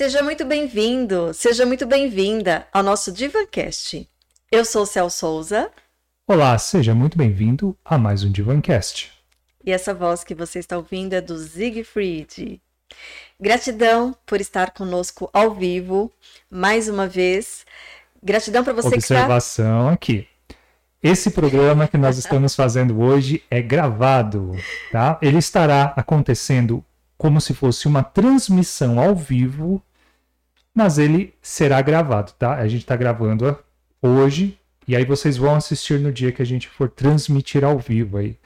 Seja muito bem-vindo, seja muito bem-vinda ao nosso Divancast. Eu sou Cel Souza. Olá, seja muito bem-vindo a mais um Divancast. E essa voz que você está ouvindo é do Siegfried. Gratidão por estar conosco ao vivo, mais uma vez. Gratidão para você Observação que está... aqui. Esse programa que nós estamos fazendo hoje é gravado, tá? Ele estará acontecendo como se fosse uma transmissão ao vivo, mas ele será gravado, tá? A gente está gravando hoje e aí vocês vão assistir no dia que a gente for transmitir ao vivo aí.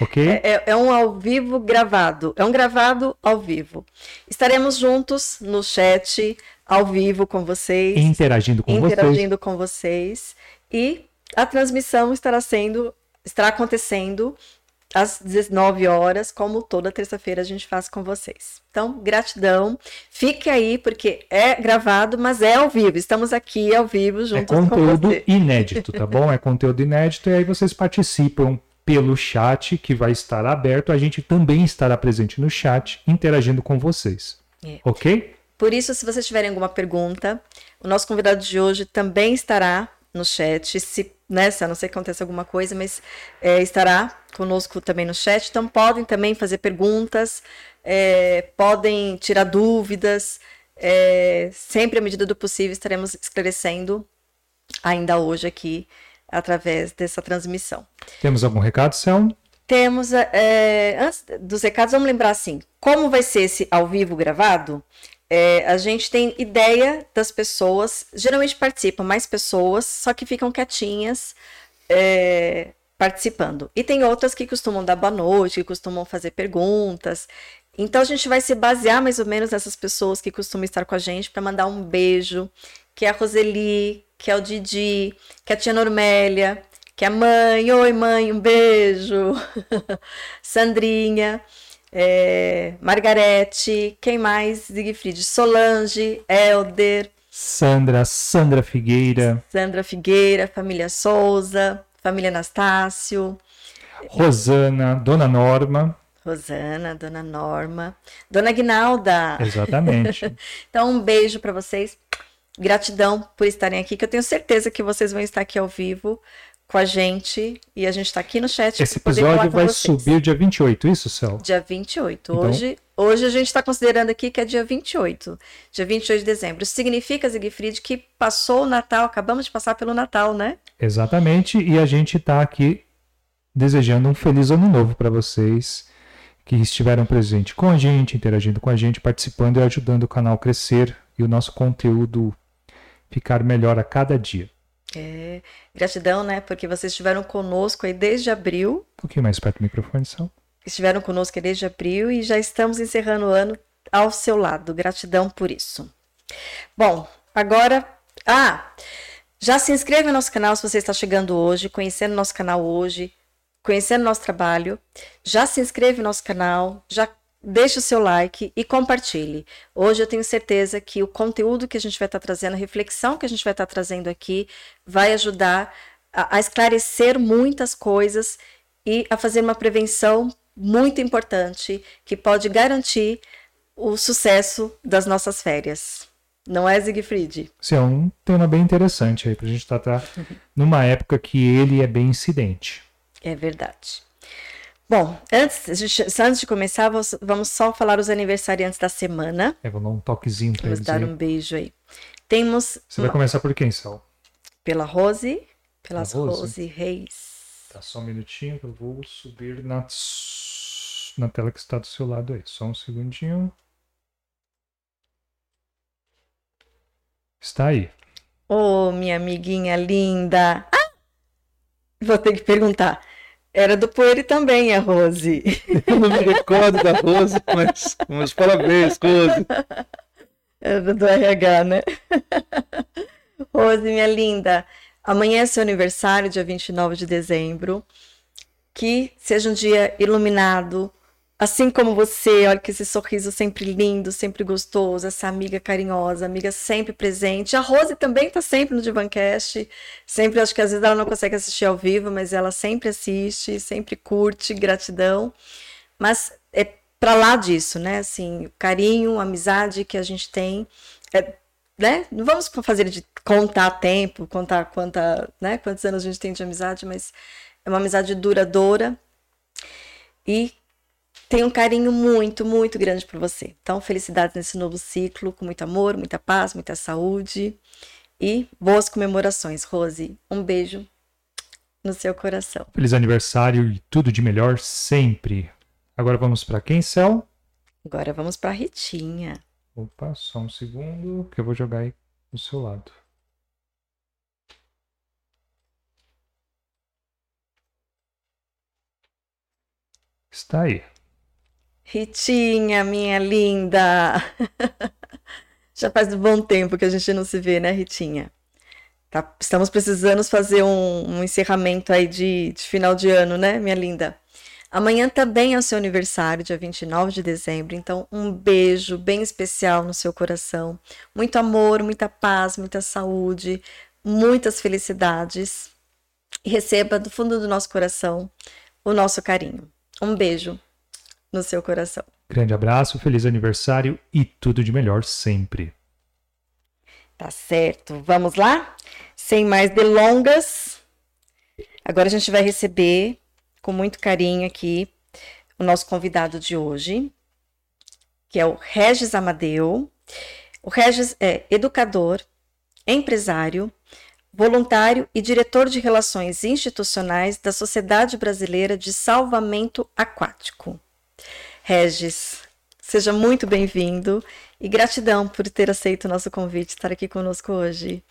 Ok? É, é, é um ao vivo gravado. É um gravado ao vivo. Estaremos juntos no chat, ao vivo com vocês. Interagindo com interagindo vocês. Interagindo com vocês. E a transmissão estará sendo, estará acontecendo às 19 horas, como toda terça-feira a gente faz com vocês. Então, gratidão. Fique aí, porque é gravado, mas é ao vivo. Estamos aqui ao vivo juntos com você. É conteúdo inédito, tá bom? É conteúdo inédito e aí vocês participam pelo chat que vai estar aberto. A gente também estará presente no chat, interagindo com vocês. É. Ok? Por isso, se vocês tiverem alguma pergunta, o nosso convidado de hoje também estará no chat. Se, né, se a não ser que aconteça alguma coisa, mas é, estará conosco também no chat. Então podem também fazer perguntas, é, podem tirar dúvidas. É, sempre à medida do possível estaremos esclarecendo ainda hoje aqui através dessa transmissão. Temos algum recado, Céu? Temos, é, antes dos recados, vamos lembrar assim, como vai ser esse ao vivo gravado? É, a gente tem ideia das pessoas, geralmente participam mais pessoas, só que ficam quietinhas é, participando. E tem outras que costumam dar boa noite, que costumam fazer perguntas. Então a gente vai se basear mais ou menos nessas pessoas que costumam estar com a gente para mandar um beijo, que é a Roseli, que é o Didi, que é a tia Normélia, que é a mãe, oi mãe, um beijo. Sandrinha é, Margarete, quem mais? Siegfried, Solange, Elder. Sandra, Sandra Figueira. Sandra Figueira, família Souza, família Anastácio. Rosana, Dona Norma. Rosana, Dona Norma, Dona Guinalda. Exatamente. então, um beijo para vocês. Gratidão por estarem aqui, que eu tenho certeza que vocês vão estar aqui ao vivo com a gente e a gente está aqui no chat. Esse episódio vai subir dia 28, isso, Céu? Dia 28. Então... Hoje, hoje a gente está considerando aqui que é dia 28. Dia 28 de dezembro. Isso significa, Zigfried, que passou o Natal, acabamos de passar pelo Natal, né? Exatamente, e a gente está aqui desejando um feliz ano novo para vocês que estiveram presentes com a gente, interagindo com a gente, participando e ajudando o canal a crescer e o nosso conteúdo ficar melhor a cada dia. É, gratidão, né? Porque vocês estiveram conosco aí desde abril. Um pouquinho mais perto do microfone, só. Estiveram conosco aí desde abril e já estamos encerrando o ano ao seu lado. Gratidão por isso. Bom, agora. Ah! Já se inscreve no nosso canal se você está chegando hoje, conhecendo nosso canal hoje, conhecendo nosso trabalho. Já se inscreve no nosso canal, já deixe o seu like e compartilhe. Hoje eu tenho certeza que o conteúdo que a gente vai estar trazendo, a reflexão que a gente vai estar trazendo aqui, vai ajudar a, a esclarecer muitas coisas e a fazer uma prevenção muito importante que pode garantir o sucesso das nossas férias. Não é, Siegfried? Sim, é um tema bem interessante aí para a gente tratar numa época que ele é bem incidente. É verdade. Bom, antes, antes de começar, vamos só falar os aniversariantes da semana. É, vou dar um toquezinho para eles. Vamos dar aí. um beijo aí. Temos. Você uma... vai começar por quem, Sal? Pela Rose. Pelas Rose. Rose Reis. Tá, só um minutinho que eu vou subir na, na tela que está do seu lado aí. Só um segundinho. Está aí. Ô, oh, minha amiguinha linda. Ah! Vou ter que perguntar. Era do Poeira também, a Rose. Eu não me recordo da Rose, mas, mas parabéns, Rose. Era do RH, né? Rose, minha linda, amanhã é seu aniversário, dia 29 de dezembro. Que seja um dia iluminado, Assim como você, olha que esse sorriso sempre lindo, sempre gostoso, essa amiga carinhosa, amiga sempre presente. A Rose também está sempre no Divancast. Sempre, acho que às vezes ela não consegue assistir ao vivo, mas ela sempre assiste, sempre curte, gratidão. Mas é para lá disso, né? Assim, o carinho, a amizade que a gente tem, é, né? Não vamos fazer de contar tempo, contar quanta, né? Quantos anos a gente tem de amizade, mas é uma amizade duradoura e tem um carinho muito, muito grande por você. Então, felicidades nesse novo ciclo, com muito amor, muita paz, muita saúde e boas comemorações, Rose. Um beijo no seu coração. Feliz aniversário e tudo de melhor sempre. Agora vamos para quem, Cel? Agora vamos para Ritinha. Opa, só um segundo que eu vou jogar aí do seu lado. Está aí. Ritinha, minha linda! Já faz um bom tempo que a gente não se vê, né, Ritinha? Tá, estamos precisando fazer um, um encerramento aí de, de, final de ano, né, minha linda? Amanhã também é o seu aniversário, dia 29 de dezembro, então um beijo bem especial no seu coração. Muito amor, muita paz, muita saúde, muitas felicidades. E receba do fundo do nosso coração o nosso carinho. Um beijo no seu coração. Grande abraço, feliz aniversário e tudo de melhor sempre. Tá certo. Vamos lá? Sem mais delongas. Agora a gente vai receber com muito carinho aqui o nosso convidado de hoje, que é o Regis Amadeu. O Regis é educador, empresário, voluntário e diretor de relações institucionais da Sociedade Brasileira de Salvamento Aquático. Regis, seja muito bem-vindo e gratidão por ter aceito o nosso convite, estar aqui conosco hoje.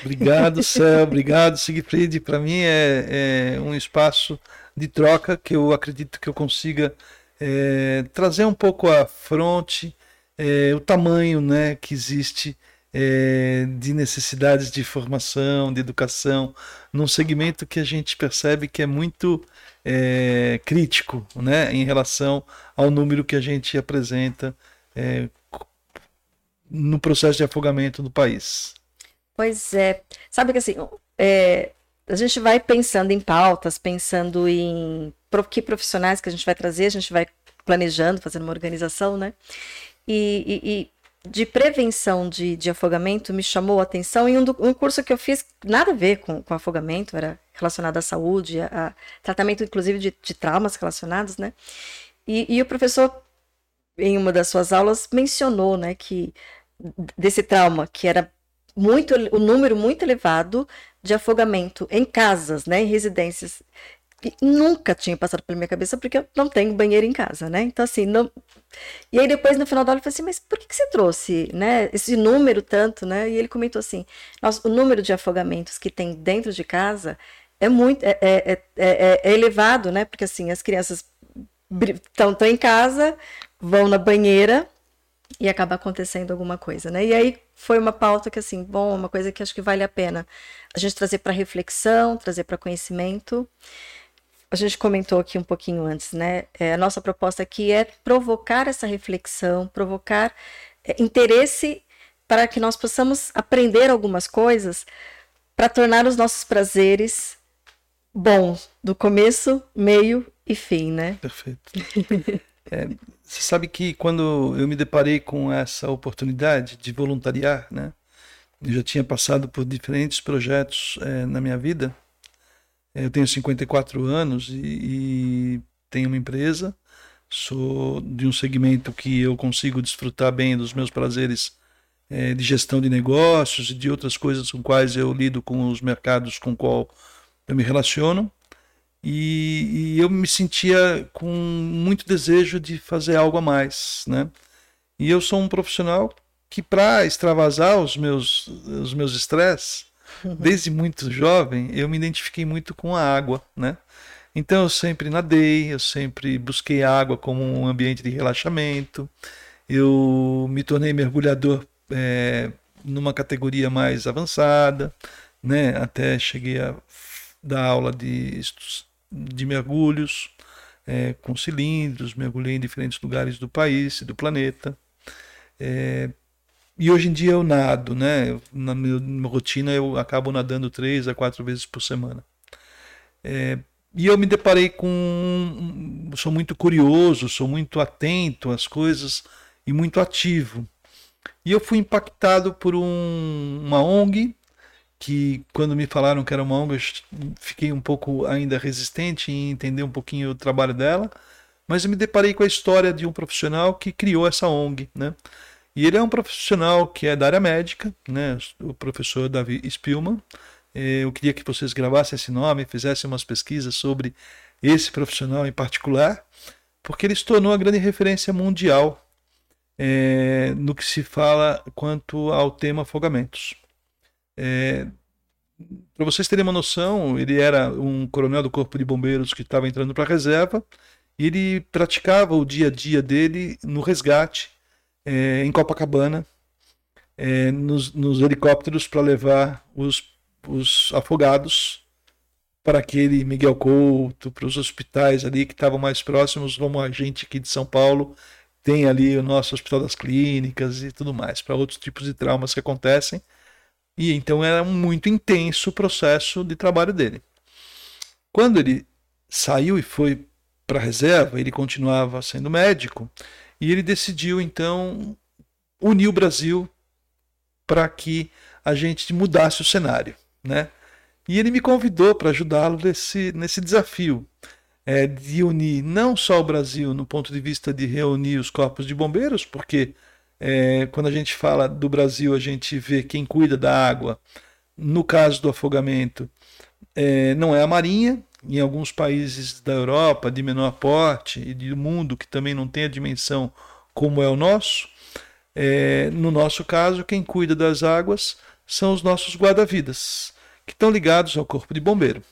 Obrigado, Céu, obrigado, Sigfried. Para mim é, é, um espaço de troca que eu acredito que eu consiga é, trazer um pouco à fronte é, o tamanho né, que existe é, de necessidades de formação, de educação, num segmento que a gente percebe que é muito é, crítico né, em relação ao número que a gente apresenta é, no processo de afogamento do país. Pois é. Sabe que assim, é, a gente vai pensando em pautas, pensando em que profissionais que a gente vai trazer, a gente vai planejando, fazendo uma organização, né? E, e, e de prevenção de, de afogamento me chamou a atenção em um, um, curso que eu fiz, nada a ver com, com afogamento, era relacionado à saúde, a, a tratamento inclusive de, de, traumas relacionados, né? E, e, o professor, em uma das suas aulas, mencionou, né, que desse trauma, que era muito, o um número muito elevado de afogamento em casas, né, em residências nunca tinha passado pela minha cabeça porque eu não tenho banheiro em casa, né? Então assim, não E aí depois no final da aula eu falei assim, mas por que, que você trouxe, né, esse número tanto, né? E ele comentou assim, nossa, o número de afogamentos que tem dentro de casa é muito é, é, é, é elevado, né? Porque assim, as crianças estão em casa, vão na banheira e acaba acontecendo alguma coisa, né? E aí foi uma pauta que assim, bom, uma coisa que acho que vale a pena a gente trazer para reflexão, trazer para conhecimento a gente comentou aqui um pouquinho antes, né? É, a nossa proposta aqui é provocar essa reflexão, provocar é, interesse para que nós possamos aprender algumas coisas para tornar os nossos prazeres bons, do começo, meio e fim, né? Perfeito. É, você sabe que quando eu me deparei com essa oportunidade de voluntariar, né? Eu já tinha passado por diferentes projetos é, na minha vida eu tenho 54 anos e, e tenho uma empresa, sou de um segmento que eu consigo desfrutar bem dos meus prazeres é, de gestão de negócios e de outras coisas com quais eu lido com os mercados com qual eu me relaciono. E, e, eu me sentia com muito desejo de fazer algo a mais, né? E eu sou um profissional que para extravasar os meus os meus estresses, desde muito jovem, eu me identifiquei muito com a água, né? Então eu sempre nadei, eu sempre busquei a água como um ambiente de relaxamento. Eu me tornei mergulhador é, numa categoria mais avançada, né? Até cheguei a dar aula de, de mergulhos é, com cilindros, mergulhei em diferentes lugares do país e do planeta. É, e hoje em dia eu nado, né? Na minha, rotina eu acabo nadando três a quatro vezes por semana. É, e eu me deparei com. Sou muito curioso, sou muito atento às coisas e muito ativo. E eu fui impactado por um, uma ONG que, quando me falaram que era uma ONG, eu fiquei um pouco ainda resistente em entender um pouquinho o trabalho dela. Mas eu me deparei com a história de um profissional que criou essa ONG, né? E ele é um profissional que é da área médica, né? O professor Davi Spielman. É, eu queria que vocês gravassem esse nome, fizessem umas pesquisas sobre esse profissional em particular, porque ele se tornou a grande referência mundial é, no que se fala quanto ao tema afogamentos. É, para vocês terem uma noção, ele era um coronel do Corpo de Bombeiros que estava entrando para a reserva e ele praticava o dia a dia dele no resgate é, em Copacabana, é, nos, nos helicópteros para levar os os afogados para aquele Miguel Couto, para os hospitais ali que estavam mais próximos, como a gente aqui de São Paulo tem ali o nosso Hospital das Clínicas e tudo mais, para outros tipos de traumas que acontecem. E então era muito intenso o processo de trabalho dele. Quando ele saiu e foi para a reserva, ele continuava sendo médico e ele decidiu então unir o Brasil para que a gente mudasse o cenário né? E ele me convidou para ajudá-lo nesse, nesse desafio é, de unir não só o Brasil no ponto de vista de reunir os corpos de bombeiros, porque é, quando a gente fala do Brasil, a gente vê quem cuida da água. No caso do afogamento, é, não é a Marinha, em alguns países da Europa de menor porte e do mundo que também não tem a dimensão como é o nosso. É, no nosso caso, quem cuida das águas são os nossos guarda-vidas, que estão ligados ao Corpo de Bombeiro.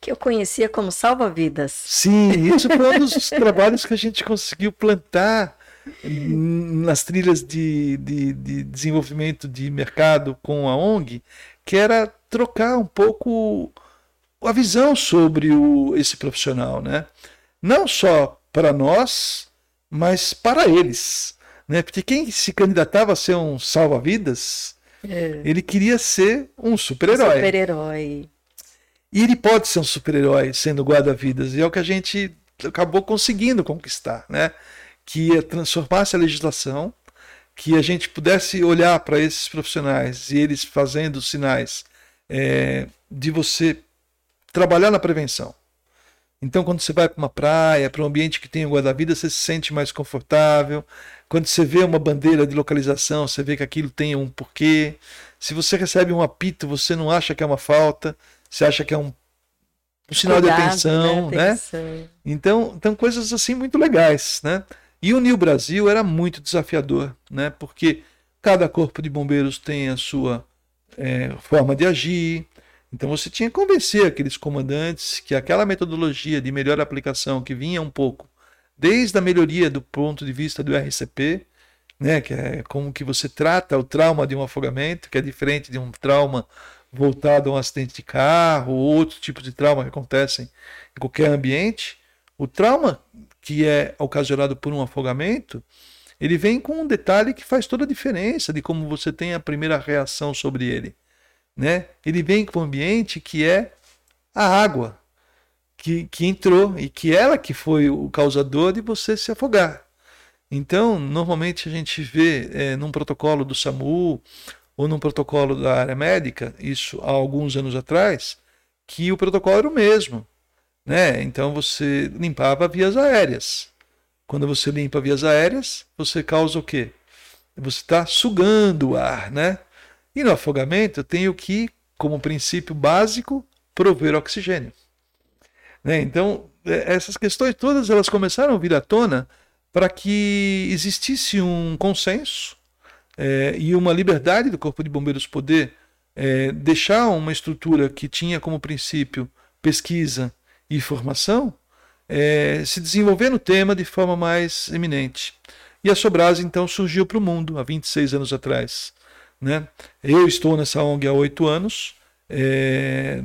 Que eu conhecia como salva-vidas. Sim, isso foi um dos trabalhos que a gente conseguiu plantar nas trilhas de, de, de, desenvolvimento de mercado com a ONG, que era trocar um pouco a visão sobre o, esse profissional, né? Não só para nós, mas para eles, né? Porque quem se candidatava a ser um salva-vidas é. Ele queria ser um super-herói. Super-herói. E ele pode ser um super-herói sendo guarda-vidas. E é o que a gente acabou conseguindo conquistar, né? Que é transformasse a legislação, que a gente pudesse olhar para esses profissionais e eles fazendo sinais é, de você trabalhar na prevenção. Então, quando você vai para uma praia, para um ambiente que tem um guarda-vida, você se sente mais confortável. Quando você vê uma bandeira de localização, você vê que aquilo tem um porquê. Se você recebe um apito, você não acha que é uma falta, você acha que é um, um sinal Cuidado, de atenção, né? né? Então, então, coisas assim muito legais, né? E unir o Brasil era muito desafiador, né? Porque cada corpo de bombeiros tem a sua é, forma de agir. Então você tinha que convencer aqueles comandantes que aquela metodologia de melhor aplicação que vinha um pouco desde a melhoria do ponto de vista do RCP, né, que é como que você trata o trauma de um afogamento, que é diferente de um trauma voltado a um acidente de carro ou outro tipo de trauma que acontecem em qualquer ambiente. O trauma que é ocasionado por um afogamento, ele vem com um detalhe que faz toda a diferença de como você tem a primeira reação sobre ele. Né? Ele vem com um ambiente que é a água, que, que entrou e que ela que foi o causador de você se afogar. Então, normalmente a gente vê é, num protocolo do SAMU ou num protocolo da área médica, isso há alguns anos atrás, que o protocolo era o mesmo. Né? Então você limpava vias aéreas. Quando você limpa vias aéreas, você causa o quê? Você está sugando o ar, né? E no afogamento eu tenho que, como princípio básico, prover oxigênio. Né? Então, é, essas questões todas elas começaram a vir à tona para que existisse um consenso é, e uma liberdade do Corpo de Bombeiros poder é, deixar uma estrutura que tinha como princípio pesquisa e formação é, se desenvolver no tema de forma mais eminente. E a Sobras então surgiu para o mundo há 26 anos atrás. Né? Eu estou nessa ONG há oito anos. É,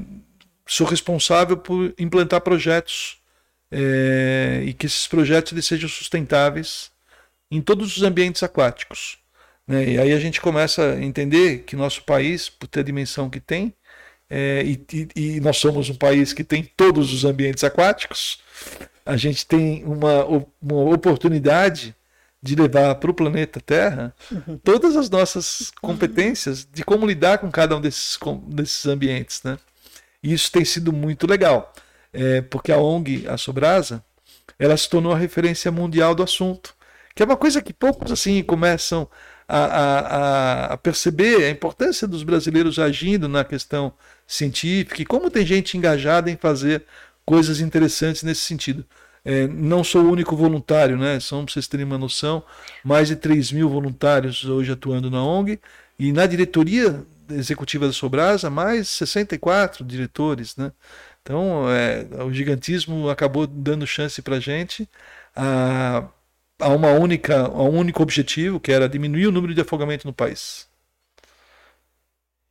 sou responsável por implantar projetos é, e que esses projetos eles sejam sustentáveis em todos os ambientes aquáticos. Né? E aí a gente começa a entender que nosso país, por ter a dimensão que tem, é, e, e, e, nós somos um país que tem todos os ambientes aquáticos, a gente tem uma, uma oportunidade de levar para o planeta Terra uhum. todas as nossas competências de como lidar com cada um desses, desses ambientes. Né? E isso tem sido muito legal, é, porque a ONG, a Sobrasa, ela se tornou a referência mundial do assunto, que é uma coisa que poucos assim começam a, a, a perceber a importância dos brasileiros agindo na questão científica e como tem gente engajada em fazer coisas interessantes nesse sentido. É, não sou o único voluntário, né? São, para vocês terem uma noção, mais de 3 mil voluntários hoje atuando na ONG. E na diretoria executiva da Sobrasa, mais 64 diretores, né? Então, é, o gigantismo acabou dando chance para a gente a, uma única, a um único objetivo, que era diminuir o número de afogamento no país.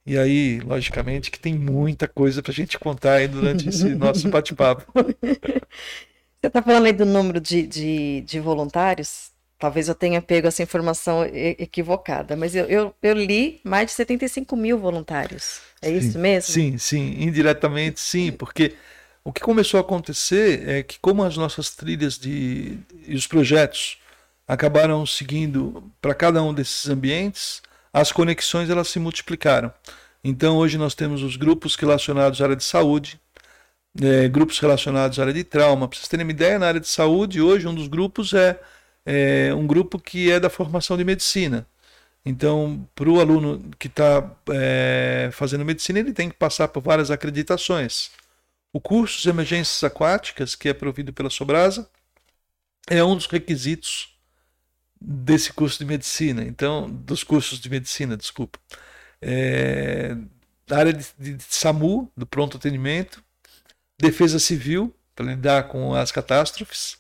E aí, logicamente, que tem muita coisa para a gente contar aí durante esse nosso bate-papo. Você está falando aí do número de, de, de, voluntários? Talvez eu tenha pego essa informação equivocada, mas eu, eu, eu li mais de 75 mil voluntários. É sim, isso mesmo? Sim, sim, indiretamente sim, porque o que começou a acontecer é que, como as nossas trilhas de, e os projetos acabaram seguindo para cada um desses ambientes, as conexões elas se multiplicaram. Então, hoje nós temos os grupos relacionados à área de saúde, é, grupos relacionados à área de trauma. Para vocês terem uma ideia, na área de saúde, hoje um dos grupos é, é um grupo que é da formação de medicina. Então, para o aluno que está é, fazendo medicina, ele tem que passar por várias acreditações. O curso de emergências aquáticas, que é provido pela Sobrasa, é um dos requisitos desse curso de medicina. Então, dos cursos de medicina, desculpa. É, da área de, de, de SAMU, do pronto atendimento, defesa civil, para lidar com as catástrofes.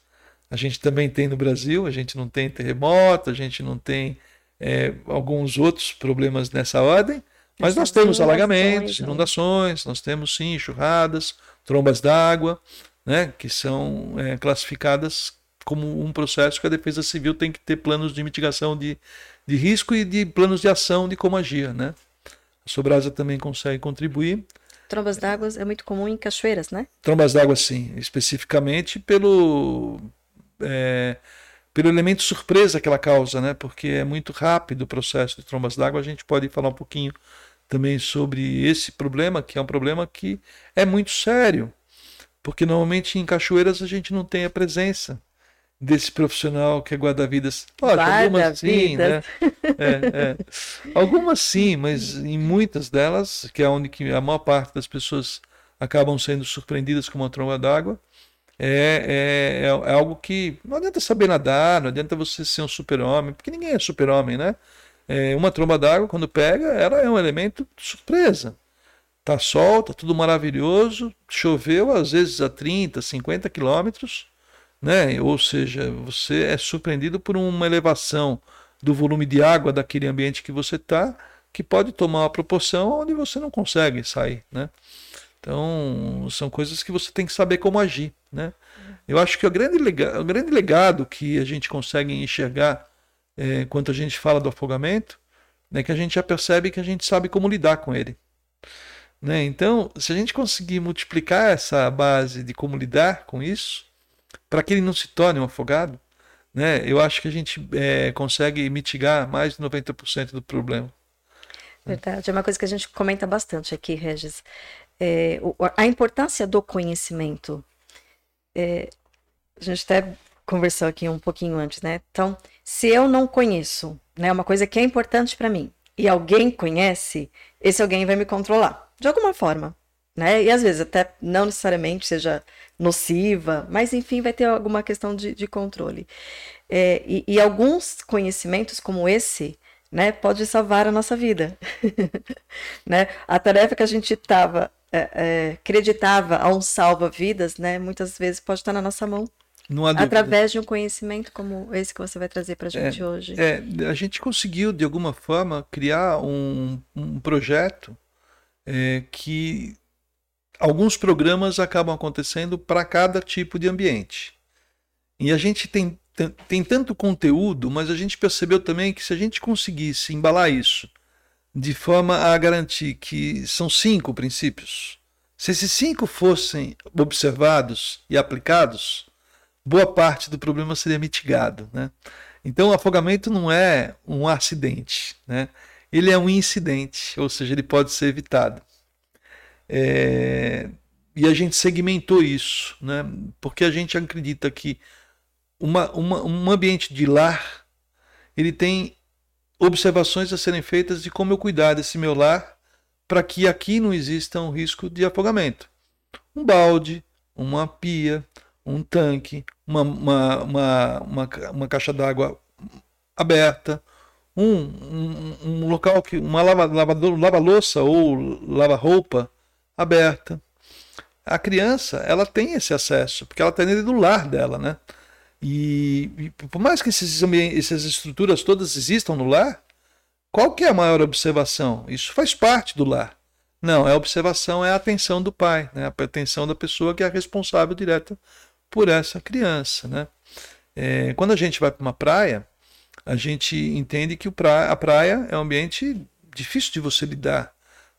A gente também tem no Brasil, a gente não tem terremoto, a gente não tem é, alguns outros problemas nessa ordem, mas nós temos alagamentos, né? inundações, nós temos sim enxurradas, trombas d'água, né, que são é, classificadas como um processo que a defesa civil tem que ter planos de mitigação de, de risco e de planos de ação de como agir. Né? A Sobrasa também consegue contribuir. Trombas d'água é muito comum em cachoeiras, né? Trombas d'água, sim. Especificamente pelo, é, pelo elemento surpresa que ela causa, né? Porque é muito rápido o processo de trombas d'água. A gente pode falar um pouquinho também sobre esse problema, que é um problema que é muito sério. Porque normalmente em cachoeiras a gente não tem a presença desse profissional que é guarda-vidas. Guarda algumas sim, né? É, é. Algumas sim, mas em muitas delas, que é onde que a maior parte das pessoas acabam sendo surpreendidas com uma tromba d'água, é, é, é, algo que não adianta saber nadar, não adianta você ser um super-homem, porque ninguém é super-homem, né? É, uma tromba d'água, quando pega, ela é um elemento de surpresa. Tá sol, tá tudo maravilhoso, choveu às vezes a 30, 50 quilômetros, né? Ou seja, você é surpreendido por uma elevação do volume de água daquele ambiente que você está, que pode tomar uma proporção onde você não consegue sair, né? Então, são coisas que você tem que saber como agir, né? Eu acho que o grande, legado, o grande legado que a gente consegue enxergar é, quando a gente fala do afogamento é que a gente já percebe que a gente sabe como lidar com ele. Né? Então, se a gente conseguir multiplicar essa base de como lidar com isso, para que ele não se torne um afogado, né, eu acho que a gente é, consegue mitigar mais de 90% do problema. Verdade, é uma coisa que a gente comenta bastante aqui, Regis. É, a importância do conhecimento. É, a gente até conversou aqui um pouquinho antes, né? Então, se eu não conheço, né, uma coisa que é importante para mim, e alguém conhece, esse alguém vai me controlar, de alguma forma né? E às vezes até não necessariamente seja nociva, mas enfim, vai ter alguma questão de, de controle. É, e, e, alguns conhecimentos como esse, né, pode salvar a nossa vida. né? A tarefa que a gente estava é, é, acreditava a um salva-vidas, né, muitas vezes pode estar na nossa mão. Através de um conhecimento como esse que você vai trazer para a gente é, hoje. É, a gente conseguiu, de alguma forma, criar um, um projeto é, que alguns programas acabam acontecendo para cada tipo de ambiente. E a gente tem, tem tanto conteúdo, mas a gente percebeu também que se a gente conseguisse embalar isso de forma a garantir que são cinco princípios. Se esses cinco fossem observados e aplicados, boa parte do problema seria mitigado. Né? Então, o afogamento não é um acidente, né? ele é um incidente, ou seja, ele pode ser evitado. É... E a gente segmentou isso, né? porque a gente acredita que uma, uma, um ambiente de lar ele tem observações a serem feitas de como eu cuidar desse meu lar para que aqui não exista um risco de afogamento. Um balde, uma pia, um tanque, uma, uma, uma, uma, uma caixa d'água aberta, um, um, um, local que uma lava, lava louça ou lava roupa aberta. A criança ela tem esse acesso porque ela está dentro do lar dela, né? E, e por mais que esses essas estruturas todas existam no lar, qual que é a maior observação? Isso faz parte do lar. Não, é a observação, é a atenção do pai, né? a atenção da pessoa que é responsável direta por essa criança. Né? É, quando a gente vai para uma praia, a gente entende que praia, a praia é um ambiente difícil de você lidar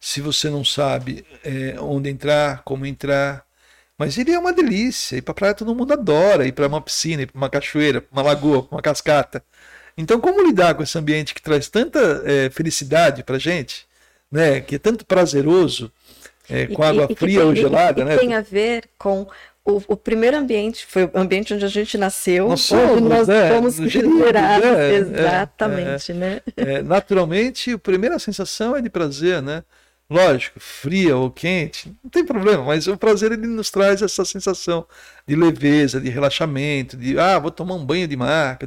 se você não sabe é, onde entrar, como entrar, mas ele é uma delícia. Ir para praia todo mundo adora. Ir para uma piscina, ir para uma cachoeira, uma lagoa, uma cascata. Então, como lidar com esse ambiente que traz tanta é, felicidade para gente, né? Que é tanto prazeroso, é, com e, água e, fria e ou gelada, né? Tem a ver com o, o, primeiro ambiente foi o ambiente onde a gente nasceu, nós somos, onde nós né? fomos generados, é, exatamente, é, né? É, naturalmente, a primeira sensação é de prazer, né? Lógico, fria ou quente, não tem problema, mas o prazer ele nos traz essa sensação de leveza, de relaxamento, de ah, vou tomar um banho de mar.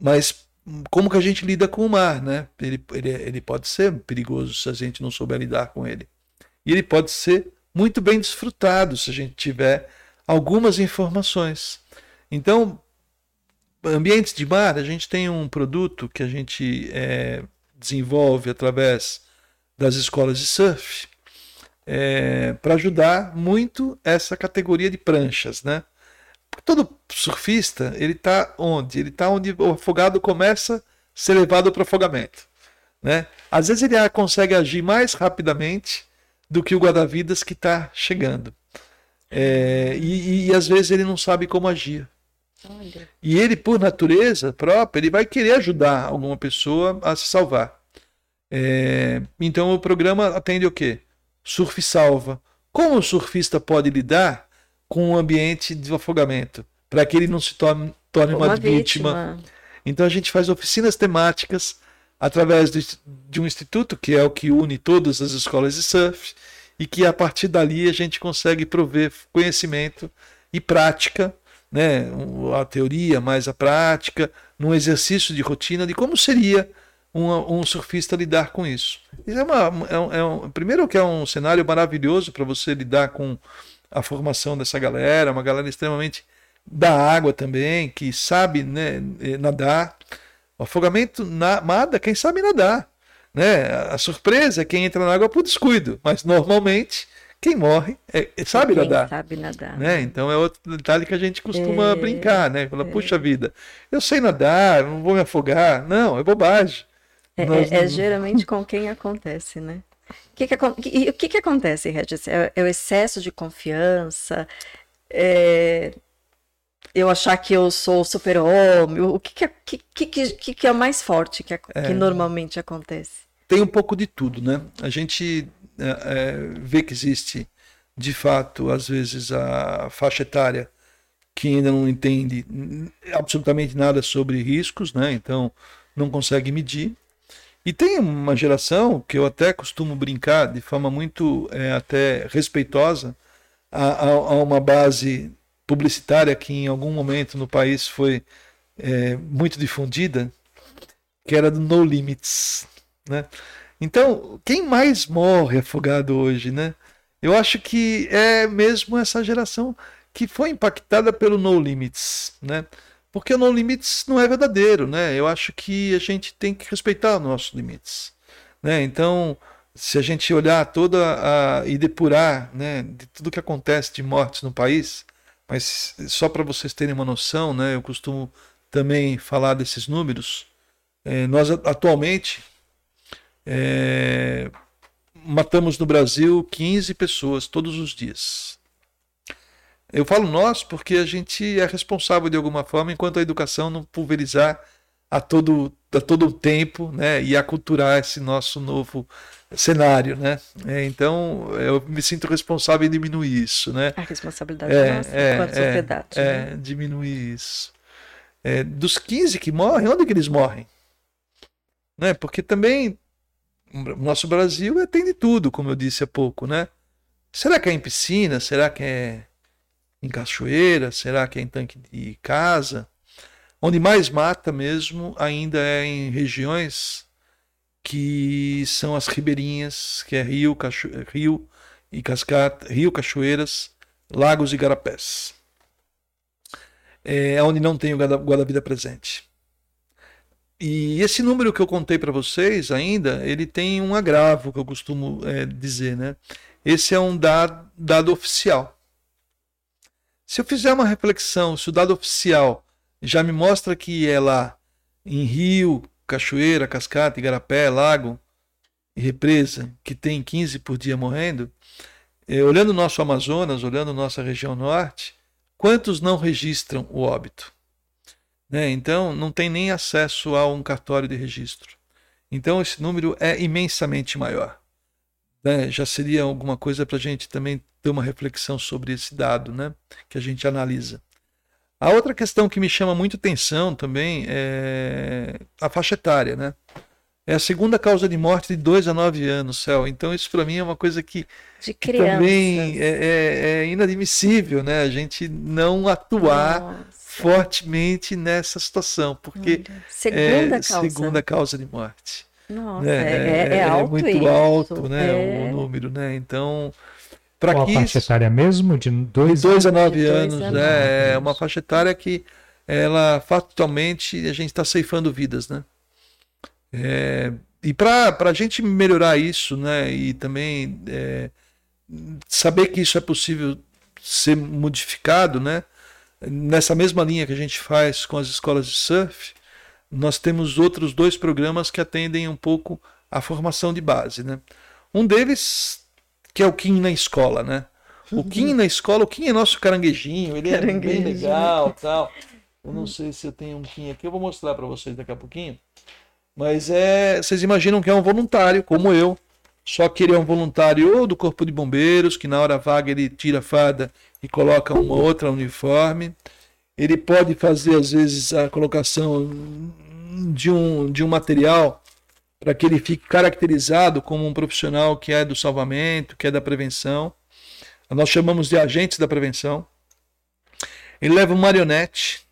Mas como que a gente lida com o mar, né? Ele, ele, ele pode ser perigoso se a gente não souber lidar com ele. E ele pode ser muito bem desfrutado se a gente tiver algumas informações. Então, ambientes de mar, a gente tem um produto que a gente é, desenvolve através das escolas de surf é, para ajudar muito essa categoria de pranchas, né? Todo surfista ele está onde? Ele está onde o afogado começa a ser levado para o afogamento, né? Às vezes ele consegue agir mais rapidamente do que o guarda-vidas que está chegando. É, e, e, às vezes ele não sabe como agir. Olha. E ele, por natureza própria, ele vai querer ajudar alguma pessoa a se salvar. É, então o programa atende o quê? Surf salva. Como o surfista pode lidar com o ambiente de afogamento para que ele não se torne, torne uma, uma vítima. vítima. Então a gente faz oficinas temáticas através de, de um instituto que é o que une todas as escolas de surf e que a partir dali a gente consegue prover conhecimento e prática, né, a teoria mais a prática, num exercício de rotina de como seria um, um surfista lidar com isso. isso é uma, é um, é um, primeiro que é um cenário maravilhoso para você lidar com a formação dessa galera, uma galera extremamente da água também, que sabe né, eh, nadar. O afogamento nada quem sabe nadar. Né? A surpresa é quem entra na água por descuido, mas normalmente quem morre é, é sabe quem nadar. Sabe nadar. Né? Então é outro detalhe que a gente costuma é, brincar, né? Fala, é. puxa vida, eu sei nadar, não vou me afogar. Não, é bobagem. É, Nós... é, é geralmente com quem acontece, né? O que, que, que, que acontece, Regis? É, é, o excesso de confiança? É, eu achar que eu sou super-homem? O que, que, que, que, que é o mais forte que, que é. normalmente acontece? Tem um pouco de tudo, né? A gente é, é, vê que existe, de fato, às vezes, a faixa etária que ainda não entende absolutamente nada sobre riscos, né? Então não consegue medir. E tem uma geração que eu até costumo brincar de forma muito é, até respeitosa a, a, a, uma base publicitária que em algum momento no país foi é, muito difundida, que era do No Limits. Né? Então, quem mais morre afogado hoje? Né? Eu acho que é mesmo essa geração que foi impactada pelo No Limits. Né? Porque o No Limites não é verdadeiro, né? Eu acho que a gente tem que respeitar os nossos limites, né? Então, se a gente olhar toda a, e depurar, né, de tudo que acontece de mortes no país, mas só para vocês terem uma noção, né, eu costumo também falar desses números. É, nós atualmente É, matamos no Brasil 15 pessoas todos os dias. Eu falo nós porque a gente é responsável de alguma forma enquanto a educação não pulverizar a todo, a todo tempo né, e aculturar esse nosso novo cenário. Né? É, então eu me sinto responsável em diminuir isso. Né? A responsabilidade é, nossa é, enquanto é, sociedade. É, né? diminuir isso. É, dos 15 que morrem, onde que eles morrem? Né? Porque também o nosso Brasil é, tem de tudo, como eu disse há pouco. Né? Será que é em piscina? Será que é em cachoeira? Será que é em tanque de casa? Onde mais mata mesmo ainda é em regiões que são as ribeirinhas, que é rio, cacho... rio e cascata, rio, cachoeiras, lagos e garapés. É onde não tem o guarda-vida presente. E esse número que eu contei para vocês ainda, ele tem um agravo que eu costumo é, dizer, né? Esse é um dado, dado oficial. Se eu fizer uma reflexão, se o dado oficial já me mostra que é lá em rio, cachoeira, cascata, igarapé, lago e represa, que tem 15 por dia morrendo, eh, olhando o nosso Amazonas, olhando nossa região norte, quantos não registram o óbito? Né? Então, não tem nem acesso a um cartório de registro. Então, esse número é imensamente maior. Né? Já seria alguma coisa para a gente também ter uma reflexão sobre esse dado né? que a gente analisa. A outra questão que me chama muito atenção também é a faixa etária, né? É a segunda causa de morte de 2 a 9 anos, céu. Então, isso para mim é uma coisa que, que também é, é, é, inadmissível, né? A gente não atuar Nossa. fortemente nessa situação, porque segunda é causa. segunda causa de morte. Nossa, né? é, é, é alto muito isso. alto, né? O número, né? Então, para Qual que a faixa etária mesmo? De 2 a 9 anos. É, é uma faixa etária que ela fatalmente a gente está ceifando vidas, né? É, e para a gente melhorar isso, né? E também é, saber que isso é possível ser modificado, né? Nessa mesma linha que a gente faz com as escolas de surf, nós temos outros dois programas que atendem um pouco a formação de base, né? Um deles que é o Kim na escola, né? O Kim na escola, o Kim é nosso caranguejinho, ele é bem legal tal. Eu não sei se eu tenho um Kim aqui, eu vou mostrar para vocês daqui a pouquinho. Mas é, vocês imaginam que é um voluntário, como eu. Só que ele é um voluntário ou do Corpo de Bombeiros, que na hora vaga ele tira a fada e coloca uma outra uniforme. Ele pode fazer, às vezes, a colocação de um, de um material para que ele fique caracterizado como um profissional que é do salvamento, que é da prevenção. Nós chamamos de agentes da prevenção. Ele leva um marionete,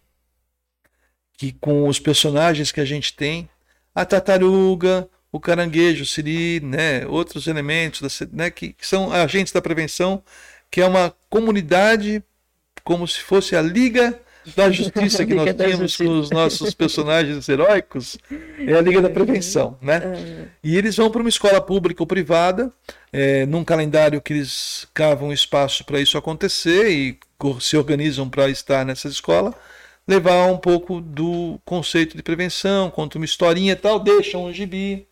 que com os personagens que a gente tem, a tartaruga, o caranguejo, o siri, né, outros elementos né, que, que são agentes da prevenção, que é uma comunidade como se fosse a liga da justiça que nós tínhamos com os nossos personagens heróicos é a Liga da Prevenção, né? É. E eles vão para uma escola pública ou privada, é, num calendário que eles cavam espaço para isso acontecer e se organizam para estar nessa escola, levar um pouco do conceito de prevenção, conta uma historinha e tal, deixam um gibi,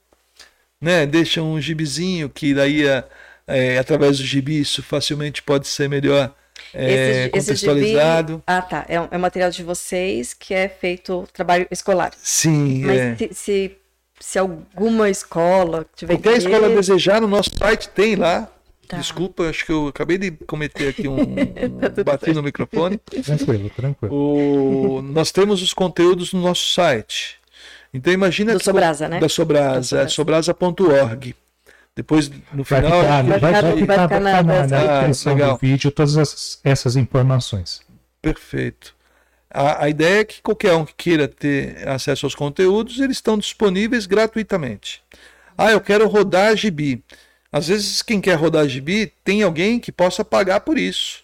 né? Deixam um gibizinho que daí, é, é através do gibi, isso facilmente pode ser melhor é, esse, contextualizado. Esse gibi, ah, tá. É, é material de vocês que é feito trabalho escolar. Sim. Mas é. se, se, se, alguma escola tiver. Qualquer que... escola desejar, no nosso site tem lá. Tá. Desculpa, acho que eu acabei de cometer aqui um. tá bati no microfone. Tranquilo, tranquilo. O, nós temos os conteúdos no nosso site. Então imagina Do que. Sobrasa, né? Da Sobrasa, sobrasa.org. Depois, no vai final. Ficar, vai, vai, vai, ficar, vai ficar na, na descrição ah, do vídeo todas essas, essas informações. Perfeito. A, a, ideia é que qualquer um que queira ter acesso aos conteúdos, eles estão disponíveis gratuitamente. Ah, eu quero rodar gibi. Às vezes, quem quer rodar gibi tem alguém que possa pagar por isso.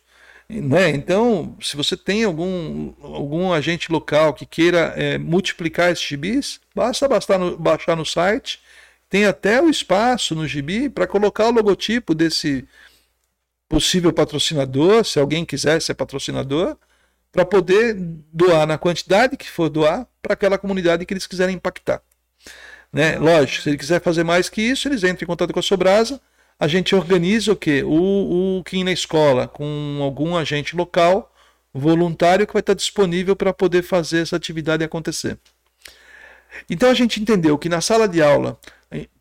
Né? Então, se você tem algum, algum agente local que queira é, multiplicar esses gibis, basta no, baixar no site tem até o espaço no gibi para colocar o logotipo desse possível patrocinador, se alguém quiser ser patrocinador, para poder doar na quantidade que for doar para aquela comunidade que eles quiserem impactar. Né? Lógico, se ele quiser fazer mais que isso, eles entram em contato com a Sobrasa, a gente organiza o quê? O, o Kim na escola, com algum agente local, voluntário, que vai estar disponível para poder fazer essa atividade acontecer. Então a gente entendeu que na sala de aula,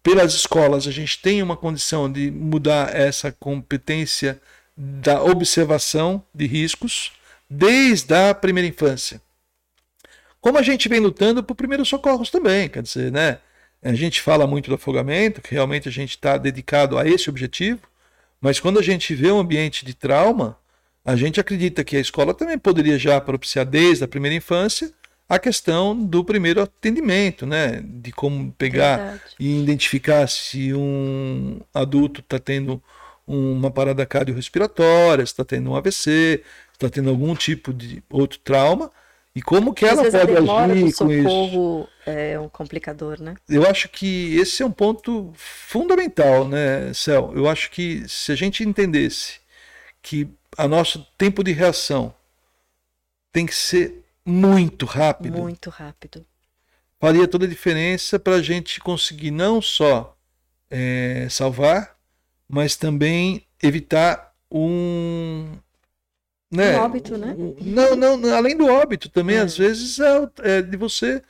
pelas escolas, a gente tem uma condição de mudar essa competência da observação de riscos desde a primeira infância. Como a gente vem lutando por primeiros socorros também, quer dizer, né? A gente fala muito do afogamento, que realmente a gente está dedicado a esse objetivo, mas quando a gente vê um ambiente de trauma, a gente acredita que a escola também poderia já propiciar desde a primeira infância a questão do primeiro atendimento, né? De como pegar Verdade. e identificar se um adulto está tendo uma parada cardiorrespiratória, está tendo um AVC, está tendo algum tipo de outro trauma e como que ela pode agir com isso. É um complicador, né? Eu acho que esse é um ponto fundamental, né, Cel? Eu acho que se a gente entendesse que a nosso tempo de reação tem que ser muito rápido. Muito rápido. Faria toda a diferença para a gente conseguir não só é, salvar, mas também evitar um. Né, um óbito, né? não, não, além do óbito, também é. às vezes é, é, de você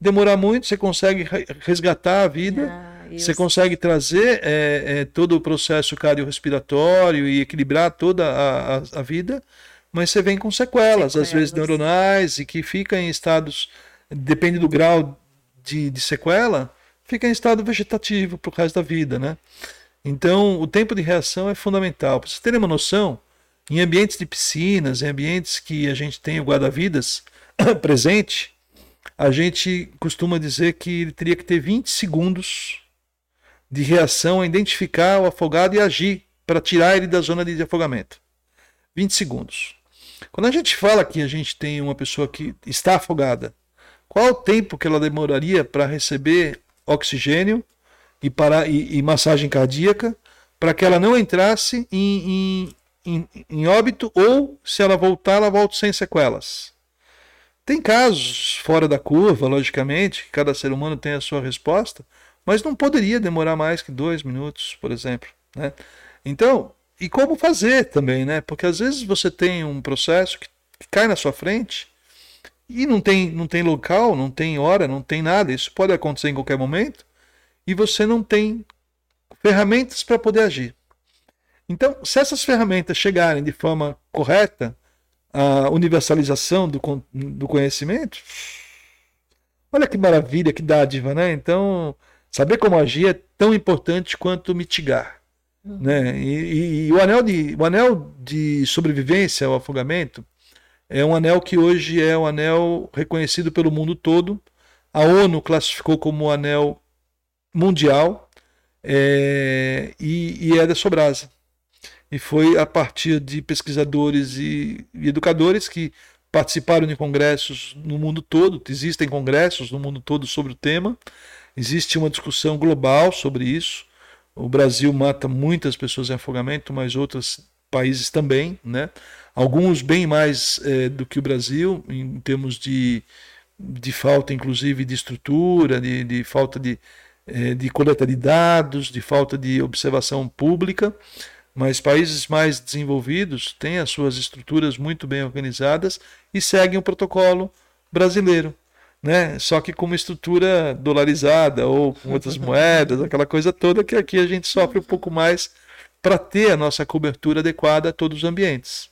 demorar muito, você consegue resgatar a vida. Ah. Você consegue trazer é, é, todo o processo cardiorrespiratório e equilibrar toda a, a, a vida mas você vem com sequelas, sequelas, às vezes neuronais, e que fica em estados, depende do grau de, de sequela, fica em estado vegetativo para o resto da vida, né? Então, o tempo de reação é fundamental. Para vocês terem uma noção, em ambientes de piscinas, em ambientes que a gente tem o guarda-vidas presente, a gente costuma dizer que ele teria que ter 20 segundos de reação a identificar o afogado e agir para tirar ele da zona de afogamento. 20 segundos. Quando a gente fala que a gente tem uma pessoa que está afogada, qual o tempo que ela demoraria para receber oxigênio e, para, e, e massagem cardíaca para que ela não entrasse em, em, em, em óbito ou, se ela voltar, ela volta sem sequelas? Tem casos fora da curva, logicamente, que cada ser humano tem a sua resposta, mas não poderia demorar mais que dois minutos, por exemplo. Né? Então, e como fazer também, né? Porque às vezes você tem um processo que, que cai na sua frente e não tem, não tem local, não tem hora, não tem nada. Isso pode acontecer em qualquer momento e você não tem ferramentas para poder agir. Então, se essas ferramentas chegarem de forma correta, a universalização do, do conhecimento, olha que maravilha, que dádiva, né? Então, saber como agir é tão importante quanto mitigar. Né? E, e, e, o, anel de, o anel de sobrevivência ao afogamento é um anel que hoje é um anel reconhecido pelo mundo todo. A ONU classificou como anel mundial é, e, e, é da Sobrasa. E foi a partir de pesquisadores e, e educadores que participaram de congressos no mundo todo. Existem congressos no mundo todo sobre o tema. Existe uma discussão global sobre isso. O Brasil mata muitas pessoas em afogamento, mas outros países também, né? Alguns bem mais é, do que o Brasil, em termos de, de falta, inclusive, de estrutura, de, de falta de, é, de coleta de dados, de falta de observação pública. Mas países mais desenvolvidos têm as suas estruturas muito bem organizadas e seguem o protocolo brasileiro né? Só que com uma estrutura dolarizada ou com outras moedas, aquela coisa toda que aqui a gente sofre um pouco mais para ter a nossa cobertura adequada a todos os ambientes.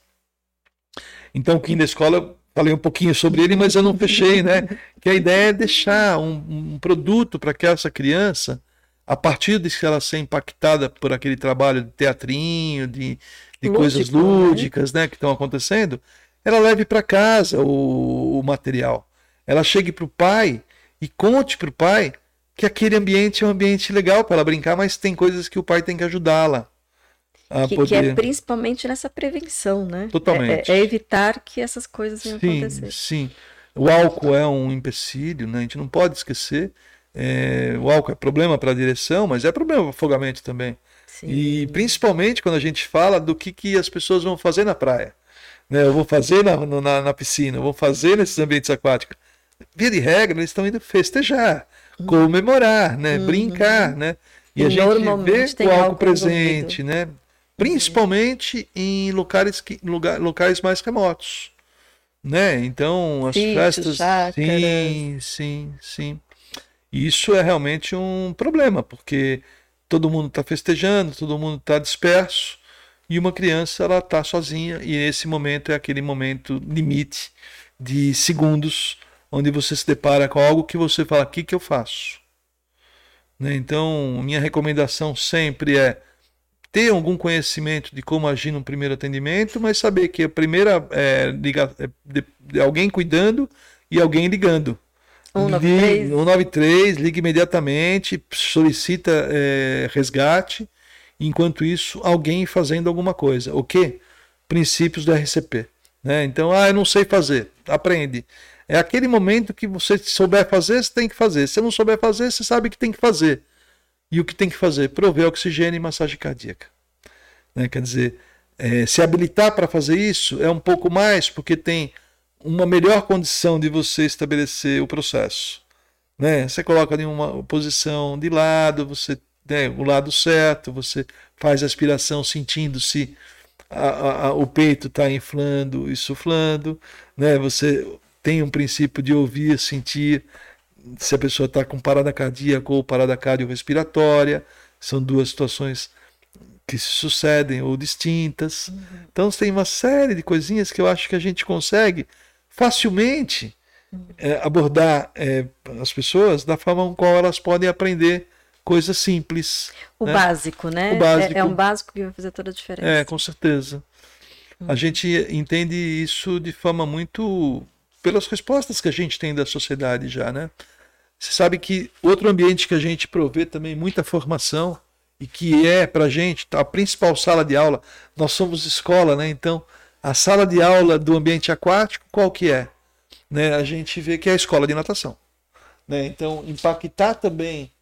Então, o Kim da escola, falei um pouquinho sobre ele, mas eu não fechei, né? Que a ideia é deixar um, um produto para que essa criança, a partir de que ela ser impactada por aquele trabalho de teatrinho, de, de Lúdico, coisas né? lúdicas, né? né, que estão acontecendo, ela leve para casa o, o material ela chegue para o pai e conte para o pai que aquele ambiente é um ambiente legal para ela brincar, mas tem coisas que o pai tem que ajudá-la. A que, poder... que é principalmente nessa prevenção, né? Totalmente. É, é, é evitar que essas coisas venham sim, acontecer. Sim. O álcool é um empecilho, né? A gente não pode esquecer. É, o álcool é problema para a direção, mas é problema para afogamento também. Sim. E principalmente quando a gente fala do que, que as pessoas vão fazer na praia. Né? Eu vou fazer na, na, na piscina, eu vou fazer nesses ambientes aquáticos via de regra, eles estão indo festejar. comemorar, né? Brincar, né? E, a gente vê o álcool presente, né? Principalmente em locais, que, lugar, locais mais remotos, né? Então, as Sítio, festas... chácaras. Sim, sim, sim. E Isso é realmente um problema, porque todo mundo está festejando, todo mundo está disperso, e uma criança ela está sozinha, e esse momento é aquele momento limite de segundos, onde você se depara com algo que você fala, o que, que eu faço? Né? Então, minha recomendação sempre é ter algum conhecimento de como agir no primeiro atendimento, mas saber que a primeira é, liga, é de, de alguém cuidando e alguém ligando. 193. Ligue- 193, liga imediatamente, solicita é, resgate. Enquanto isso, alguém fazendo alguma coisa. O quê? Princípios do RCP. Né? Então, ah, eu não sei fazer. Aprende. É aquele momento que você souber fazer, você tem que fazer. Se não souber fazer, você sabe que tem que fazer. E o que tem que fazer? Prover oxigênio e massagem cardíaca. Né? Quer dizer, é, se habilitar para fazer isso é um pouco mais, porque tem uma melhor condição de você estabelecer o processo. Né? Você coloca em uma posição de lado, você né, o lado certo, você faz a aspiração sentindo se a- a- a- o peito está inflando e suflando, né? Você tem um princípio de ouvir, sentir se a pessoa está com parada cardíaca ou parada cardiorrespiratória. São duas situações que se sucedem ou distintas. Então tem uma série de coisinhas que eu acho que a gente consegue facilmente é, abordar é, as pessoas da forma com qual elas podem aprender coisas simples. O né? básico, né? O básico. É, é um básico que vai fazer toda a diferença. É, com certeza. A gente entende isso de forma muito pelas respostas que a gente tem da sociedade já, né? Você sabe que outro ambiente que a gente provê também muita formação e que é para a gente a principal sala de aula, nós somos escola, né? Então, a sala de aula do ambiente aquático, qual que é? Né? A gente vê que é a escola de natação. Né? Então, impactar também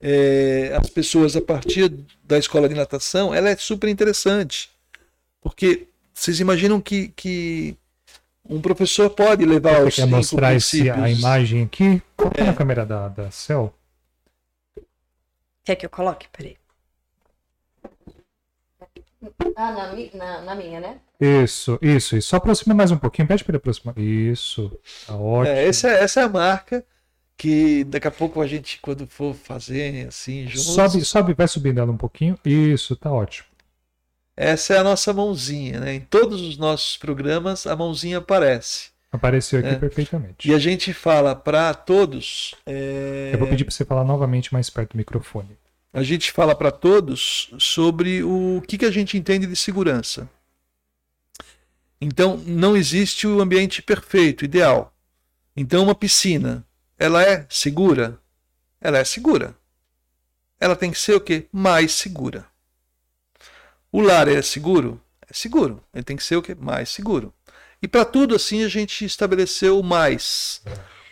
é, as pessoas a partir da escola de natação, ela é super interessante. Porque vocês imaginam que, que um professor pode levar Você os quer cinco mostrar esse, a princípios- imagem aqui? Coloca É. na câmera da, da Cell. Quer que eu coloque? Peraí. Ah, na, na- na minha, né? Isso, isso, isso. Só aproxima mais um pouquinho. Pede para ele aproximar. Isso, tá ótimo. É, essa, é- essa é a marca que daqui a pouco a gente, quando for fazer assim, juntos, Sobe, sobe, vai subindo ela um pouquinho. Isso, tá ótimo. Essa é a nossa mãozinha. Né? Em todos os nossos programas, a mãozinha aparece. Apareceu aqui É. perfeitamente. E a gente fala para todos. é, Eu vou pedir para você falar novamente mais perto do microfone. a gente fala para todos sobre o que, que a gente entende de segurança. Então, não existe o ambiente perfeito, ideal. Então, uma piscina, ela é segura? Ela é segura. Ela tem que ser o quê? Mais segura. O lar é seguro? É seguro. Ele tem que ser o quê? Mais seguro. E para tudo assim a gente estabeleceu o mais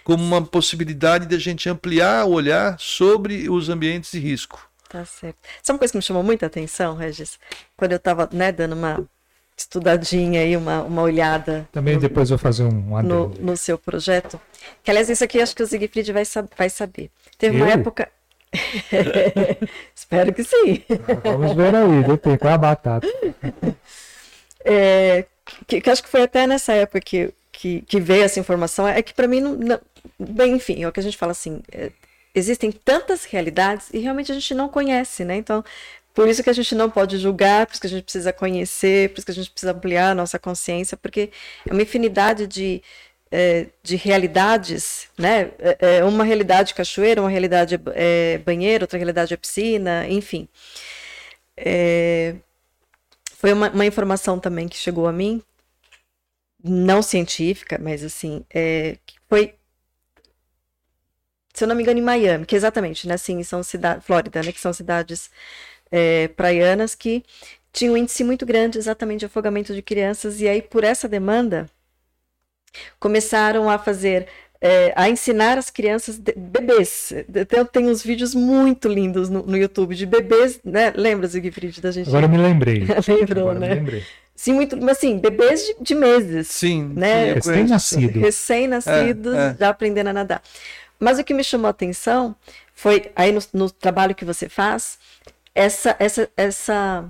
como uma possibilidade de a gente ampliar o olhar sobre os ambientes de risco. Tá certo. Sabe uma coisa que me chamou muita atenção, Regis? Quando eu tava, né, dando uma estudadinha aí, uma, uma olhada Também no, depois eu vou fazer um no, adendo. no seu projeto. Que, aliás, isso aqui acho que o Siegfried vai, vai saber. Teve uma Eu? época. Espero que sim. Vamos ver aí, depende é a batata. É, que, que acho que foi até nessa época que, que, que veio essa informação. É que para mim, não, não- bem, enfim, é o que a gente fala assim: é, existem tantas realidades e realmente a gente não conhece, né? Então, por isso que a gente não pode julgar, por isso que a gente precisa conhecer, por isso que a gente precisa ampliar a nossa consciência, porque é uma infinidade de, é, de realidades, né? É, é uma realidade cachoeira, uma realidade é, banheiro, outra realidade é piscina, enfim. É, foi uma, uma informação também que chegou a mim, não científica, mas assim, é, foi, se eu não me engano, em Miami, que exatamente, né, assim, são cidades, Flórida, né, que são cidades é, praianas que tinham um índice muito grande exatamente de afogamento de crianças, e aí por essa demanda começaram a fazer é, a ensinar as crianças, de- bebês. Tem, tem uns vídeos muito lindos no, no YouTube de bebês, né? Lembra, Siegfried, da gente? Agora eu me lembrei. Lembrou, Agora eu me né? lembrei. Sim, muito, mas assim, bebês de, de meses. Sim, Né? sim, eu conheço. Recém-nascido. Recém-nascidos, É, é. já aprendendo a nadar. Mas o que me chamou a atenção foi aí no, no trabalho que você faz, essa, essa, essa,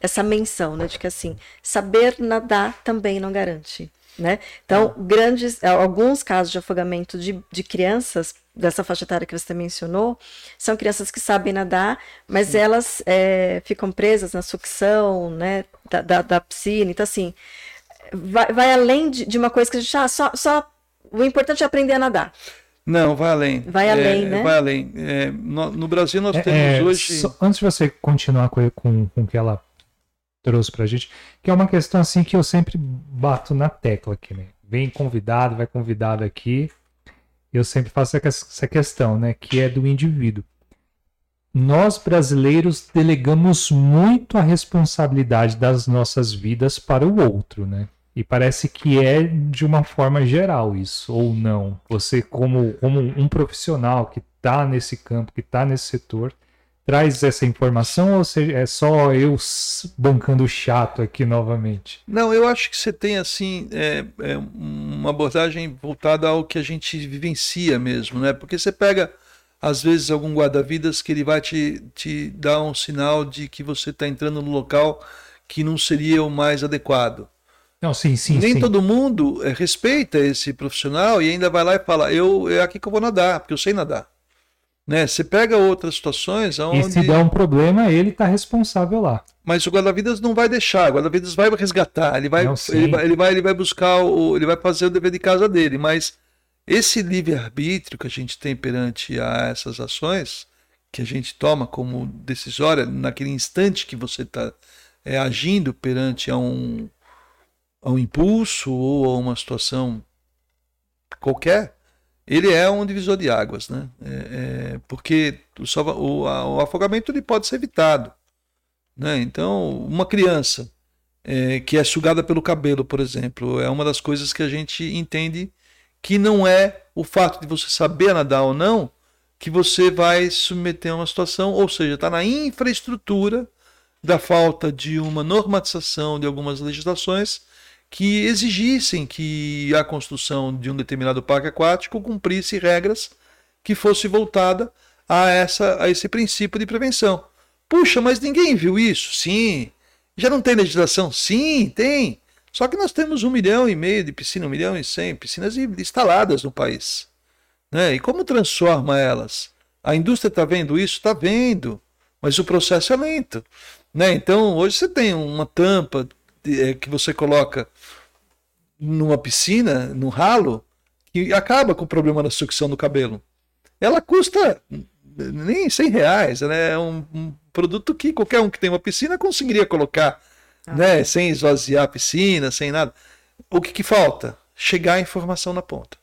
essa menção, né, de que assim, saber nadar também não garante. Né? Então, grandes, alguns casos de afogamento de, de crianças dessa faixa etária que você mencionou, são crianças que sabem nadar, mas Sim. elas é, ficam presas na sucção né, da, da, da, piscina. Então, assim, vai, vai além de, de uma coisa que a gente. Ah, só, só, o importante é aprender a nadar. Não, vai além. Vai além, é, né? Vai além. É, no, no, Brasil nós é, temos é, hoje. Só, antes de você continuar com, com, com o que ela trouxe pra gente, que é uma questão assim que eu sempre bato na tecla aqui, né? Vem convidado, vai convidado aqui. Eu sempre faço essa questão, né? Que é do indivíduo. Nós brasileiros delegamos muito a responsabilidade das nossas vidas para o outro, né? E parece que é de uma forma geral isso, ou não. Você, como, como um profissional que está nesse campo, que está nesse setor, traz essa informação ou seja, é só eu bancando chato aqui novamente? Não, eu acho que você tem assim é, é uma abordagem voltada ao que a gente vivencia mesmo, né? Porque você pega às vezes algum guarda-vidas que ele vai te, te dar um sinal de que você está entrando no local que não seria o mais adequado. Não, sim, sim. Nem sim. todo mundo é, respeita esse profissional e ainda vai lá e fala: eu é aqui que eu vou nadar, porque eu sei nadar. Né? Você pega outras situações onde... E se der um problema, ele está responsável lá. Mas o guarda-vidas não vai deixar, o guarda-vidas vai resgatar, ele vai, não, ele vai, ele vai, ele vai buscar, o, ele vai fazer o dever de casa dele. Mas esse livre-arbítrio que a gente tem perante a essas ações, que a gente toma como decisória naquele instante que você está é, agindo perante a um, a um impulso ou a uma situação qualquer, ele é um divisor de águas, né? É, é, porque o, o, o, afogamento ele pode ser evitado. Né? Então, uma criança é, que é sugada pelo cabelo, por exemplo, é uma das coisas que a gente entende que não é o fato de você saber nadar ou não que você vai submeter a uma situação, ou seja, está na infraestrutura da falta de uma normatização de algumas legislações que exigissem que a construção de um determinado parque aquático cumprisse regras que fosse voltada a, essa, a esse princípio de prevenção. Puxa, mas ninguém viu isso? Sim. Já não tem legislação? Sim, tem. Só que nós temos um milhão e meio de piscinas, um milhão e cem piscinas instaladas no país. Né? E como transforma elas? A indústria está vendo isso? Está vendo. Mas o processo é lento. Né? Então, hoje você tem uma tampa é, que você coloca numa piscina, no ralo, que acaba com o problema da sucção do cabelo. Ela custa nem 100 reais, né? é um, um produto que qualquer um que tem uma piscina conseguiria colocar, ah. né? sem esvaziar a piscina, sem nada. O que, que falta? Chegar a informação na ponta.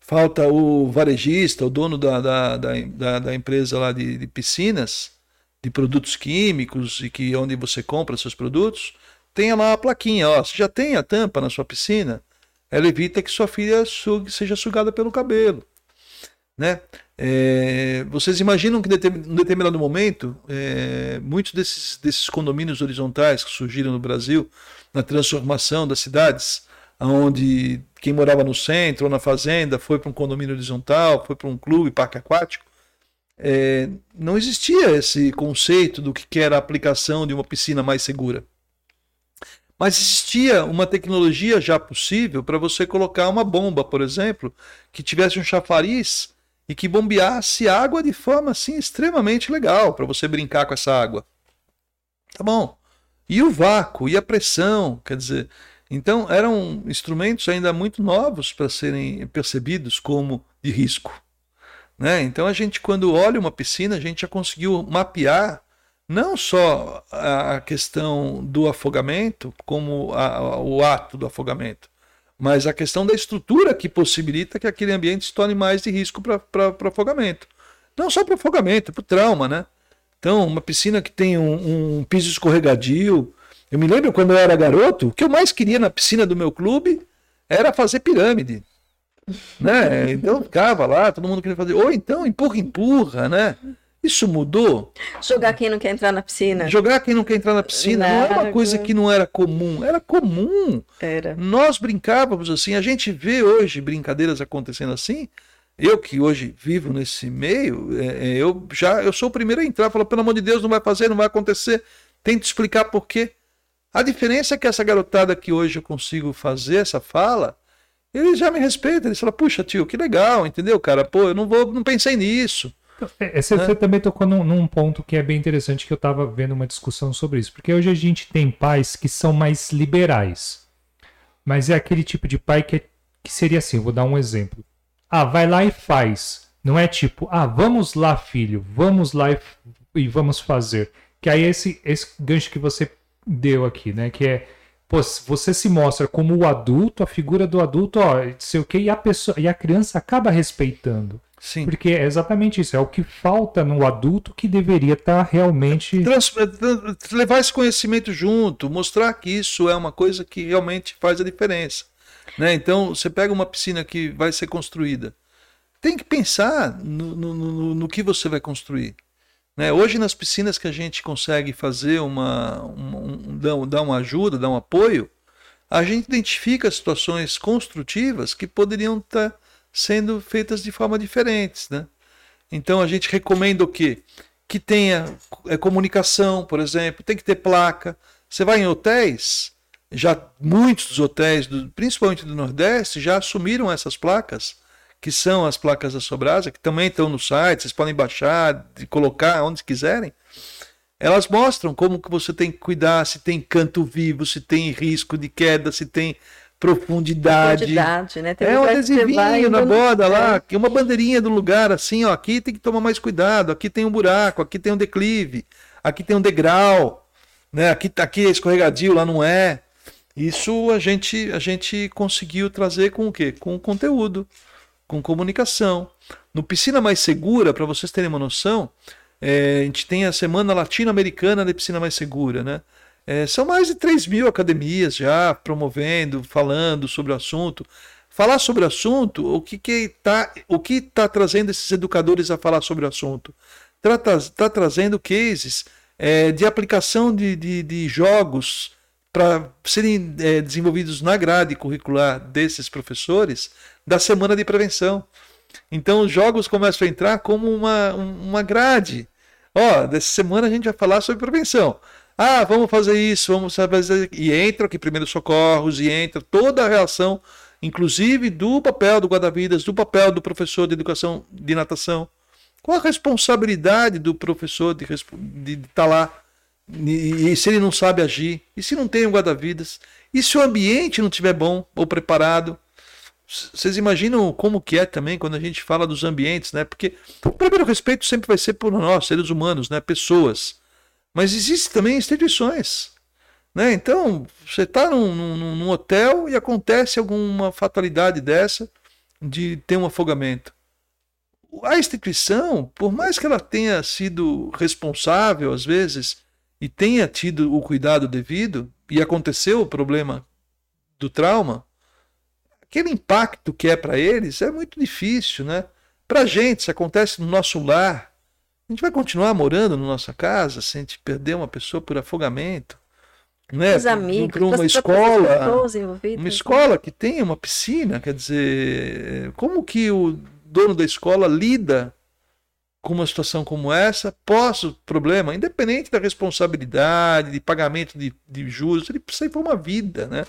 Falta o varejista, o dono da, da, da, da empresa lá de, de piscinas, de produtos químicos e que onde você compra seus produtos, tenha lá a plaquinha, ó, você já tem a tampa na sua piscina, ela evita que sua filha sugue, seja sugada pelo cabelo. Né? É, vocês imaginam que em determinado momento, é, muitos desses, desses condomínios horizontais que surgiram no Brasil, na transformação das cidades, onde quem morava no centro ou na fazenda foi para um condomínio horizontal, foi para um clube, parque aquático, é, não existia esse conceito do que era a aplicação de uma piscina mais segura. Mas existia uma tecnologia já possível para você colocar uma bomba, por exemplo, que tivesse um chafariz e que bombeasse água de forma assim extremamente legal para você brincar com essa água. Tá bom. E o vácuo e a pressão, quer dizer, então eram instrumentos ainda muito novos para serem percebidos como de risco. Né? Então a gente, quando olha uma piscina, a gente já conseguiu mapear não só a questão do afogamento, como a, o ato do afogamento, mas a questão da estrutura que possibilita que aquele ambiente se torne mais de risco para afogamento. Não só para afogamento, para trauma, né? Então, uma piscina que tem um, um, piso escorregadio. Eu me lembro quando eu era garoto, o que eu mais queria na piscina do meu clube era fazer pirâmide. né? Então ficava lá, todo mundo queria fazer. Ou então empurra, empurra, né? Isso mudou? Jogar quem não quer entrar na piscina. Jogar quem não quer entrar na piscina não, não era uma coisa que não era comum, era comum. Era. Nós brincávamos assim, a gente vê hoje brincadeiras acontecendo assim. eu que hoje vivo nesse meio, é, é, eu já eu sou o primeiro a entrar, falar pelo amor de Deus, não vai fazer, não vai acontecer. Tento explicar por quê. A diferença é que essa garotada que hoje eu consigo fazer essa fala, eles já me respeitam, eles falam, puxa tio, que legal, entendeu, cara? Pô, eu não vou, não pensei nisso. É, é, você, né? você, também tocou num, num, ponto que é bem interessante que eu estava vendo uma discussão sobre isso, porque hoje a gente tem pais que são mais liberais, mas é aquele tipo de pai que, é, que seria assim, vou dar um exemplo. Ah, vai lá e faz. Não é tipo, ah, vamos lá, filho, vamos lá e, e vamos fazer. Que aí esse, esse gancho que você deu aqui, né? Que é, pô, você se mostra como o adulto, a figura do adulto, ó, sei o que, e a pessoa, e a criança acaba respeitando. Sim. Porque é exatamente isso, é o que falta no adulto que deveria estar tá realmente. Trans, levar esse conhecimento junto, mostrar que isso é uma coisa que realmente faz a diferença. Né? Então, você pega uma piscina que vai ser construída, tem que pensar no, no, no, no que você vai construir. Né? Hoje, nas piscinas que a gente consegue fazer uma, uma um, dar uma ajuda, dar um apoio, a gente identifica situações construtivas que poderiam estar. Sendo feitas de forma diferentes, né? Então a gente recomenda o quê? Que tenha é, comunicação, por exemplo, tem que ter placa. Você vai em hotéis, já muitos dos hotéis, do, principalmente do Nordeste, já assumiram essas placas, que são as placas da Sobrasa, que também estão no site, vocês podem baixar e colocar onde quiserem. Elas mostram como que você tem que cuidar, se tem canto vivo, se tem risco de queda, se tem profundidade. profundidade né? é um adesivinho na borda lá, que é uma bandeirinha do lugar, assim, ó, aqui tem que tomar mais cuidado, aqui tem um buraco, aqui tem um declive, aqui tem um degrau, né? Aqui, aqui é escorregadio, lá não é. Isso a gente, a gente conseguiu trazer com o quê? Com conteúdo, com comunicação. No Piscina Mais Segura, para vocês terem uma noção, é, a gente tem a Semana Latino-Americana de Piscina Mais Segura, né? É, são mais de 3 mil academias já promovendo, falando sobre o assunto. Falar sobre o assunto, o que está que tá trazendo esses educadores a falar sobre o assunto? Está tá trazendo cases é, de aplicação de, de, de jogos para serem é, desenvolvidos na grade curricular desses professores da semana de prevenção. Então os jogos começam a entrar como uma, uma grade. Ó, dessa semana a gente vai falar sobre prevenção. Ah, vamos fazer isso, vamos fazer. E entra aqui primeiros socorros, e entra toda a reação, inclusive do papel do guarda-vidas, do papel do professor de educação de natação. Qual a responsabilidade do professor de estar tá lá? E, e se ele não sabe agir? E se não tem um guarda-vidas? E se o ambiente não estiver bom ou preparado? Vocês imaginam como que é também quando a gente fala dos ambientes, né? Porque o primeiro respeito sempre vai ser por nós, seres humanos, né? Pessoas. Mas existem também instituições. Né? Então, você está num, num, num, hotel e acontece alguma fatalidade dessa de ter um afogamento. A instituição, por mais que ela tenha sido responsável às vezes e tenha tido o cuidado devido e aconteceu o problema do trauma, aquele impacto que é para eles é muito difícil, né? Para a gente, se acontece no nosso lar, a gente vai continuar morando na nossa casa se a gente perder uma pessoa por afogamento? Né? Os amigos, para uma escola, uma escola que tem uma piscina, quer dizer, como que o dono da escola lida com uma situação como essa, pós o problema, independente da responsabilidade, de pagamento de, de juros, ele precisa ir para uma vida, né?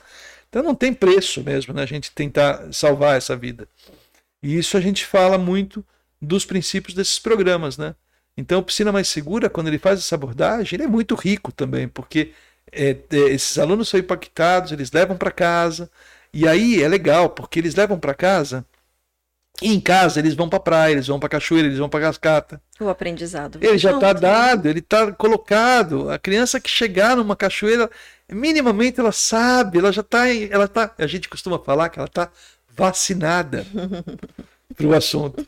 Então não tem preço mesmo, né? A gente tentar salvar essa vida. E isso a gente fala muito dos princípios desses programas, né? Então, Piscina Mais Segura, quando ele faz essa abordagem, ele é muito rico também, porque é, é, esses alunos são impactados, eles levam para casa, e aí é legal, porque eles levam para casa, e em casa eles vão para praia, eles vão para cachoeira, eles vão para cascata. O aprendizado. Ele já está dado, ele está colocado. A criança que chegar numa cachoeira, minimamente ela sabe, ela já está, ela tá, a gente costuma falar que ela está vacinada. para o assunto.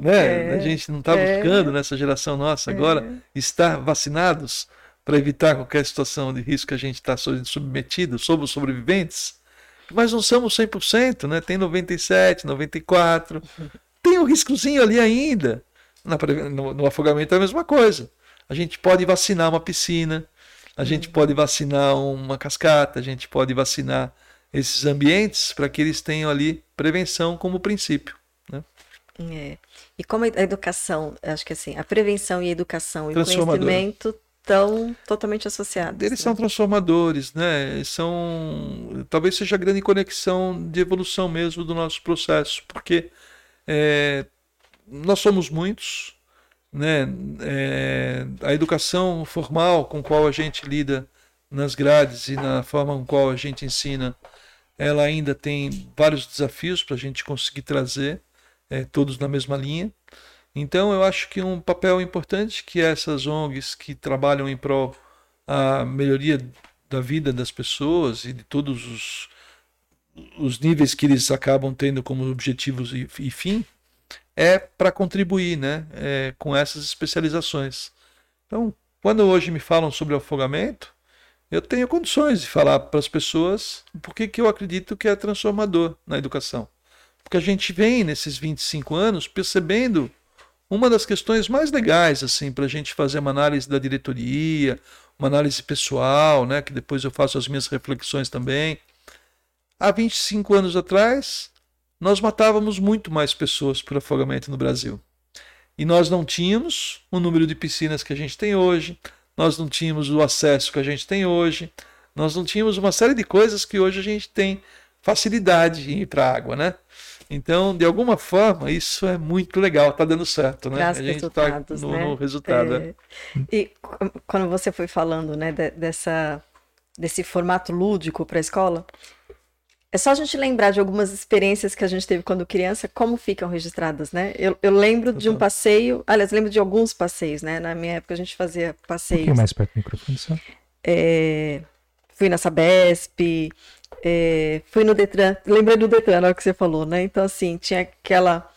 Né? É, a gente não está é, buscando nessa geração nossa agora é. estar vacinados para evitar qualquer situação de risco que a gente está submetido, somos sobreviventes, mas não somos 100%, né? tem 97%, 94%, tem um riscozinho ali ainda. Na, no, no afogamento é a mesma coisa. A gente pode vacinar uma piscina, a gente pode vacinar uma cascata, a gente pode vacinar esses ambientes para que eles tenham ali prevenção como princípio. É. E como a educação, acho que assim, a prevenção e a educação e o conhecimento estão totalmente associados. Eles né? são transformadores, né? São talvez seja a grande conexão de evolução mesmo do nosso processo, porque é, nós somos muitos, né? É, a educação formal com qual a gente lida nas grades e na forma com qual a gente ensina, ela ainda tem vários desafios para a gente conseguir trazer é, todos na mesma linha. Então, eu acho que um papel importante que essas ONGs que trabalham em prol a melhoria da vida das pessoas e de todos os, os níveis que eles acabam tendo como objetivos e, e fim, é para contribuir né, é, com essas especializações. Então, quando hoje me falam sobre afogamento, eu tenho condições de falar para as pessoas porque que eu acredito que é transformador na educação. Porque a gente vem nesses 25 anos percebendo uma das questões mais legais assim para a gente fazer uma análise da diretoria, uma análise pessoal, né, que depois eu faço as minhas reflexões também. Há 25 anos atrás, nós matávamos muito mais pessoas por afogamento no Brasil. E nós não tínhamos o número de piscinas que a gente tem hoje, nós não tínhamos o acesso que a gente tem hoje, nós não tínhamos uma série de coisas que hoje a gente tem facilidade em ir para a água, né? Então, de alguma forma, isso é muito legal, tá dando certo, né? Traz a gente tá no, né? no resultado. É. né? E qu- quando você foi falando, né, de- dessa, desse formato lúdico para a escola, é só a gente lembrar de algumas experiências que a gente teve quando criança, como ficam registradas, né? Eu, eu lembro de um passeio, aliás, lembro de alguns passeios, né? Na minha época a gente fazia Um passeios. mais perto do microfone, só. É, fui na Sabesp, é, fui no Detran, lembrei do Detran na hora que você falou, né? Então, assim, tinha aquela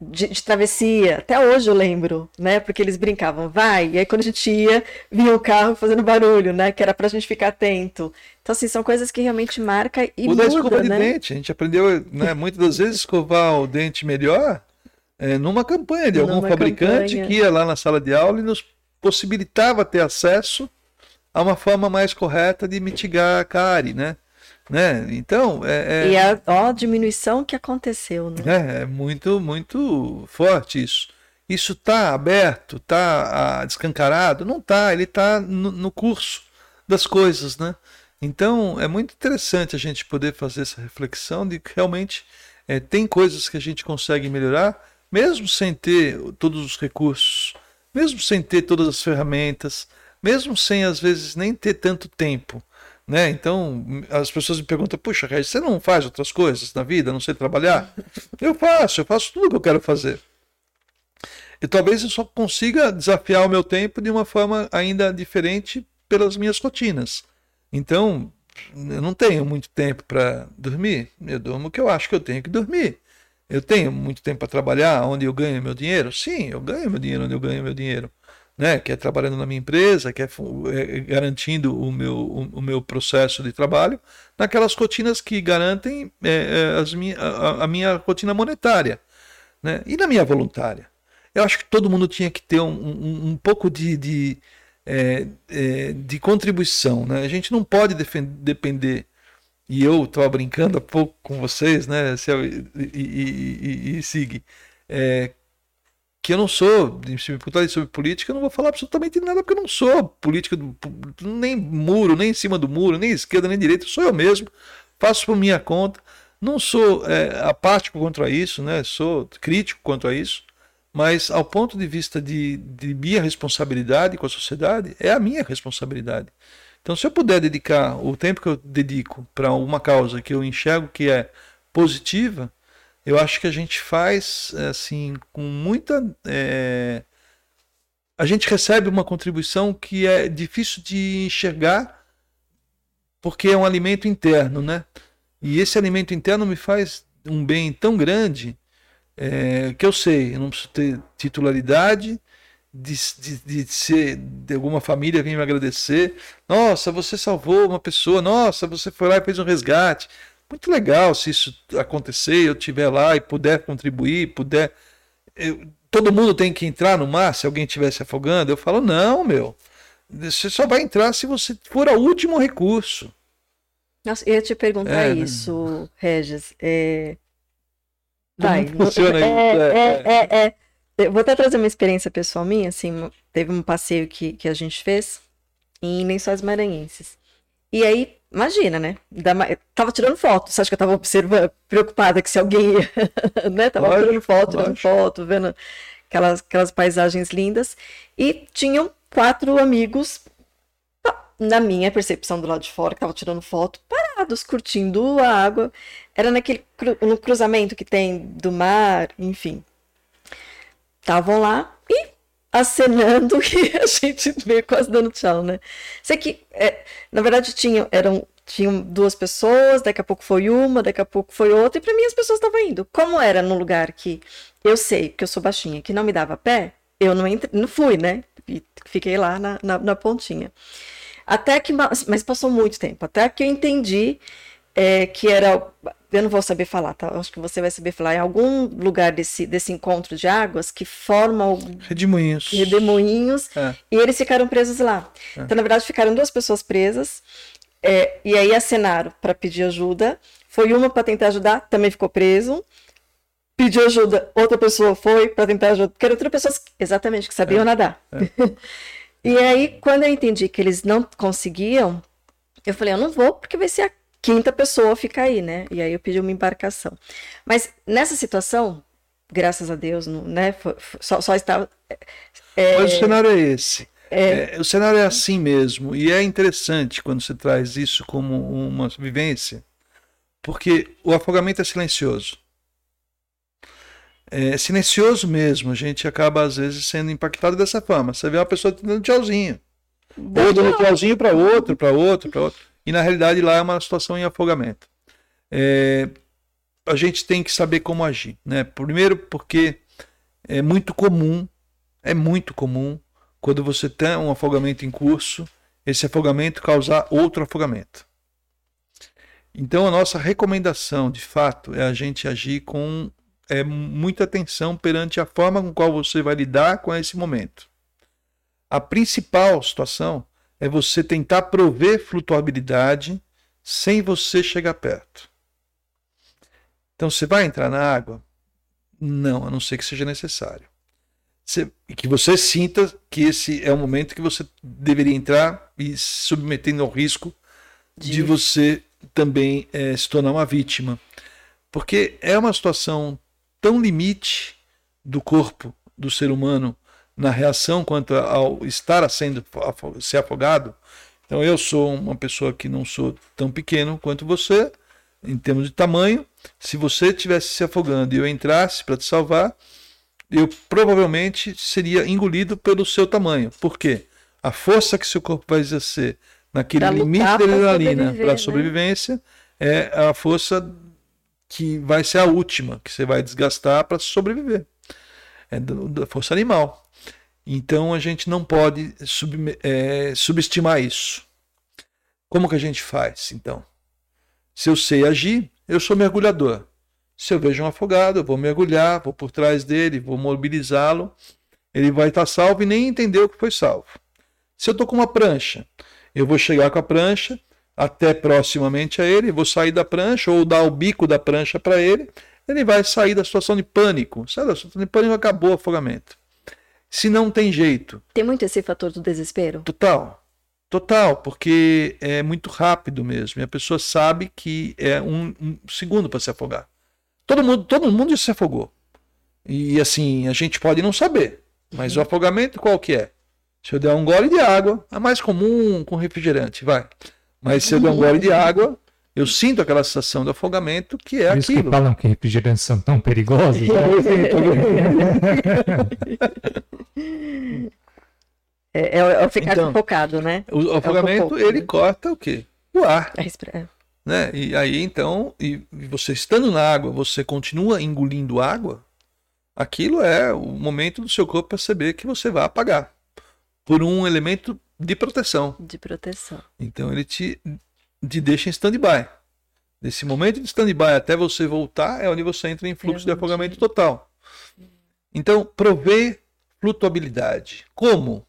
de, de travessia, até hoje eu lembro, né? Porque eles brincavam, vai, e aí quando a gente ia, vinha o carro fazendo barulho, né? Que era pra gente ficar atento. Então, assim, são coisas que realmente marcam e da muda, escova de né? dente, a gente aprendeu, né, muitas das vezes, escovar o dente melhor é, numa campanha de algum Numa fabricante campanha. que ia lá na sala de aula e nos possibilitava ter acesso a uma forma mais correta de mitigar a cárie, né? Né? Então, é, é- E a ó, diminuição que aconteceu, né? É, é muito, muito forte isso. Isso está aberto, está descancarado? Não está, ele está no, no curso das coisas, né? Então é muito interessante a gente poder fazer essa reflexão de que realmente é, tem coisas que a gente consegue melhorar, mesmo sem ter todos os recursos, mesmo sem ter todas as ferramentas, mesmo sem às vezes nem ter tanto tempo. Né? Então, as pessoas me perguntam: puxa, Regis, você não faz outras coisas na vida, não sei trabalhar? Eu faço, eu faço tudo que eu quero fazer. E talvez eu só consiga desafiar o meu tempo de uma forma ainda diferente pelas minhas rotinas. Então, eu não tenho muito tempo para dormir. Eu durmo o que eu acho que eu tenho que dormir. Eu tenho muito tempo para trabalhar onde eu ganho meu dinheiro? Sim, eu ganho meu dinheiro onde eu ganho meu dinheiro. Né? Que é trabalhando na minha empresa, que é, fu- é garantindo o meu, o, o meu processo de trabalho, naquelas rotinas que garantem é, é, as minha, a, a minha rotina monetária. Né? E na minha voluntária. Eu acho que todo mundo tinha que ter um, um, um pouco de, de, é, é, de contribuição. Né? A gente não pode depender. E eu estava brincando há pouco com vocês, né, Cel e, e, e, e Sig, é, que eu não sou, se me perguntarem sobre política, eu não vou falar absolutamente nada, porque eu não sou política, nem muro, nem em cima do muro, nem esquerda, nem direita, sou eu mesmo, faço por minha conta, não sou é, apático contra isso, né, sou crítico contra isso, mas ao ponto de vista de, de minha responsabilidade com a sociedade, é a minha responsabilidade. Então, se eu puder dedicar o tempo que eu dedico para uma causa que eu enxergo que é positiva, eu acho que a gente faz assim com muita. É... A gente recebe uma contribuição que é difícil de enxergar porque é um alimento interno, né? E esse alimento interno me faz um bem tão grande é, que eu sei, eu não preciso ter titularidade, de, de, de, ser de alguma família vir me agradecer. Nossa, você salvou uma pessoa. Nossa, você foi lá e fez um resgate. Muito legal se isso acontecer, eu estiver lá e puder contribuir, puder. Eu, todo mundo tem que entrar no mar se alguém estiver se afogando. Eu falo, não, meu. Você só vai entrar se você for o último recurso. Nossa, eu ia te perguntar é, isso, Regis. É... Vai. funciona é, isso. É, É, é, é. Vou até trazer uma experiência pessoal minha, assim, teve um passeio que, que a gente fez em Lençóis Maranhenses. E aí, imagina, né? Tava tirando foto. Você acha que eu tava observando, preocupada que se alguém ia, né? Tava Lógico, tirando foto, tirando lógico. foto, vendo aquelas, aquelas paisagens lindas. E tinham quatro amigos, na minha percepção do lado de fora, que estavam tirando foto, parados, curtindo a água. Era naquele cru- no cruzamento que tem do mar, enfim. Estavam lá e acenando e a gente veio quase dando tchau, né? Sei que, é, na verdade, tinham, eram, tinham duas pessoas, daqui a pouco foi uma, daqui a pouco foi outra, e para mim as pessoas estavam indo. Como era num lugar que eu sei, porque eu sou baixinha, que não me dava pé, eu não, entre, não fui, né? Fiquei lá na, na, na pontinha. Até que, mas passou muito tempo, até que eu entendi é, que era, eu não vou saber falar, tá? Acho que você vai saber falar, em algum lugar desse, desse encontro de águas que forma o Redemoinhos. redemoinhos É. e eles ficaram presos lá. Então, na verdade, ficaram duas pessoas presas é, e aí acenaram para pedir ajuda. Foi uma para tentar ajudar, também ficou preso. Pediu ajuda, outra pessoa foi para tentar ajudar, porque eram outras pessoas exatamente que sabiam nadar. e aí, quando eu entendi que eles não conseguiam, eu falei, eu não vou, porque vai ser a quinta pessoa a ficar aí, né? E aí eu pedi uma embarcação. Mas nessa situação, graças a Deus, não, né? só, só estava. Mas o cenário é esse. É, o cenário é assim mesmo. E é interessante quando você traz isso como uma vivência, porque o afogamento é silencioso. É silencioso mesmo. A gente acaba, às vezes, sendo impactado dessa forma. Você vê uma pessoa dando tchauzinho. Ou dando tchauzinho para outro, para outro, para outro. E na realidade lá é uma situação em afogamento. É, a gente tem que saber como agir. Né? Primeiro, porque é muito comum, é muito comum, quando você tem um afogamento em curso, esse afogamento causar outro afogamento. Então, a nossa recomendação, de fato, é a gente agir com é, muita atenção perante a forma com qual você vai lidar com esse momento. A principal situação é você tentar prover flutuabilidade sem você chegar perto. Então, você vai entrar na água? Não, a não ser que seja necessário. Você- e que você sinta que esse é o momento que você deveria entrar e se submetendo ao risco de, De- você também eh, se tornar uma vítima. Porque é uma situação tão limite do corpo do ser humano na reação quanto ao estar sendo ser afogado. Então eu sou uma pessoa que não sou tão pequeno quanto você em termos de tamanho. Se você estivesse se afogando e eu entrasse para te salvar, eu provavelmente seria engolido pelo seu tamanho. Por quê? A força que seu corpo vai exercer naquele Pra limite de adrenalina para né? sobrevivência é a força que vai ser a última que você vai desgastar para sobreviver. É da força animal. Então a gente não pode subme- é, subestimar isso. Como que a gente faz, então? Se eu sei agir, eu sou mergulhador. Se eu vejo um afogado, eu vou mergulhar, vou por trás dele, vou mobilizá-lo. Ele vai estar salvo e nem entender o que foi salvo. Se eu estou com uma prancha, eu vou chegar com a prancha até proximamente a ele, vou sair da prancha ou dar o bico da prancha para ele, ele vai sair da situação de pânico. Sai da situação de pânico, acabou o afogamento. Se não tem jeito, Tem muito esse fator do desespero. Total. Total, porque é muito rápido mesmo. E a pessoa sabe que é um, um segundo para se afogar. Todo mundo, todo mundo se afogou. E assim, a gente pode não saber. Mas o afogamento qual que é? Se eu der um gole de água, é mais comum com refrigerante, vai. Mas se eu der um gole de água, eu sinto aquela sensação de afogamento que é Por isso que aquilo. falam que refrigerantes são tão perigosos. né? É, é, é o ficar Então. sufocado, né? O afogamento, pouco, ele né? corta o quê? O ar. A respira- né? E aí então, e e você estando na água, você continua engolindo água, aquilo é o momento do seu corpo perceber que você vai apagar por um elemento de proteção. De proteção. Então ele te, te deixa em stand-by. Nesse momento de stand-by até você voltar é onde você entra em fluxo de onde- afogamento total. Então, prover flutuabilidade. Como?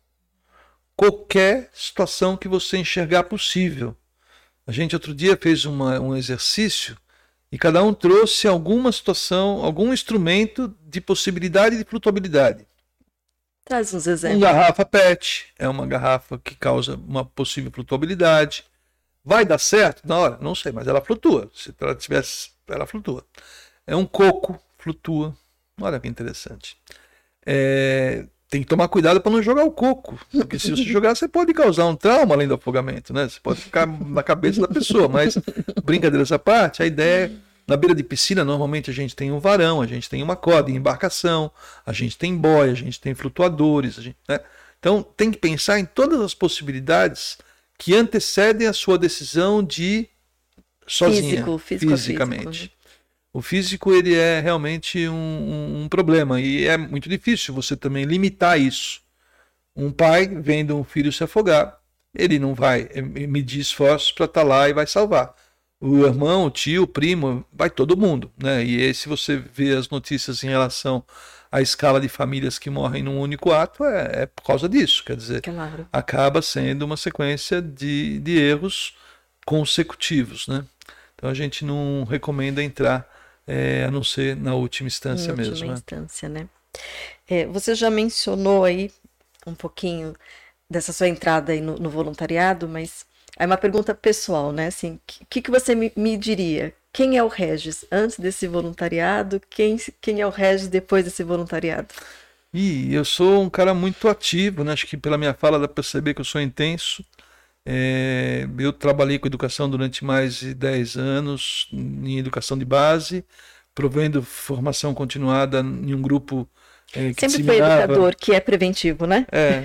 Qualquer situação que você enxergar possível. A gente outro dia fez uma- um exercício E cada um trouxe alguma situação, algum instrumento de possibilidade de flutuabilidade. Traz uns exemplos. Uma garrafa PET é uma garrafa que causa uma possível flutuabilidade. Vai dar certo na hora? Não sei, mas ela flutua. Se ela tivesse, ela flutua. É um coco, flutua. Olha que interessante. É, tem que tomar cuidado para não jogar o coco, porque se você jogar, você pode causar um trauma além do afogamento, né? Você pode ficar na cabeça da pessoa, mas brincadeiras à parte, a ideia é na beira de piscina, normalmente a gente tem um varão, a gente tem uma corda em embarcação, a gente tem boia, a gente tem flutuadores. Gente, né? Então tem que pensar em todas as possibilidades que antecedem a sua decisão de sozinha, físico, físico fisicamente. Físico. O físico ele é realmente um, um, um, problema e é muito difícil você também limitar isso. Um pai vendo um filho se afogar, ele não vai medir esforços para estar tá lá e vai salvar o irmão, o tio, o primo, vai todo mundo, né? E aí, se você vê as notícias em relação à escala de famílias que morrem num único ato, é, é por causa disso, quer dizer, claro. acaba sendo uma sequência de, de erros consecutivos, né? Então a gente não recomenda entrar, é, a não ser na última instância na mesmo. Última né? instância, né? É, você já mencionou aí um pouquinho dessa sua entrada aí no, no voluntariado, mas é uma pergunta pessoal, né? Assim, o que, que você me, me, diria? Quem é o Regis antes desse voluntariado? Quem, quem é o Regis depois desse voluntariado? E eu sou um cara muito ativo, né? Acho que pela minha fala dá para perceber que eu sou intenso. É, eu trabalhei com educação durante mais de 10 anos em educação de base, provendo formação continuada em um grupo é, Sempre foi educador, que é preventivo, né? É,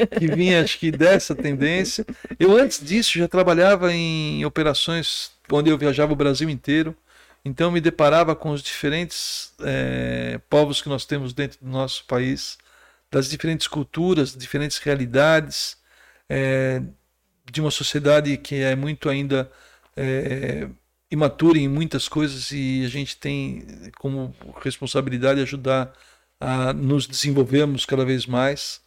é, que vinha, acho que, dessa tendência. Eu, antes disso, já trabalhava em operações onde eu viajava o Brasil inteiro. Então, me deparava com os diferentes é, povos que nós temos dentro do nosso país, das diferentes culturas, diferentes realidades, é, de uma sociedade que é muito ainda é, imatura em muitas coisas e a gente tem como responsabilidade ajudar a nos desenvolvermos cada vez mais.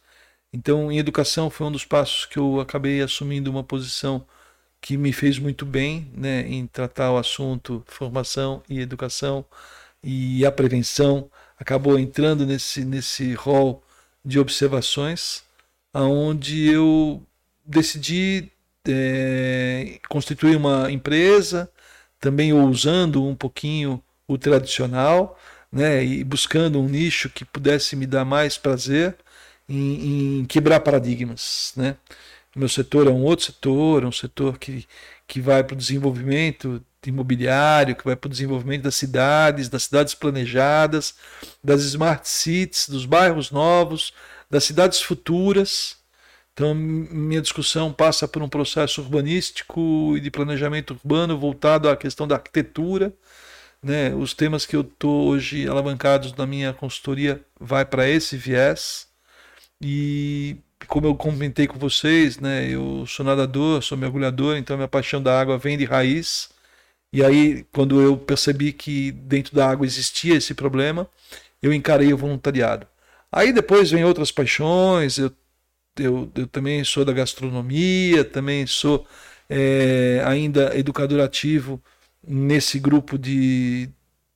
Então, em educação foi um dos passos que eu acabei assumindo uma posição que me fez muito bem, né, em tratar o assunto formação e educação e a prevenção. Acabou entrando nesse nesse rol de observações, aonde eu decidi é, constituir uma empresa, também usando um pouquinho o tradicional, né, e buscando um nicho que pudesse me dar mais prazer em, em quebrar paradigmas. Né? O meu setor é um outro setor, é um setor que, que vai para o desenvolvimento imobiliário, que vai para o desenvolvimento das cidades, das cidades planejadas, das smart cities, dos bairros novos, das cidades futuras. Então, minha discussão passa por um processo urbanístico e de planejamento urbano voltado à questão da arquitetura, né, os temas que eu estou hoje alavancados na minha consultoria vai para esse viés e como eu comentei com vocês, né, eu sou nadador, sou mergulhador, então minha paixão da água vem de raiz. E aí, quando eu percebi que dentro da água existia esse problema, eu encarei o voluntariado. Aí depois vem outras paixões, eu, eu, eu também sou da gastronomia, também sou é, ainda educador ativo nesse grupo de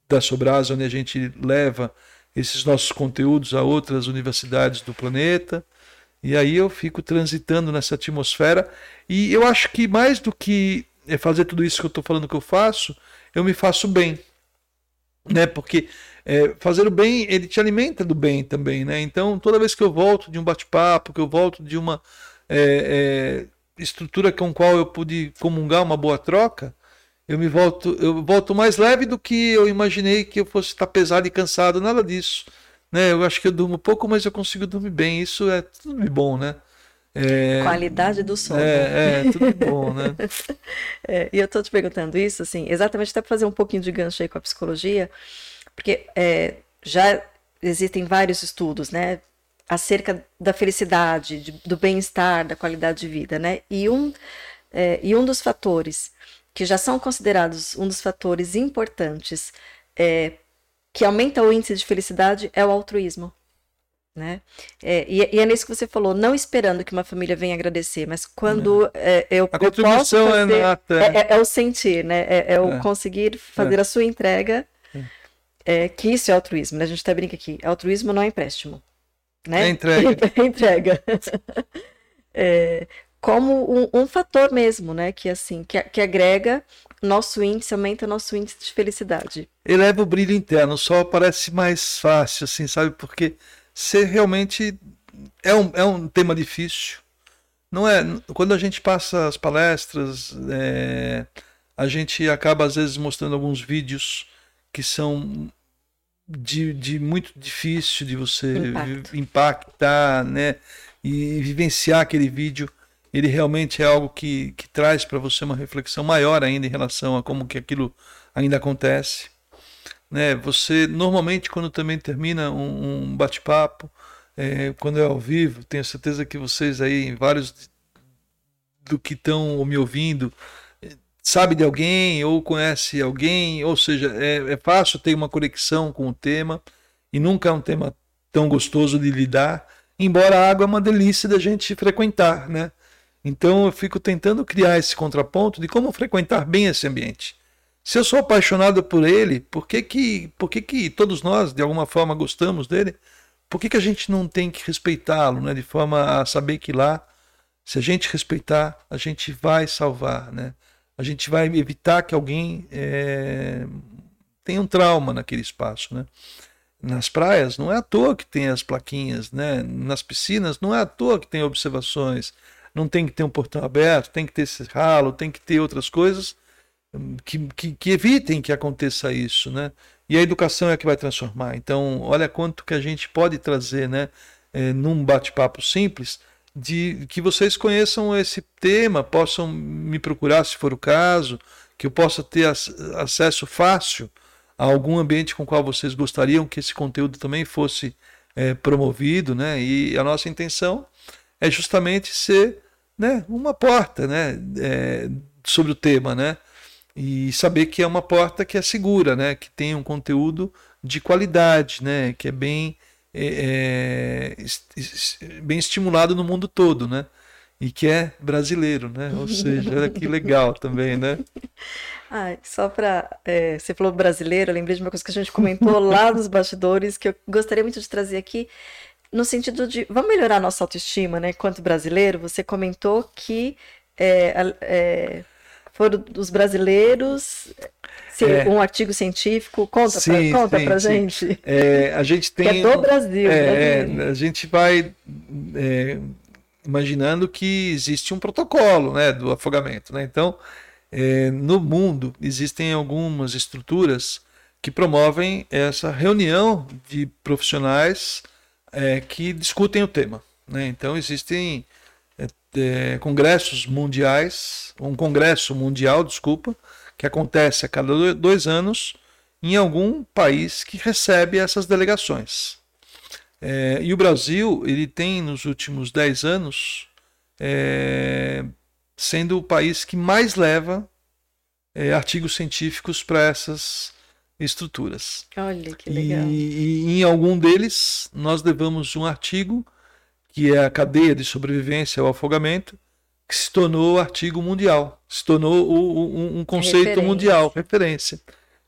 da Sobras, onde a gente leva esses nossos conteúdos a outras universidades do planeta. E aí eu fico transitando nessa atmosfera. E eu acho que mais do que fazer tudo isso que eu estou falando que eu faço, eu me faço bem. Né? Porque é, fazer o bem, ele te alimenta do bem também. Né? Então, toda vez que eu volto de um bate-papo, que eu volto de uma é, é, estrutura com qual eu pude comungar uma boa troca, eu me volto, eu volto mais leve do que eu imaginei que eu fosse estar pesado e cansado, nada disso. Né? Eu acho que eu durmo pouco, mas eu consigo dormir bem. Isso é tudo de bom, né? É, Qualidade do sono. É, é tudo bom, né? é, e eu estou te perguntando isso, assim, exatamente até para fazer um pouquinho de gancho aí com a psicologia, porque é, já existem vários estudos, né? Acerca da felicidade, de, do bem-estar, da qualidade de vida, né? E um, é, e um dos fatores que já são considerados um dos fatores importantes é, que aumenta o índice de felicidade é o altruísmo. né? É, e, e, é nisso que você falou, não esperando que uma família venha agradecer, mas quando é, eu, a eu posso é fazer, é, nata. É, é, o sentir, né? É, o conseguir fazer a sua entrega, que isso é altruísmo, né? A gente até brinca aqui, altruísmo não é empréstimo, né? É entrega. é entrega. como um, um, fator mesmo, né? Que assim, que, que agrega nosso índice, aumenta nosso índice de felicidade. Eleva o brilho interno, só parece mais fácil, assim, sabe? Porque ser realmente é um, é um tema difícil. Não é? Quando a gente passa as palestras, é, a gente acaba às vezes mostrando alguns vídeos que são de, de muito difícil de você Impacto. impactar, né? E vivenciar aquele vídeo, ele realmente é algo que, que traz para você uma reflexão maior ainda em relação a como que aquilo ainda acontece. Né? Você normalmente quando também termina um, um bate-papo, é, quando é ao vivo, tenho certeza que vocês aí, vários do que estão me ouvindo, sabe de alguém ou conhece alguém, ou seja, é, é fácil ter uma conexão com o tema e nunca é um tema tão gostoso de lidar, embora a água é uma delícia da gente frequentar, né? Então eu fico tentando criar esse contraponto de como frequentar bem esse ambiente. Se eu sou apaixonado por ele, por que que, por que, que todos nós, de alguma forma, gostamos dele? Por que, que a gente não tem que respeitá-lo, né? de forma a saber que lá, se a gente respeitar, a gente vai salvar, né? a gente vai evitar que alguém é, tenha um trauma naquele espaço. Né? Nas praias, não é à toa que tem as plaquinhas, né? nas piscinas, não é à toa que tem observações. Não tem que ter um portão aberto, tem que ter esse ralo, tem que ter outras coisas que, que, que, evitem que aconteça isso, né? E a educação é a que vai transformar. Então, olha quanto que a gente pode trazer, né? É, num bate-papo simples, de que vocês conheçam esse tema, possam me procurar se for o caso, que eu possa ter acesso fácil a algum ambiente com o qual vocês gostariam que esse conteúdo também fosse é, promovido, né? E a nossa intenção é justamente ser, né, uma porta, né, é, sobre o tema, né? e saber que é uma porta que é segura, né? Que tem um conteúdo de qualidade, né? Que é bem é, é, bem estimulado no mundo todo, né? E que é brasileiro, né? Ou seja, olha que legal também, né? Ah, só para é, você falou brasileiro, eu lembrei de uma coisa que a gente comentou lá nos bastidores que eu gostaria muito de trazer aqui no sentido de vamos melhorar a nossa autoestima, né? Quanto brasileiro, você comentou que é, é, foram os brasileiros. É. Um artigo científico, conta sim, pra, conta sim, pra sim. gente. É, a gente tem. Que é do Brasil. É, a gente vai é, imaginando que existe um protocolo né, do afogamento. Né? Então, é, no mundo, existem algumas estruturas que promovem essa reunião de profissionais é, que discutem o tema. Né? Então, existem é, congressos mundiais, um congresso mundial, desculpa, que acontece a cada dois anos em algum país que recebe essas delegações. É, e o Brasil, ele tem nos últimos dez anos, é, sendo o país que mais leva é, artigos científicos para essas estruturas. Olha que legal. E, e em algum deles, nós levamos um artigo que é a cadeia de sobrevivência ao afogamento, que se tornou artigo mundial, se tornou um, um conceito referência. mundial, referência.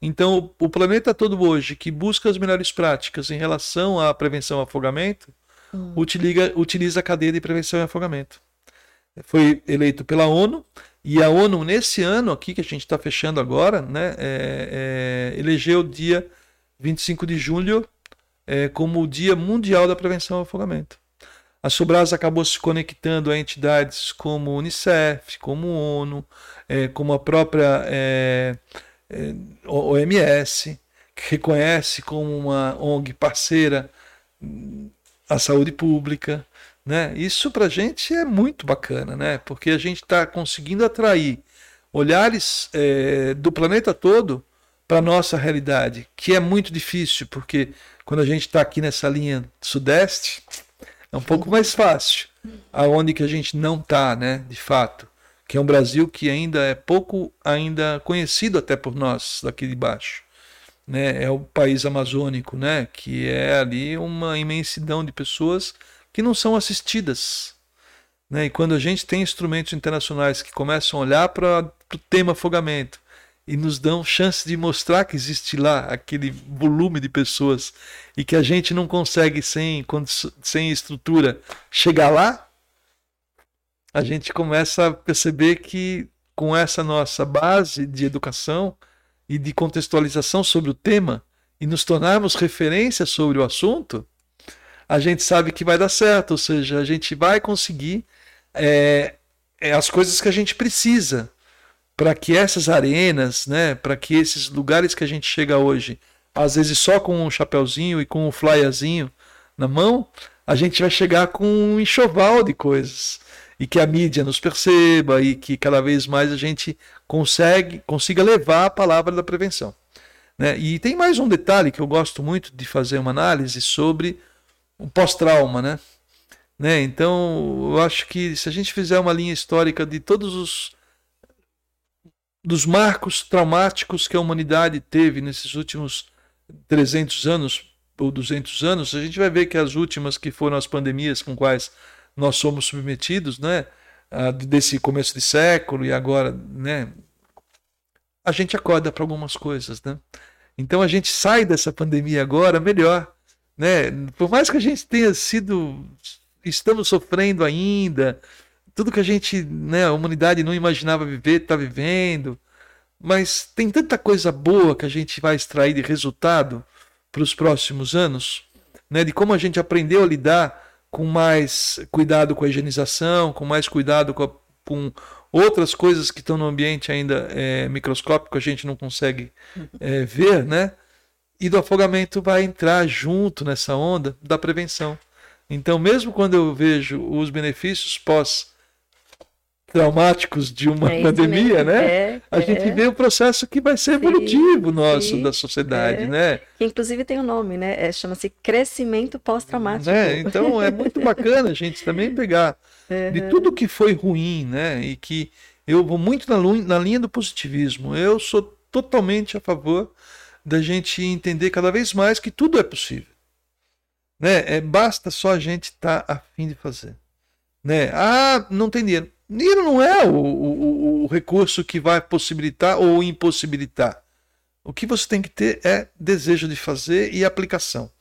Então, o planeta todo hoje que busca as melhores práticas em relação à prevenção ao afogamento, hum. utiliza, utiliza a cadeia de prevenção e afogamento. Foi eleito pela ONU, e a ONU, nesse ano aqui, que a gente está fechando agora, né, é, é, elegeu o dia 25 de julho é, como o Dia Mundial da Prevenção ao Afogamento. A Sobras acabou se conectando a entidades como Unicef, como ONU, é, como a própria é, é, OMS, que reconhece como uma ONG parceira a saúde pública. Né? Isso para a gente é muito bacana, né? porque a gente está conseguindo atrair olhares é, do planeta todo para a nossa realidade, que é muito difícil, porque quando a gente está aqui nessa linha sudeste, é um pouco mais fácil. Aonde que a gente não está, né, de fato. Que é um Brasil que ainda é pouco ainda conhecido até por nós daqui de baixo. né, é o país amazônico, né, que é ali uma imensidão de pessoas que não são assistidas. Né? E quando a gente tem instrumentos internacionais que começam a olhar para o tema afogamento e nos dão chance de mostrar que existe lá aquele volume de pessoas e que a gente não consegue sem, sem estrutura chegar lá, a gente começa a perceber que com essa nossa base de educação e de contextualização sobre o tema e nos tornarmos referência sobre o assunto, a gente sabe que vai dar certo, ou seja, a gente vai conseguir é, é as coisas que a gente precisa para que essas arenas, né, para que esses lugares que a gente chega hoje, às vezes só com um chapeuzinho e com um flyerzinho na mão, a gente vai chegar com um enxoval de coisas e que a mídia nos perceba e que cada vez mais a gente consegue consiga levar a palavra da prevenção. Né? E tem mais um detalhe que eu gosto muito de fazer uma análise sobre o pós-trauma, né? né? Então, eu acho que se a gente fizer uma linha histórica de todos os dos marcos traumáticos que a humanidade teve nesses últimos 300 anos ou 200 anos, a gente vai ver que as últimas que foram as pandemias com quais nós somos submetidos, né, desse começo de século e agora, né, a gente acorda para algumas coisas, né? Então a gente sai dessa pandemia agora melhor, né? Por mais que a gente tenha sido, estamos sofrendo ainda, tudo que a gente, né, a humanidade não imaginava viver, está vivendo, mas tem tanta coisa boa que a gente vai extrair de resultado para os próximos anos, né? De como a gente aprendeu a lidar com mais cuidado com a higienização, com mais cuidado com, a, com outras coisas que estão no ambiente ainda é, microscópico, a gente não consegue é, ver, né? E do afogamento vai entrar junto nessa onda da prevenção. Então, mesmo quando eu vejo os benefícios pós traumáticos de uma é pandemia, né? É, a é. gente vê o um processo que vai ser evolutivo sim, nosso sim, da sociedade, é. né? Que inclusive tem um nome, né? É, Chama-se crescimento pós-traumático. É, então é muito bacana a gente também pegar de tudo que foi ruim, né? E que eu vou muito na, na linha do positivismo. Eu sou totalmente a favor da gente entender cada vez mais que tudo é possível. Né? É, basta só a gente estar tá afim de fazer. Né? Ah, não tem dinheiro Dinheiro não é o, o, o recurso que vai possibilitar ou impossibilitar. O que você tem que ter é desejo de fazer e aplicação.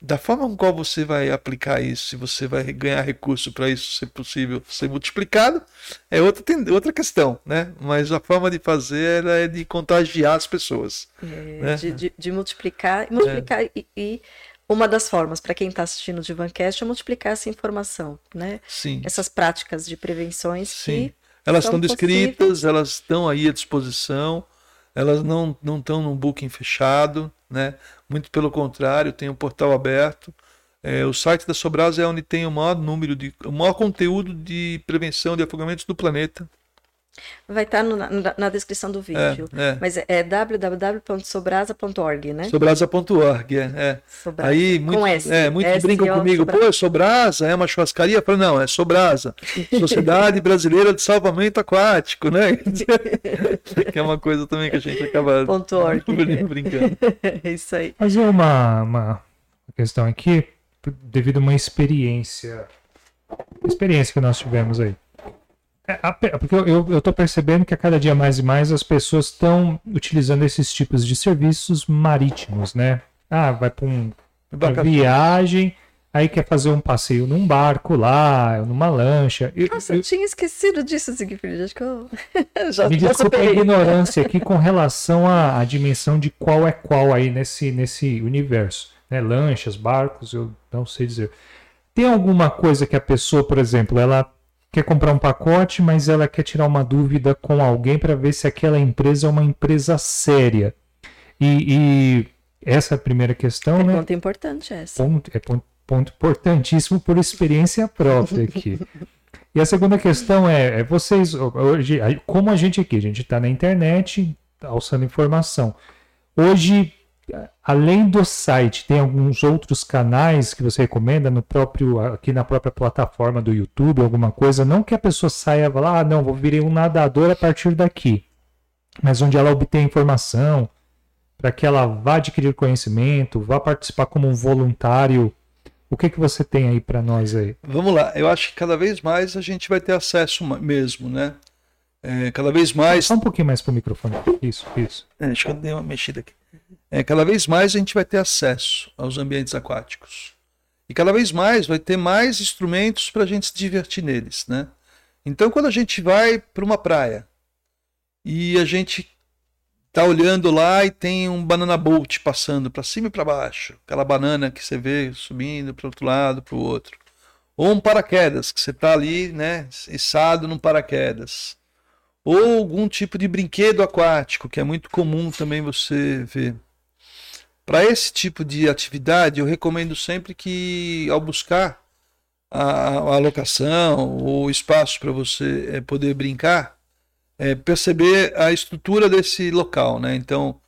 Da forma com qual você vai aplicar isso, se você vai ganhar recurso para isso ser possível ser multiplicado, é outra, outra questão, né? Mas a forma de fazer é de contagiar as pessoas. É, né? de, de, de, multiplicar, multiplicar é. e, e uma das formas para quem está assistindo o Divancast é multiplicar essa informação, né? Sim. Essas práticas de prevenções Sim. elas estão descritas, possíveis. elas estão aí à disposição, elas não não estão num booking fechado, né? Muito pelo contrário, tem um portal aberto. É, o site da Sobrasa é onde tem o maior número de, o maior conteúdo de prevenção de afogamentos do planeta. Vai estar tá na, na, descrição do vídeo. É, é. Mas é www.sobrasa.org, né? Sobrasa.org, é. é. Sobrasa. Aí muito, Com S. É, muitos brincam comigo, Sobrasa. pô, Sobrasa é uma churrascaria? Eu falo, não, é Sobrasa. Sociedade Brasileira de Salvamento Aquático, né? que é uma coisa também que a gente acaba .org. brincando. É isso aí. Mas uma, uma questão aqui, devido a uma experiência, experiência que nós tivemos aí. É, porque eu estou percebendo que a cada dia mais e mais as pessoas estão utilizando esses tipos de serviços marítimos, né? Ah, vai para um, uma viagem, aí quer fazer um passeio num barco lá, numa lancha. Nossa, eu, eu tinha esquecido disso, Siegfried. Acho que eu já Me desculpa a ignorância aqui com relação à, à, dimensão de qual é qual aí nesse, nesse universo. Né? Lanchas, barcos, eu não sei dizer. Tem alguma coisa que a pessoa, por exemplo, ela quer comprar um pacote, mas ela quer tirar uma dúvida com alguém para ver se aquela empresa é uma empresa séria. E, e essa é a primeira questão, é né? Ponto importante essa. Ponto, é ponto, ponto importantíssimo por experiência própria aqui. e a segunda questão é, é, vocês hoje, como a gente aqui, a gente está na internet, alçando informação. Hoje além do site, tem alguns outros canais que você recomenda no próprio aqui na própria plataforma do YouTube, alguma coisa, não que a pessoa saia e ah, não, vou virar um nadador a partir daqui, mas onde ela obtém informação, para que ela vá adquirir conhecimento, vá participar como um voluntário? O que, que você tem aí para nós aí? Vamos lá, eu acho que cada vez mais a gente vai ter acesso mesmo, né? É, cada vez mais. Só um pouquinho mais para o microfone. Isso, isso. É, deixa eu dar uma mexida aqui. É, cada vez mais a gente vai ter acesso aos ambientes aquáticos. E cada vez mais vai ter mais instrumentos para a gente se divertir neles, né? Então, quando a gente vai para uma praia e a gente tá olhando lá e tem um banana boat passando para cima e para baixo, aquela banana que você vê subindo para outro lado, para o outro, ou um paraquedas que você tá ali, né, içado num paraquedas, ou algum tipo de brinquedo aquático que é muito comum também você ver. Para esse tipo de atividade, eu recomendo sempre que, ao buscar a, a locação ou espaço para você é, poder brincar, é, perceber a estrutura desse local. Né? Então,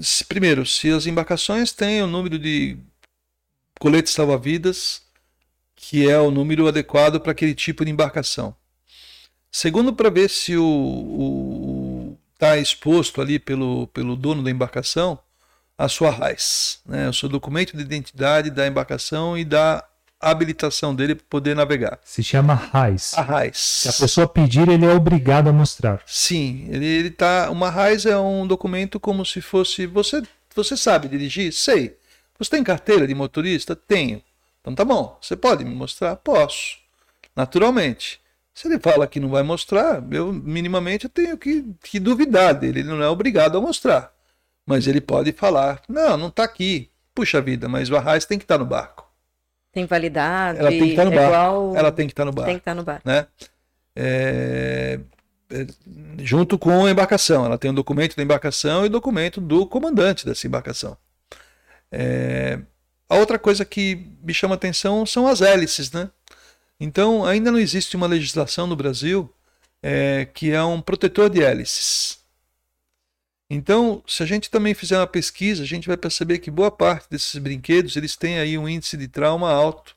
se, primeiro, se as embarcações têm o número de coletes salva-vidas, que é o número adequado para aquele tipo de embarcação. Segundo, para ver se o está exposto ali pelo, pelo dono da embarcação a sua RAIS, né, o seu documento de identidade da embarcação e da habilitação dele para poder navegar. Se chama RAIS. A RAIS. Se a pessoa pedir, ele é obrigado a mostrar. Sim, ele, ele tá. Uma RAIS é um documento como se fosse. Você, você sabe dirigir? Sei. Você tem carteira de motorista? Tenho. Então tá bom. Você pode me mostrar? Posso. Naturalmente. Se ele fala que não vai mostrar, eu minimamente eu tenho que, que duvidar dele. Ele não é obrigado a mostrar. Mas ele pode falar: não, não está aqui. Puxa vida, mas o Arraiz tem que estar tá no barco. Tem validade. Ela tem que estar tá no é barco. igual- Ela tem que estar no barco. Tem que estar no bar. Né? É, é, junto com a embarcação. Ela tem o documento da embarcação e o documento do comandante dessa embarcação. É, a outra coisa que me chama atenção são as hélices. Né? Então, ainda não existe uma legislação no Brasil é, que é um protetor de hélices. Então, se a gente também fizer uma pesquisa, a gente vai perceber que boa parte desses brinquedos eles têm aí um índice de trauma alto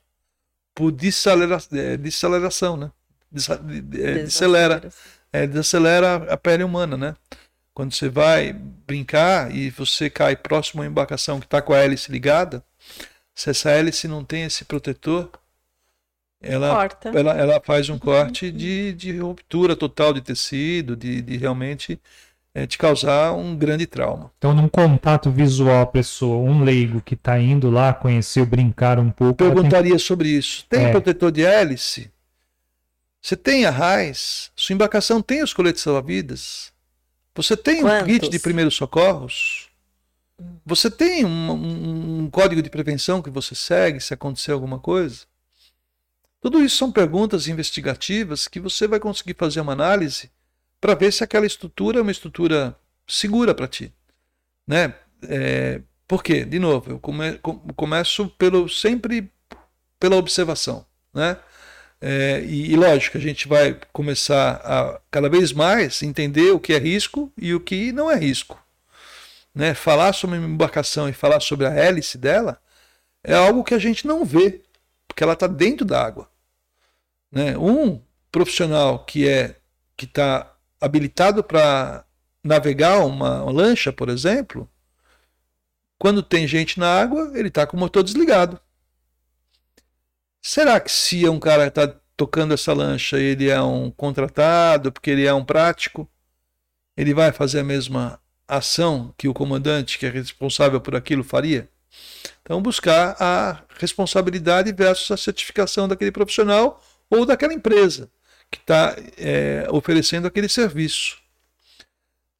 por desacelera, é, desaceleração, né? Desa, de, de, é, desacelera, é, desacelera a pele humana, né? Quando você vai brincar e você cai próximo a uma embarcação que está com a hélice ligada, se essa hélice não tem esse protetor, ela, Corta. ela, ela faz um corte de, de ruptura total de tecido, de, de realmente é, te causar um grande trauma. Então, num contato visual, a pessoa, um leigo que está indo lá conhecer, brincar um pouco. ela tem- Perguntaria sobre isso. Tem É. protetor de hélice? Você tem a raiz? Sua embarcação tem os coletes salva-vidas? Você tem um Quantos? kit de primeiros socorros? Você tem um, um- um código de prevenção que você segue se acontecer alguma coisa? Tudo isso são perguntas investigativas que você vai conseguir fazer uma análise para ver se aquela estrutura é uma estrutura segura para ti. Né? É, por quê? De novo, eu come- com- começo pelo sempre pela observação, né? É, e, e lógico, a gente vai começar a cada vez mais entender o que é risco e o que não é risco. Né? Falar sobre uma embarcação e falar sobre a hélice dela é algo que a gente não vê, porque ela está dentro da água. Né? Um profissional que é que está habilitado para navegar uma, uma lancha, por exemplo, quando tem gente na água, ele está com o motor desligado. Será que se um cara está tocando essa lancha, ele é um contratado, porque ele é um prático, ele vai fazer a mesma ação que o comandante, que é responsável por aquilo, faria? Então, buscar a responsabilidade versus a certificação daquele profissional ou daquela empresa que está é, oferecendo aquele serviço.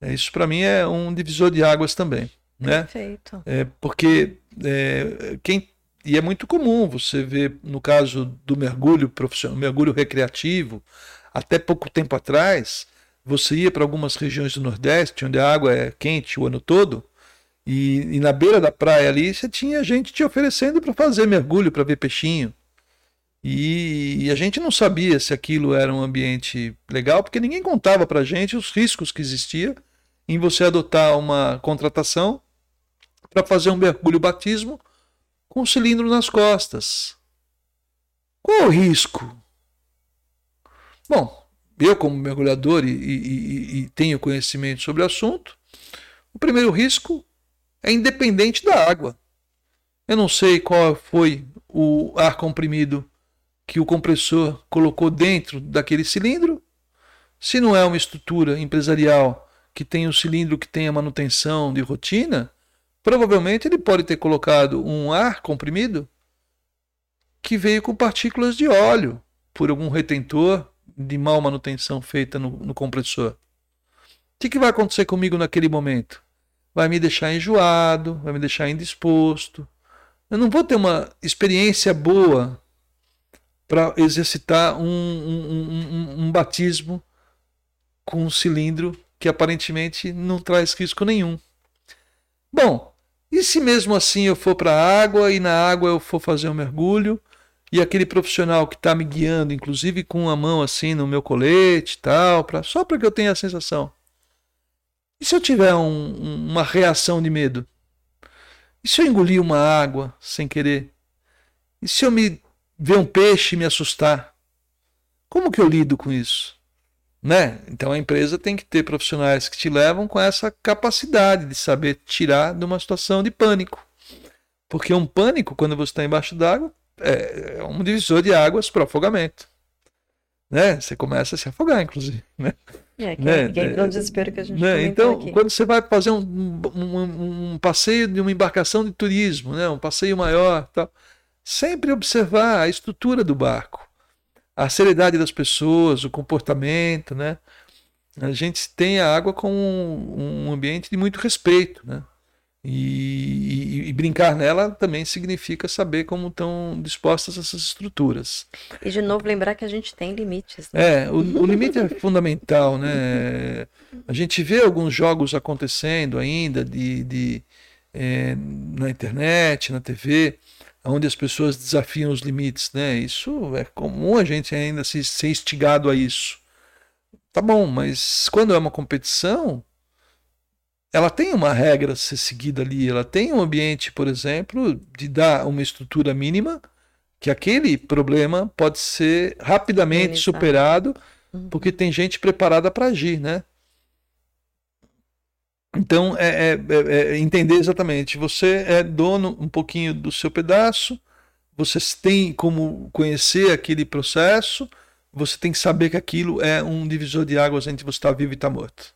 É, Isso, para mim, é um divisor de águas também. Né? Perfeito. É, porque é, quem e é muito comum você ver no caso do mergulho profissional, mergulho recreativo, até pouco tempo atrás, você ia para algumas regiões do Nordeste, onde a água é quente o ano todo, e, e na beira da praia ali você tinha gente te oferecendo para fazer mergulho, para ver peixinho. E, e a gente não sabia se aquilo era um ambiente legal, porque ninguém contava para gente os riscos que existia em você adotar uma contratação para fazer um mergulho batismo com um cilindro nas costas. Qual o risco? Bom, eu como mergulhador e- e- e tenho conhecimento sobre o assunto, o primeiro risco é independente da água. Eu não sei qual foi o ar comprimido que o compressor colocou dentro daquele cilindro. Se não é uma estrutura empresarial que tem um cilindro que tem a manutenção de rotina, provavelmente ele pode ter colocado um ar comprimido que veio com partículas de óleo por algum retentor de mal manutenção feita no, no compressor. O que, que vai acontecer comigo naquele momento? Vai me deixar enjoado, vai me deixar indisposto. Eu não vou ter uma experiência boa para exercitar um, um, um, um batismo com um cilindro que aparentemente não traz risco nenhum. Bom, e se mesmo assim eu for para a água e na água eu for fazer um mergulho e aquele profissional que está me guiando, inclusive com a mão assim no meu colete e tal, pra, só para que eu tenha a sensação. E se eu tiver um, uma reação de medo? E se eu engolir uma água sem querer? E se eu me ver um peixe e me assustar? Como que eu lido com isso? Né? Então a empresa tem que ter profissionais que te levam com essa capacidade de saber tirar de uma situação de pânico. Porque um pânico, quando você está embaixo d'água, é, é um divisor de águas para afogamento. Né? Você começa a se afogar, inclusive. Né? É, que, né? que entra no desespero que a gente né? Então, aqui. quando você vai fazer um, um, um, passeio de uma embarcação de turismo, né? um passeio maior, tal, sempre observar a estrutura do barco, a seriedade das pessoas, o comportamento. Né? A gente tem a água como um, um ambiente de muito respeito. Né? E, e, e, brincar nela também significa saber como estão dispostas essas estruturas. E de novo lembrar que a gente tem limites. Né? É, o, o limite é fundamental, né? A gente vê alguns jogos acontecendo ainda de, de é, na internet, na TV, onde as pessoas desafiam os limites, né? Isso é comum a gente ainda se, ser instigado a isso. Tá bom, mas quando é uma competição, ela tem uma regra a ser seguida ali, ela tem um ambiente, por exemplo, de dar uma estrutura mínima, que aquele problema pode ser rapidamente superado, uhum. porque tem gente preparada para agir, né? Então, é, é, é, é, entender exatamente. Você é dono um pouquinho do seu pedaço, você tem como conhecer aquele processo, você tem que saber que aquilo é um divisor de águas entre você estar vivo e estar morto.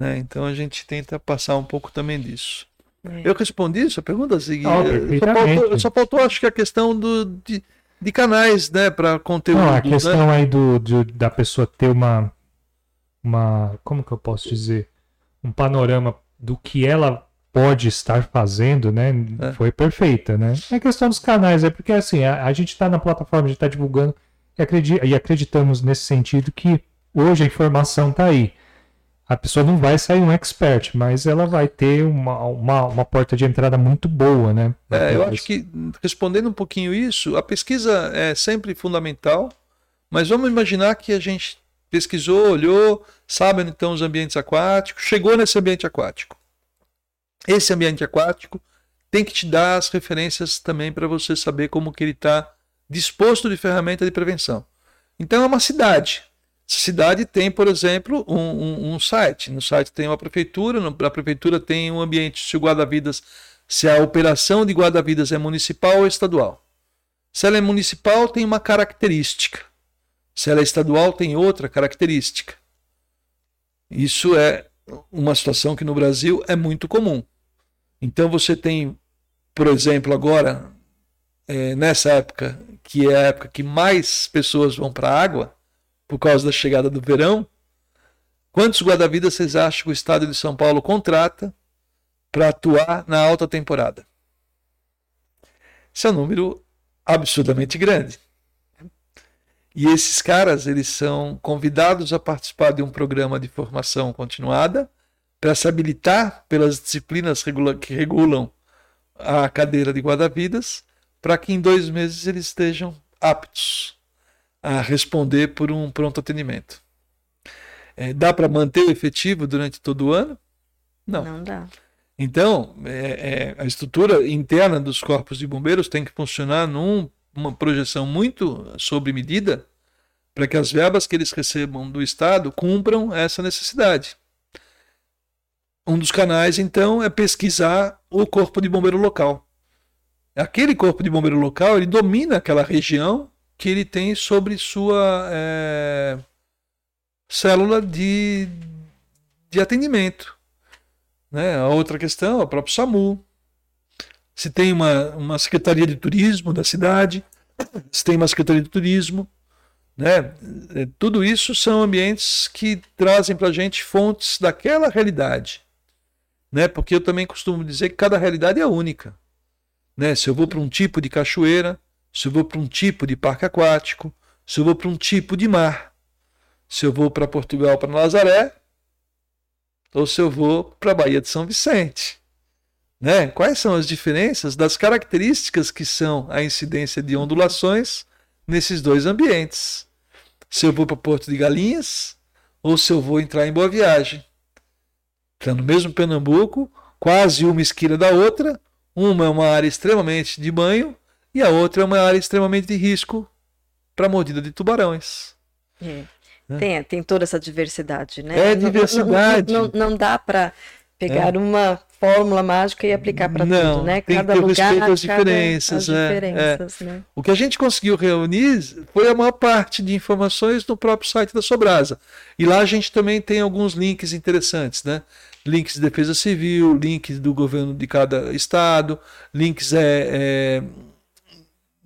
Né? Então a gente tenta passar um pouco também disso. É. Eu respondi sua pergunta, Zig. Oh, só, faltou, só faltou, acho que a questão do, de, de canais, né, para conteúdo. Não, a questão né? aí do, de, da pessoa ter uma, uma, como que eu posso dizer, um panorama do que ela pode estar fazendo, né, é. foi perfeita, né? É questão dos canais, é porque assim, a, a gente está na plataforma, a gente está divulgando e, acredit, e acreditamos nesse sentido que hoje a informação está aí a pessoa não vai sair um expert, mas ela vai ter uma, uma, uma porta de entrada muito boa, né? É, eu acho que, respondendo um pouquinho isso, a pesquisa é sempre fundamental, mas vamos imaginar que a gente pesquisou, olhou, sabe onde estão os ambientes aquáticos, chegou nesse ambiente aquático. Esse ambiente aquático tem que te dar as referências também para você saber como que ele está disposto de ferramenta de prevenção. Então é uma cidade, cidade tem, por exemplo, um, um, um, site. No site tem uma prefeitura, a prefeitura tem um ambiente se o guarda-vidas, se a operação de guarda-vidas é municipal ou estadual. Se ela é municipal, tem uma característica. Se ela é estadual, tem outra característica. Isso é uma situação que no Brasil é muito comum. Então você tem, por exemplo, agora, é, nessa época, que é a época que mais pessoas vão para a água, por causa da chegada do verão. Quantos guarda-vidas vocês acham que o estado de São Paulo contrata para atuar na alta temporada? Esse é um número absurdamente grande. E esses caras, eles são convidados a participar de um programa de formação continuada para se habilitar pelas disciplinas que regulam a cadeira de guarda-vidas, para que em dois meses eles estejam aptos a responder por um pronto atendimento. É, dá para manter o efetivo durante todo o ano? Não. Não dá. Então, é, é, a estrutura interna dos corpos de bombeiros tem que funcionar numa projeção muito sobre medida para que as verbas que eles recebam do Estado cumpram essa necessidade. Um dos canais, então, é pesquisar o corpo de bombeiro local. Aquele corpo de bombeiro local, ele domina aquela região que ele tem sobre sua é, célula de, de atendimento. Né? A outra questão é o próprio SAMU. Se tem uma, uma secretaria de turismo da cidade, se tem uma secretaria de turismo, né? É, tudo isso são ambientes que trazem para a gente fontes daquela realidade. Né? Porque eu também costumo dizer que cada realidade é única. Né? Se eu vou para um tipo de cachoeira, se eu vou para um tipo de parque aquático, se eu vou para um tipo de mar, se eu vou para Portugal, para Nazaré, ou se eu vou para a Baía de São Vicente. Né? Quais são as diferenças das características que são a incidência de ondulações nesses dois ambientes? Se eu vou para Porto de Galinhas ou se eu vou entrar em Boa Viagem. Está no mesmo Pernambuco, quase uma esquina da outra, uma é uma área extremamente de banho e a outra é uma área extremamente de risco para mordida de tubarões. É. Né? Tem, tem toda essa diversidade, né? É diversidade. Não, não, não dá para pegar é. uma fórmula mágica e aplicar para tudo, né? Tem cada que ter lugar, respeito às diferenças. Cada, é, diferenças é. Né? O que a gente conseguiu reunir foi a maior parte de informações no próprio site da Sobrasa. E lá a gente também tem alguns links interessantes, né? Links de defesa civil, links do governo de cada estado, links é, é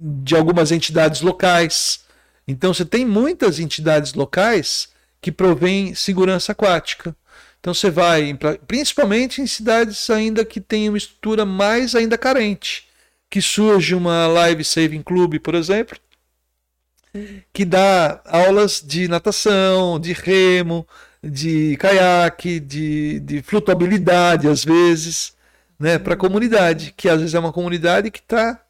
de algumas entidades locais. Então você tem muitas entidades locais que provêm segurança aquática. Então você vai, principalmente em cidades ainda que têm uma estrutura mais ainda carente, que surge uma Live Saving Club, por exemplo, que dá aulas de natação, de remo, de caiaque, de, de flutuabilidade às vezes, né, para a comunidade, que às vezes é uma comunidade que está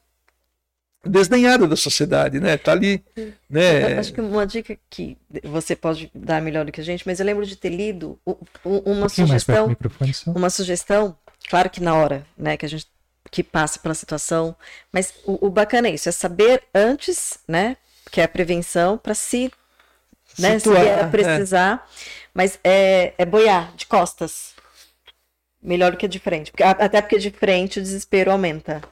desdenhada da sociedade, né? Tá ali, né? acho que uma dica que você pode dar melhor do que a gente, mas eu lembro de ter lido uma um sugestão, uma sugestão, claro que na hora, né, que a gente que passa pela situação, mas o, o bacana é isso, é saber antes, né, que é a prevenção para se, né, Situar, se é precisar, é. mas é, é boiar de costas. Melhor do que de frente, porque, até porque de frente o desespero aumenta.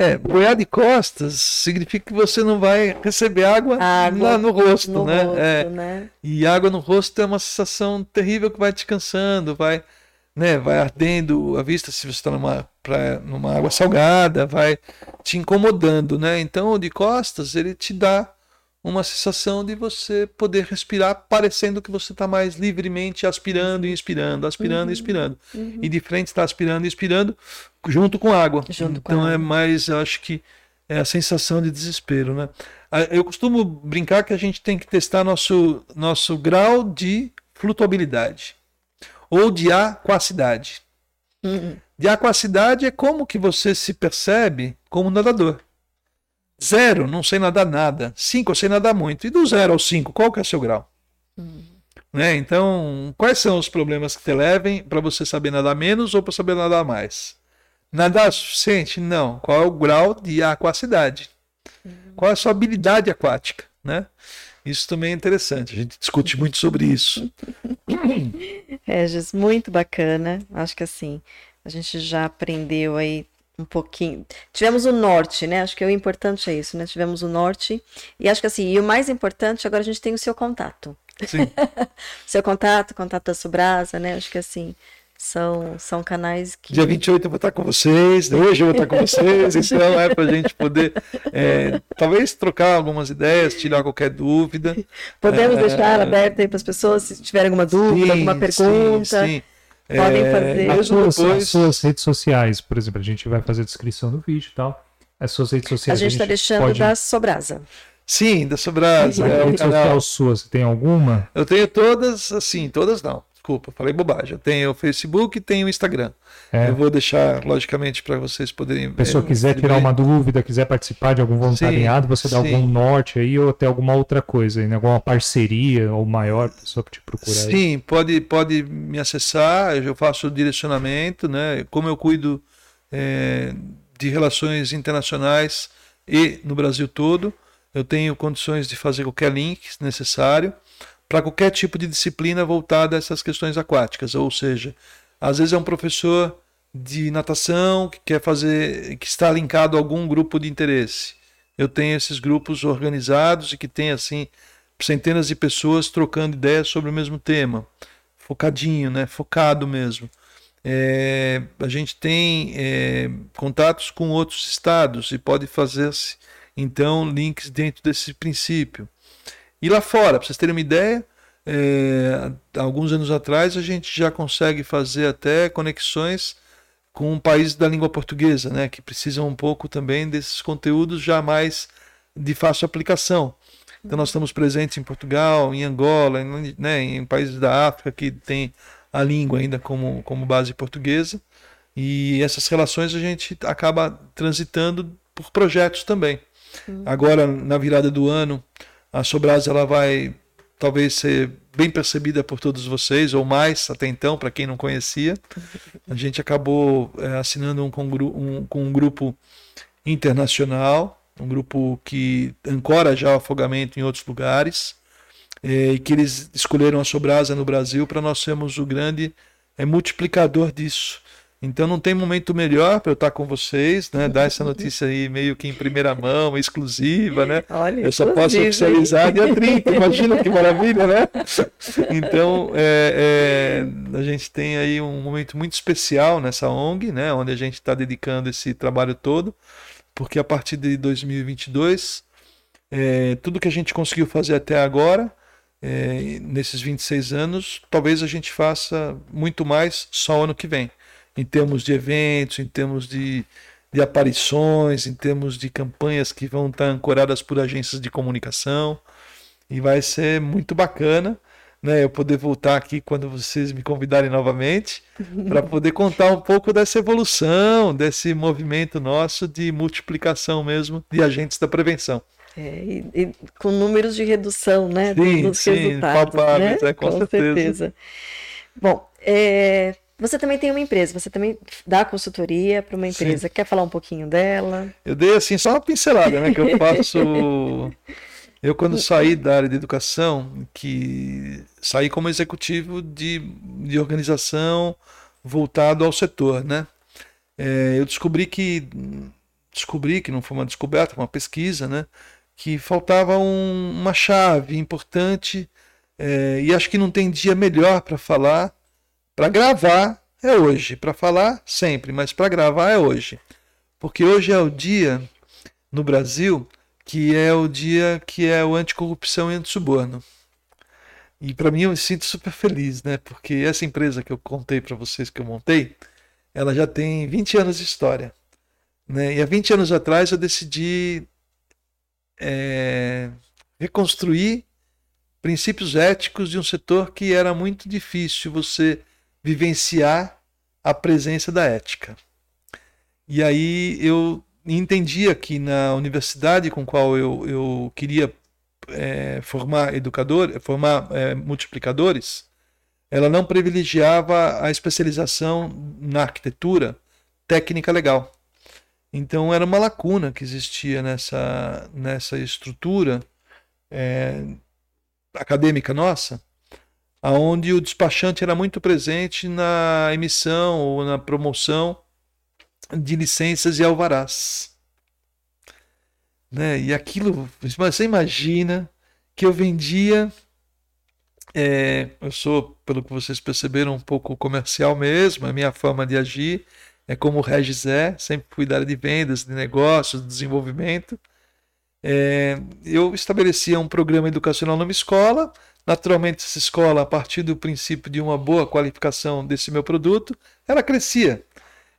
É, boiar de costas significa que você não vai receber água, água lá no rosto, no né? Rosto, é, né? E água no rosto é uma sensação terrível que vai te cansando, vai, né, vai ardendo a vista se você está numa, numa água salgada, vai te incomodando, né? Então, o de costas, ele te dá uma sensação de você poder respirar parecendo que você está mais livremente aspirando e inspirando, aspirando uhum, e inspirando. Uhum. E de frente está aspirando e inspirando junto com água. Junto então com é água. mais, eu acho que é a sensação de desespero, né? Eu costumo brincar que a gente tem que testar nosso, nosso grau de flutuabilidade ou de aquacidade. Uhum. De aquacidade é como que você se percebe como nadador. Zero, não sei nadar nada. Cinco, eu sei nadar muito. E do zero ao cinco, qual que é o seu grau? Hum. Né? Então, quais são os problemas que te levem para você saber nadar menos ou para saber nadar mais? Nadar suficiente? Não. Qual é o grau de aquacidade? Hum. Qual é a sua habilidade aquática? Né? Isso também é interessante. A gente discute muito sobre isso. Regis, muito bacana. Acho que assim, a gente já aprendeu aí um pouquinho. Tivemos o norte, né? Acho que o importante é isso, né? Tivemos o norte. E acho que assim, e o mais importante, agora a gente tem o seu contato. Sim. seu contato, contato da Subrasa, né? Acho que assim, são, são canais que. Dia 28 eu vou estar com vocês, hoje eu vou estar com vocês, então é para a gente poder é, talvez trocar algumas ideias, tirar qualquer dúvida. Podemos é, deixar aberto aí para as pessoas se tiverem alguma dúvida, sim, alguma pergunta. Sim, sim. Podem é, fazer. As suas, depois... as suas, redes sociais, por exemplo, a gente vai fazer a descrição do vídeo e tal. As suas redes sociais. A gente está deixando pode... da Sobrasa. Sim, da Sobrasa. É, rede social sua, você tem alguma? Eu tenho todas, assim, todas não desculpa, falei bobagem. Eu tenho o Facebook e tenho o Instagram. É. Eu vou deixar, logicamente, para vocês poderem. A pessoa é, quiser tirar uma dúvida, quiser participar de algum voluntariado, sim, você dá sim. algum norte aí ou até alguma outra coisa, né? alguma parceria ou maior, pessoa que te procura. Aí. Sim, pode, pode me acessar, eu faço o direcionamento, né? Como eu cuido é, de relações internacionais e no Brasil todo, eu tenho condições de fazer qualquer link necessário para qualquer tipo de disciplina voltada a essas questões aquáticas, ou seja, Às vezes é um professor de natação que quer fazer, que está linkado a algum grupo de interesse. Eu tenho esses grupos organizados e que tem assim centenas de pessoas trocando ideias sobre o mesmo tema, focadinho, né? Focado mesmo. É, a gente tem é, contatos com outros estados e pode fazer-se então links dentro desse princípio. E lá fora, para vocês terem uma ideia, é, alguns anos atrás a gente já consegue fazer até conexões com países da língua portuguesa, né, que precisam um pouco também desses conteúdos já mais de fácil aplicação. Então nós estamos presentes em Portugal, em Angola, em, né, em países da África que tem a língua ainda como, como base portuguesa. E essas relações a gente acaba transitando por projetos também. Agora, na virada do ano, a Sobras ela vai talvez ser bem percebida por todos vocês, ou mais até então, para quem não conhecia. A gente acabou é, assinando um com, um, com um grupo internacional, um grupo que ancora já o afogamento em outros lugares, é, e que eles escolheram a Sobrasa no Brasil para nós sermos o grande é, multiplicador disso. Então não tem momento melhor para eu estar com vocês, né? Dar essa notícia aí meio que em primeira mão, exclusiva, né? Olha, eu só posso oficializar dia 30, imagina que maravilha, né? Então é, é, a gente tem aí um momento muito especial nessa ONG, né? Onde a gente está dedicando esse trabalho todo, porque a partir de 2022 é, tudo que a gente conseguiu fazer até agora é, nesses 26 anos, talvez a gente faça muito mais só ano que vem em termos de eventos, em termos de, de aparições, em termos de campanhas que vão estar ancoradas por agências de comunicação. E vai ser muito bacana né, eu poder voltar aqui quando vocês me convidarem novamente, para poder contar um pouco dessa evolução, desse movimento nosso de multiplicação mesmo de agentes da prevenção. É, e, e, com números de redução né, sim, dos sim, resultados. Palpáveis, né? é, com, com certeza. certeza. Bom, é, você também tem uma empresa, você também dá consultoria para uma empresa. Sim. Quer falar um pouquinho dela? Eu dei assim só uma pincelada, né? Que eu faço. eu quando saí da área de educação, que saí como executivo de, de organização voltado ao setor, né? É, eu descobri que descobri que não foi uma descoberta, uma pesquisa, né? Que faltava um, uma chave importante é, e acho que não tem dia melhor para falar para gravar é hoje, para falar sempre, mas para gravar é hoje. Porque hoje é o dia no Brasil que é o dia que é o anticorrupção e antissuborno. E para mim eu me sinto super feliz, né? Porque essa empresa que eu contei para vocês que eu montei, ela já tem 20 anos de história. Né? E há 20 anos atrás eu decidi é, reconstruir princípios éticos de um setor que era muito difícil você vivenciar a presença da ética. E aí eu entendia que na universidade com qual eu, eu queria é, formar educador, formar é, multiplicadores, ela não privilegiava a especialização na arquitetura técnica legal. Então era uma lacuna que existia nessa, nessa estrutura é, acadêmica nossa, aonde o despachante era muito presente na emissão ou na promoção de licenças e alvarás. Né? E aquilo, você imagina que eu vendia. É, eu sou, pelo que vocês perceberam, um pouco comercial mesmo, a minha forma de agir é como o Regis é, sempre fui da área de vendas, de negócios, de desenvolvimento. É, eu estabelecia um programa educacional numa escola, Naturalmente, essa escola, a partir do princípio de uma boa qualificação desse meu produto, ela crescia.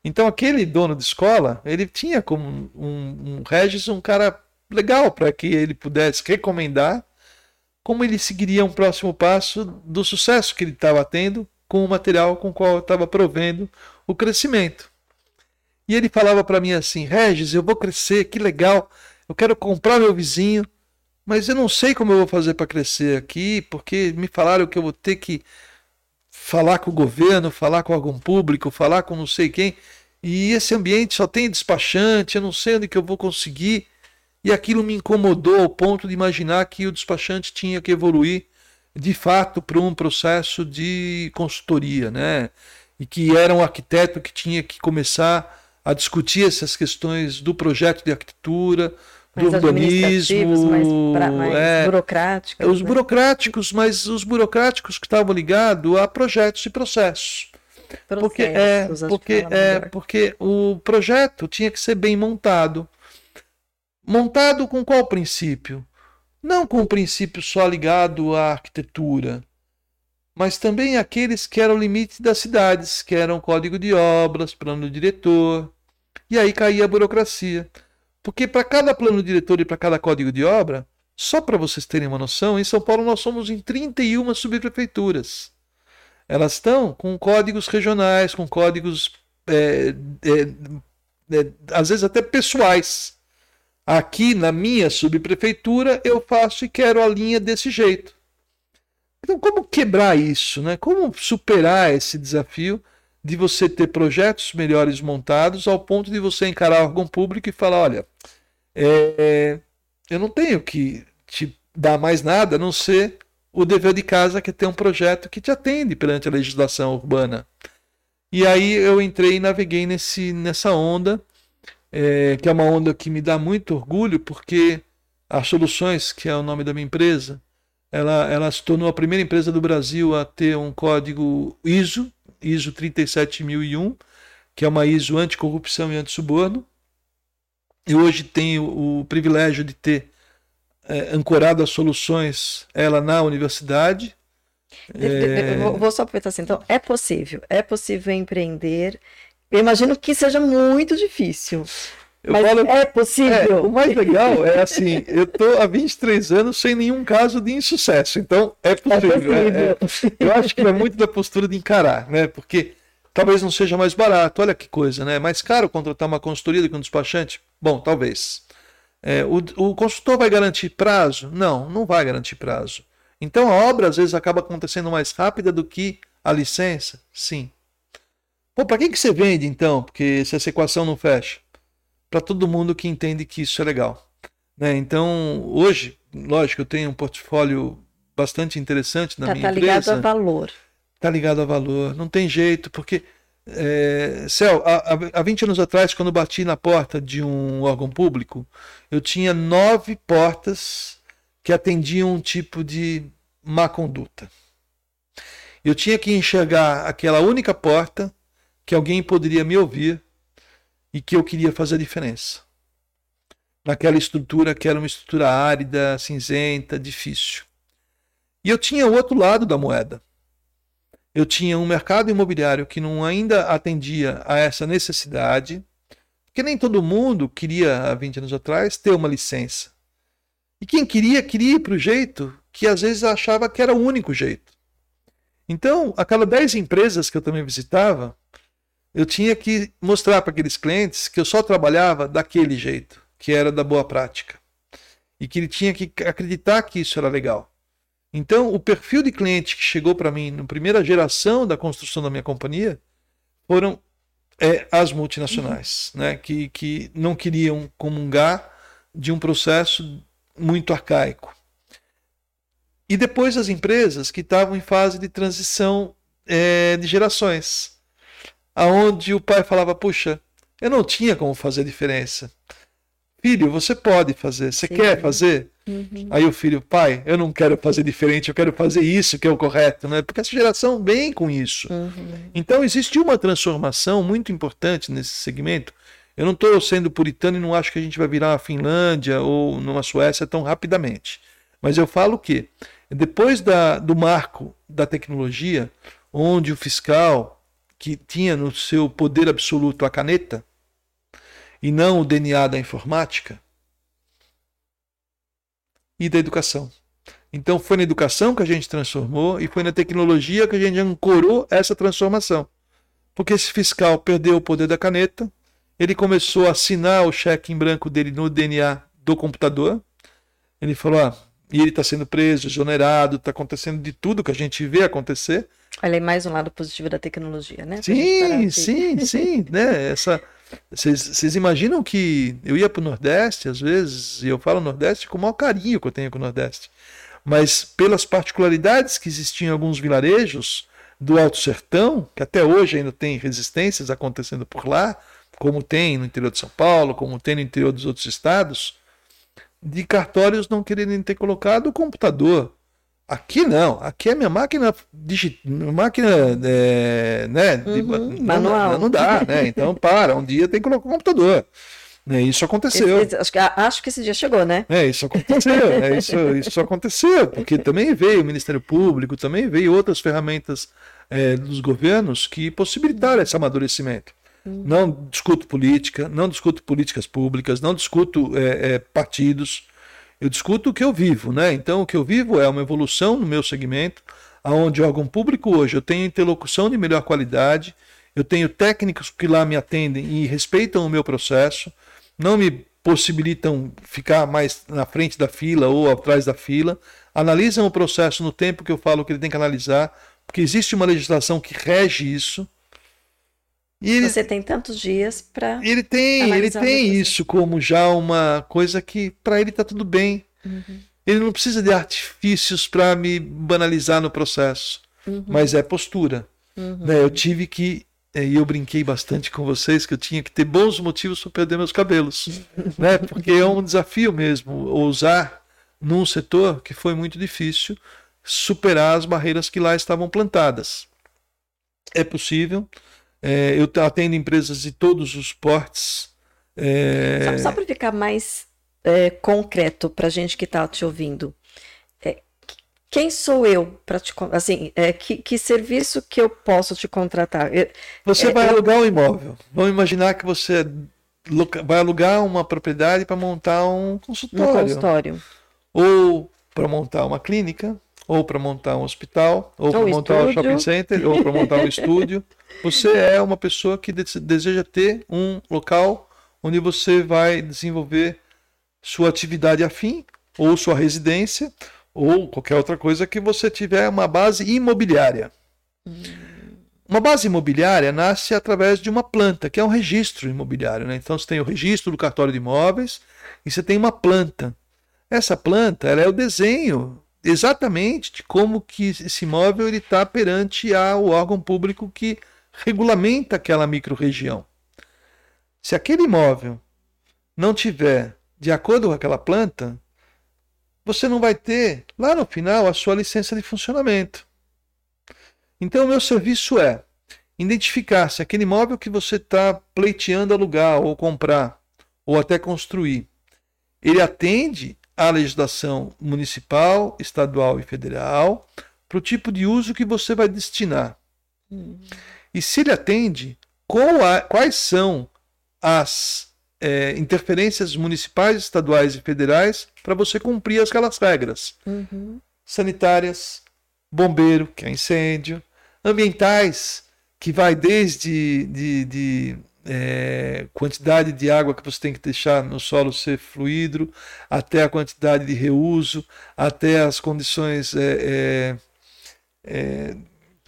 Então, aquele dono de escola, ele tinha como um, um Regis um cara legal para que ele pudesse recomendar como ele seguiria um próximo passo do sucesso que ele estava tendo com o material com o qual eu estava provendo o crescimento. E ele falava para mim assim: Regis, eu vou crescer, que legal, eu quero comprar meu vizinho, mas eu não sei como eu vou fazer para crescer aqui, porque me falaram que eu vou ter que falar com o governo, falar com algum público, falar com não sei quem, e esse ambiente só tem despachante, eu não sei onde que eu vou conseguir. E aquilo me incomodou ao ponto de imaginar que o despachante tinha que evoluir de fato para um processo de consultoria, né? e que era um arquiteto que tinha que começar a discutir essas questões do projeto de arquitetura, do Mais urbanismo, mais, pra- mais é, burocráticos. os né? burocráticos, mas os burocráticos que estavam ligados a projetos e processos. Porque, é, Processos, acho que porque, é, porque o projeto tinha que ser bem montado. Montado com qual princípio? Não com o princípio só ligado à arquitetura, mas também aqueles que eram o limite das cidades, que eram código de obras, plano diretor. E aí caía a burocracia. Porque para cada plano diretor e para cada código de obra, só para vocês terem uma noção, em São Paulo nós somos em 31 subprefeituras. Elas estão com códigos regionais, com códigos, é, é, é, às vezes até pessoais. Aqui na minha subprefeitura eu faço e quero a linha desse jeito. Então, como quebrar isso? Né? Como superar esse desafio de você ter projetos melhores montados ao ponto de você encarar órgão público e falar: olha, é, eu não tenho que te dar mais nada a não ser o dever de casa que é ter um projeto que te atende perante a legislação urbana. E aí eu entrei e naveguei nesse, nessa onda, é, que é uma onda que me dá muito orgulho, porque a Soluções, que é o nome da minha empresa, ela, ela se tornou a primeira empresa do Brasil a ter um código ISO, ISO 37001, que é uma ISO anticorrupção e antissuborno. E hoje tenho o privilégio de ter é, ancorado as soluções ela na universidade. Vou- Vou só aproveitar assim. Então, é possível. É possível empreender. Eu imagino que seja muito difícil. Eu mas falo- é É, possível. o mais legal é assim, eu tô há 23 anos sem nenhum caso de insucesso, então é É possível. é- é- possível. eu acho que é muito da postura de encarar, né? Porque talvez não seja mais barato, olha que coisa, né? É mais caro contratar uma consultoria do que um despachante? Bom, talvez. É, o, o consultor vai garantir prazo? Não, não vai garantir prazo. Então a obra às vezes acaba acontecendo mais rápida do que a licença? Sim. Pô, para quem que você vende então? Porque se essa equação não fecha? Para todo mundo que entende que isso é legal. Né? Então, hoje, lógico, eu tenho um portfólio bastante interessante na Tá, minha tá ligado empresa a valor. tá ligado a valor. Não tem jeito, porque. É, Céu, há, há- há 20 anos atrás, quando bati na porta de um órgão público, eu tinha nove portas que atendiam um tipo de má conduta. Eu tinha que enxergar aquela única porta que alguém poderia me ouvir e que eu queria fazer a diferença. Naquela estrutura que era uma estrutura árida, cinzenta, difícil. E eu tinha o outro lado da moeda eu tinha um mercado imobiliário que não ainda atendia a essa necessidade, porque nem todo mundo queria, há 20 anos atrás, ter uma licença. E quem queria, queria ir para o jeito que às vezes achava que era o único jeito. Então, a cada 10 empresas que eu também visitava, eu tinha que mostrar para aqueles clientes que eu só trabalhava daquele jeito, que era da boa prática. E que ele tinha que acreditar que isso era legal. Então, o perfil de cliente que chegou para mim na primeira geração da construção da minha companhia foram é, as multinacionais, né, que, que não queriam comungar de um processo muito arcaico. E depois as empresas que estavam em fase de transição é, de gerações, aonde o pai falava: puxa, eu não tinha como fazer diferença. Filho, você pode fazer. Você Sim. quer fazer? Uhum. Aí o filho, pai, eu não quero fazer diferente, eu quero fazer isso que é o correto, né? Porque essa geração vem com isso. Uhum. Então existe uma transformação muito importante nesse segmento. Eu não estou sendo puritano e não acho que a gente vai virar uma Finlândia ou numa Suécia tão rapidamente. Mas eu falo que depois da, do marco da tecnologia, onde o fiscal que tinha no seu poder absoluto a caneta e não o DNA da informática e da educação. Então foi na educação que a gente transformou e foi na tecnologia que a gente ancorou essa transformação. Porque esse fiscal perdeu o poder da caneta, ele começou a assinar o cheque em branco dele no DNA do computador. Ele falou: ah, e ele está sendo preso, exonerado, está acontecendo de tudo que a gente vê acontecer. Olha aí mais um lado positivo da tecnologia, né? Pra Sim, sim, sim, né? Essa, vocês imaginam que eu ia para o Nordeste às vezes e eu falo Nordeste com o maior carinho que eu tenho com o Nordeste, mas pelas particularidades que existiam em alguns vilarejos, do Alto Sertão, que até hoje ainda tem resistências acontecendo por lá, como tem no interior de São Paulo, como tem no interior dos outros estados, de cartórios não quererem ter colocado o computador. Aqui não, aqui é minha máquina digital, máquina é, né, Uhum, não, manual. não dá, né? Então para, um dia tem que colocar o computador. Né? Isso aconteceu. Esse- acho, que, acho que esse dia chegou, né? É, isso aconteceu, é, isso, isso aconteceu, porque também veio o Ministério Público, também veio outras ferramentas é, dos governos que possibilitaram esse amadurecimento. Não discuto política, não discuto políticas públicas, não discuto é, é, partidos, eu discuto o que eu vivo, né? Então, o que eu vivo é uma evolução no meu segmento, aonde órgão público hoje eu tenho interlocução de melhor qualidade, eu tenho técnicos que lá me atendem e respeitam o meu processo, não me possibilitam ficar mais na frente da fila ou atrás da fila, analisam o processo no tempo que eu falo que ele tem que analisar, porque existe uma legislação que rege isso. Ele, Você tem tantos dias para. ele tem, ele tem isso como já uma coisa que para ele tá tudo bem. Uhum. Ele não precisa de artifícios para me banalizar no processo, Uhum. mas é postura. Né, eu tive que eh, e eu brinquei bastante com vocês que eu tinha que ter bons motivos para perder meus cabelos, né? Porque é um desafio mesmo ousar num setor que foi muito difícil superar as barreiras que lá estavam plantadas. É possível. É, eu atendo empresas de todos os portes. é, Só, só para ficar mais é, concreto para gente que está te ouvindo, é, quem sou eu para te assim, é, que, que serviço que eu posso te contratar? Eu- Você É, vai eu- alugar um imóvel. Vamos imaginar que você vai alugar uma propriedade para montar um consultório, consultório. ou para montar uma clínica, ou para montar um hospital, ou para Ou montar um shopping center, ou para montar um estúdio. Você é uma pessoa que de- deseja ter um local onde você vai desenvolver sua atividade afim, ou sua residência, ou qualquer outra coisa que você tiver uma base imobiliária. Uma base imobiliária nasce através de uma planta, que é um registro imobiliário. Né? Então você tem o registro do cartório de imóveis e você tem uma planta. Essa planta ela é o desenho exatamente de como que esse imóvel está perante ao órgão público que regulamenta aquela microrregião. Se aquele imóvel não tiver de acordo com aquela planta, você não vai ter lá no final a sua licença de funcionamento. Então, o meu serviço é identificar se aquele imóvel que você está pleiteando alugar ou comprar, ou até construir, ele atende à legislação municipal, estadual e federal para o tipo de uso que você vai destinar. E se ele atende, a- quais são as eh, interferências municipais, estaduais e federais para você cumprir aquelas regras Uhum. sanitárias, bombeiro, que é incêndio, ambientais, que vai desde de, de, eh, quantidade de água que você tem que deixar no solo ser fluido, até a quantidade de reuso, até as condições eh, eh, eh,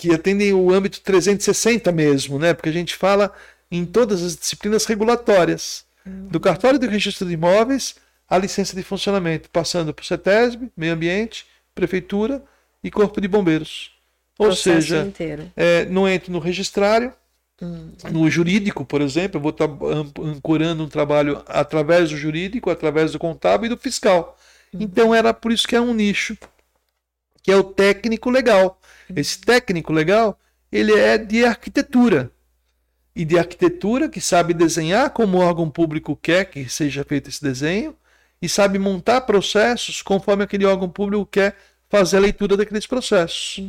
que atendem o âmbito 360 mesmo, né? Porque a gente fala em todas as disciplinas regulatórias, do cartório de registro de imóveis à licença de funcionamento, passando por CETESB, Meio Ambiente, Prefeitura e Corpo de Bombeiros. Ou Processo seja, é, não entro no registrário, Hum. no jurídico, por exemplo, eu vou estar ancorando um trabalho através do jurídico, através do contábil e do fiscal. Então era por isso que é um nicho, que é o técnico legal. Esse técnico legal, ele é de arquitetura. E de arquitetura que sabe desenhar como o órgão público quer que seja feito esse desenho e sabe montar processos conforme aquele órgão público quer fazer a leitura daqueles processos.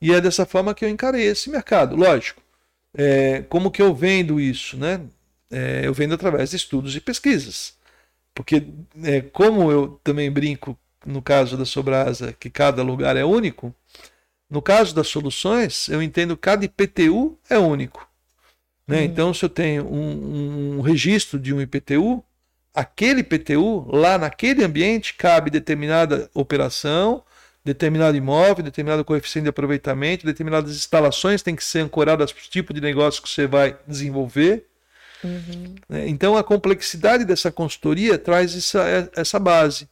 E é dessa forma que eu encarei esse mercado. Lógico, é, como que eu vendo isso? Né? É, eu vendo através de estudos e pesquisas. Porque, é, como eu também brinco no caso da Sobrasa, que cada lugar é único, no caso das soluções, eu entendo que cada IPTU é único. Né? Então, se eu tenho um, um registro de um IPTU, aquele IPTU, lá naquele ambiente, cabe determinada operação, determinado imóvel, determinado coeficiente de aproveitamento, determinadas instalações têm que ser ancoradas para o tipo de negócio que você vai desenvolver. Né? Então, a complexidade dessa consultoria traz essa, essa base.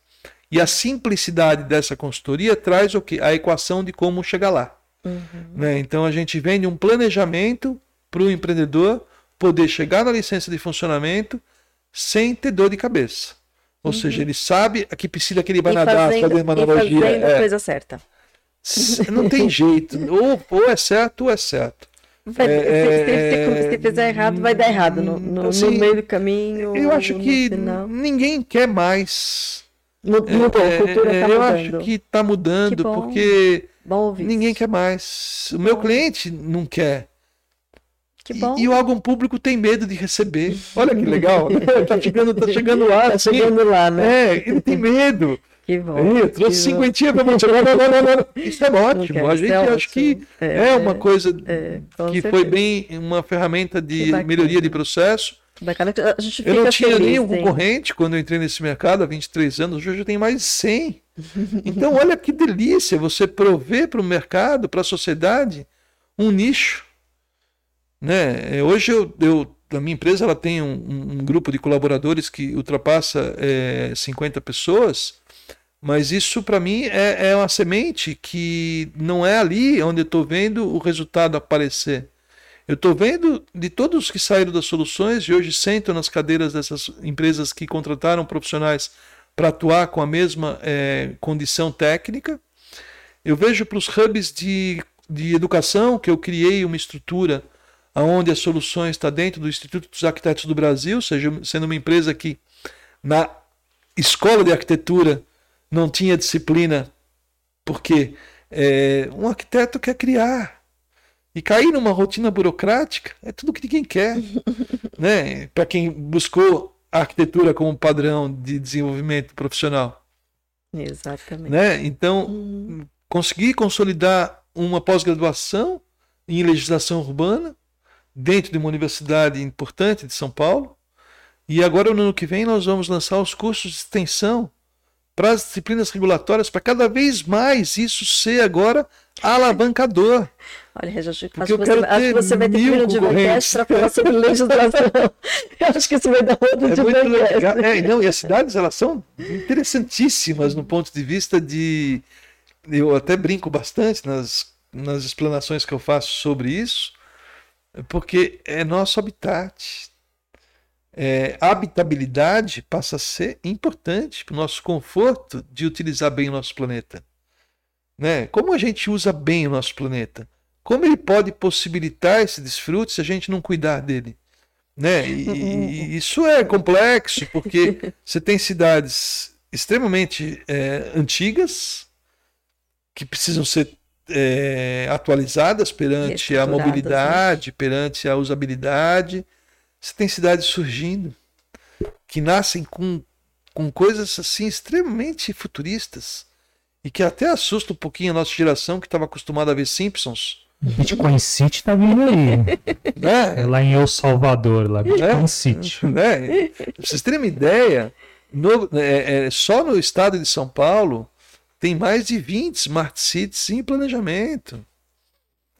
E a simplicidade dessa consultoria traz o que? A equação de como chegar lá. Uhum. Né? Então a gente vende um planejamento para o empreendedor poder chegar na licença de funcionamento sem ter dor de cabeça. Ou uhum. seja, ele sabe a que piscina que ele vai e nadar, fazendo, fazer uma analogia. Fazendo é. coisa certa. Não tem jeito. Ou, ou é certo ou é certo. Vai, é, se, se, se, fizer errado, vai dar errado no, no, assim, no meio do caminho. Eu acho que ninguém quer mais. Mudou, é, a cultura é, tá eu acho que está mudando, porque ninguém quer mais. O meu cliente não quer. Que bom. E, e, o órgão público tem medo de receber. Olha que legal. Né? tá, chegando, tá chegando lá. Tá assim. chegando lá, né? É, ele tem medo. Que bom. Eu trouxe cinquentinha para você. Isso é ótimo. A gente é acha que é, é uma coisa é, que certeza. foi bem uma ferramenta de melhoria de processo. A gente fica eu não tinha feliz, nenhum concorrente quando eu entrei nesse mercado há 23 anos, hoje eu já tenho mais de 100. Então, olha que delícia você prover para o mercado, para a sociedade, um nicho. Né? Hoje eu, eu, a minha empresa ela tem um, um grupo de colaboradores que ultrapassa é, 50 pessoas mas isso para mim é, é uma semente que não é ali onde eu estou vendo o resultado aparecer. Eu estou vendo de todos que saíram das soluções e hoje sentam nas cadeiras dessas empresas que contrataram profissionais para atuar com a mesma é, condição técnica. Eu vejo para os hubs de, de educação que eu criei uma estrutura onde as soluções está dentro do Instituto dos Arquitetos do Brasil, seja sendo uma empresa que na escola de arquitetura não tinha disciplina, porque é, um arquiteto quer criar. E cair numa rotina burocrática é tudo que ninguém quer. né? Para quem buscou a arquitetura como padrão de desenvolvimento profissional. Exatamente. Né? Então, hum. conseguir consolidar uma pós-graduação em legislação urbana dentro de uma universidade importante de São Paulo. E agora, no ano que vem, nós vamos lançar os cursos de extensão para as disciplinas regulatórias, para cada vez mais isso ser agora alavancador. Olha, eu acho, que você, acho que você vai ter que vir no Divacast para falar sobre legislação. eu acho que isso vai dar outro é Divacast. É, não, e as cidades, elas são interessantíssimas no ponto de vista de... Eu até brinco bastante nas, nas explanações que eu faço sobre isso, porque é nosso habitat é, habitabilidade passa a ser importante para o nosso conforto de utilizar bem o nosso planeta. Né? Como a gente usa bem o nosso planeta? Como ele pode possibilitar esse desfrute se a gente não cuidar dele? Né? E, e isso é complexo, porque você tem cidades extremamente é, antigas que precisam ser é, atualizadas perante a né? mobilidade, né? perante a usabilidade você tem cidades surgindo que nascem com, com coisas assim extremamente futuristas e que até assusta um pouquinho a nossa geração que estava acostumada a ver Simpsons. Bitcoin City tá vindo aí. Né? É lá em El Salvador, lá Bitcoin é? City. Né? Pra vocês terem uma ideia, no, é, é, só no estado de São Paulo tem mais de 20 smart cities em planejamento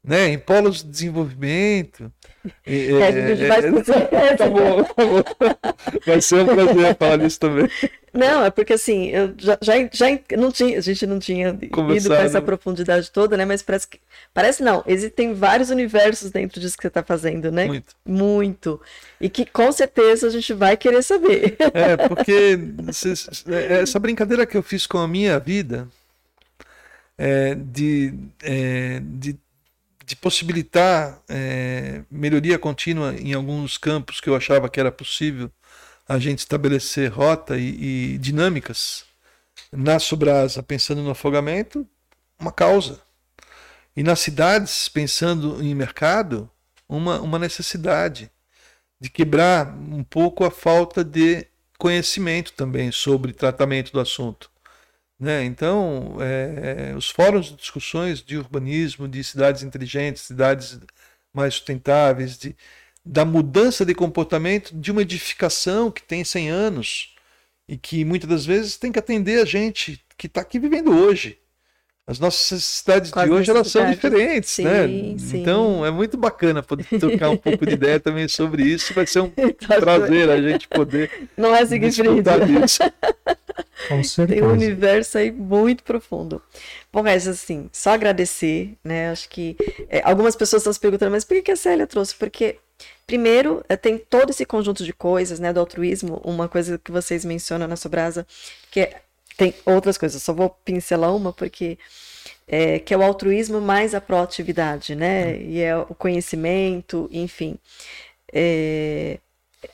né, em polos de desenvolvimento. É, é, a gente vai, é, tá bom, tá bom. vai ser um prazer falar nisso também. Não, é porque assim, eu já, já, já não tinha, a gente não tinha Começar, ido com essa profundidade toda, né? Mas parece que. Parece não, existem vários universos dentro disso que você está fazendo, né? Muito. Muito. E que com certeza a gente vai querer saber. É, porque essa brincadeira que eu fiz com a minha vida é, de, é, de de possibilitar é, melhoria contínua em alguns campos que eu achava que era possível a gente estabelecer rota e, e dinâmicas na Sobrasa, pensando no afogamento, uma causa. E nas cidades, pensando em mercado, uma, uma necessidade de quebrar um pouco a falta de conhecimento também sobre tratamento do assunto. Né? Então, é, os fóruns de discussões de urbanismo, de cidades inteligentes, cidades mais sustentáveis, de, da mudança de comportamento de uma edificação que tem 100 anos e que muitas das vezes tem que atender a gente que está aqui vivendo hoje. As nossas cidades de hoje elas são diferentes, sim, né? Sim. Então é muito bacana poder trocar um pouco de ideia também sobre isso. Vai ser um prazer a gente poder Não é seguir disso. Com certeza. Tem um universo aí muito profundo. Bom, Regis, assim, só agradecer, né? Acho que é, algumas pessoas estão se perguntando, mas por que a Célia trouxe? Porque, primeiro, é, tem todo esse conjunto de coisas, né, do altruísmo, uma coisa que vocês mencionam na Sobrasa, que é, tem outras coisas, só vou pincelar uma, porque é, que é o altruísmo mais a proatividade, né? Uhum. E é o conhecimento, enfim. É,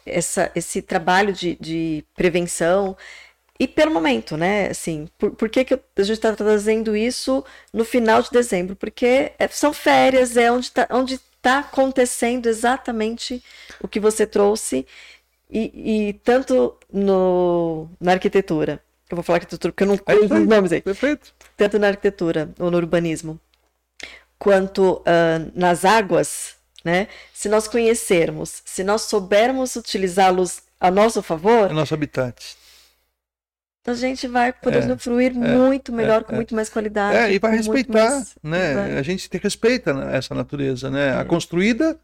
essa, esse trabalho de, de prevenção e pelo momento, né? Assim, por, por que, que a gente está trazendo isso no final de dezembro? Porque é, são férias, é onde está onde tá acontecendo exatamente o que você trouxe, e, e tanto no, na arquitetura. Eu vou falar arquitetura porque eu não conheço os nomes aí. Perfeito. Tanto na arquitetura ou no urbanismo, quanto uh, nas águas, né? Se nós conhecermos, se nós soubermos utilizá-los a nosso favor. É nosso habitat. A gente vai poder é, usufruir é, muito melhor, é, com muito mais qualidade. É, e vai respeitar, mais... né? Vai. A gente respeita essa natureza, né? A é. construída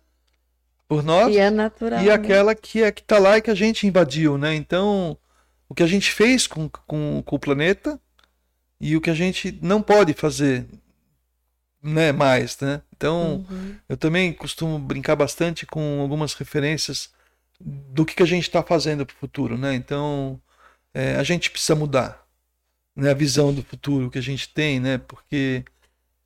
por nós e, é natural, e aquela que é que está lá e que a gente invadiu, né? Então, o que a gente fez com, com, com o planeta e o que a gente não pode fazer né, mais, né? Então, uhum. eu também costumo brincar bastante com algumas referências do que, que a gente está fazendo para o futuro, né? Então, é, a gente precisa mudar né, a visão do futuro que a gente tem, né? Porque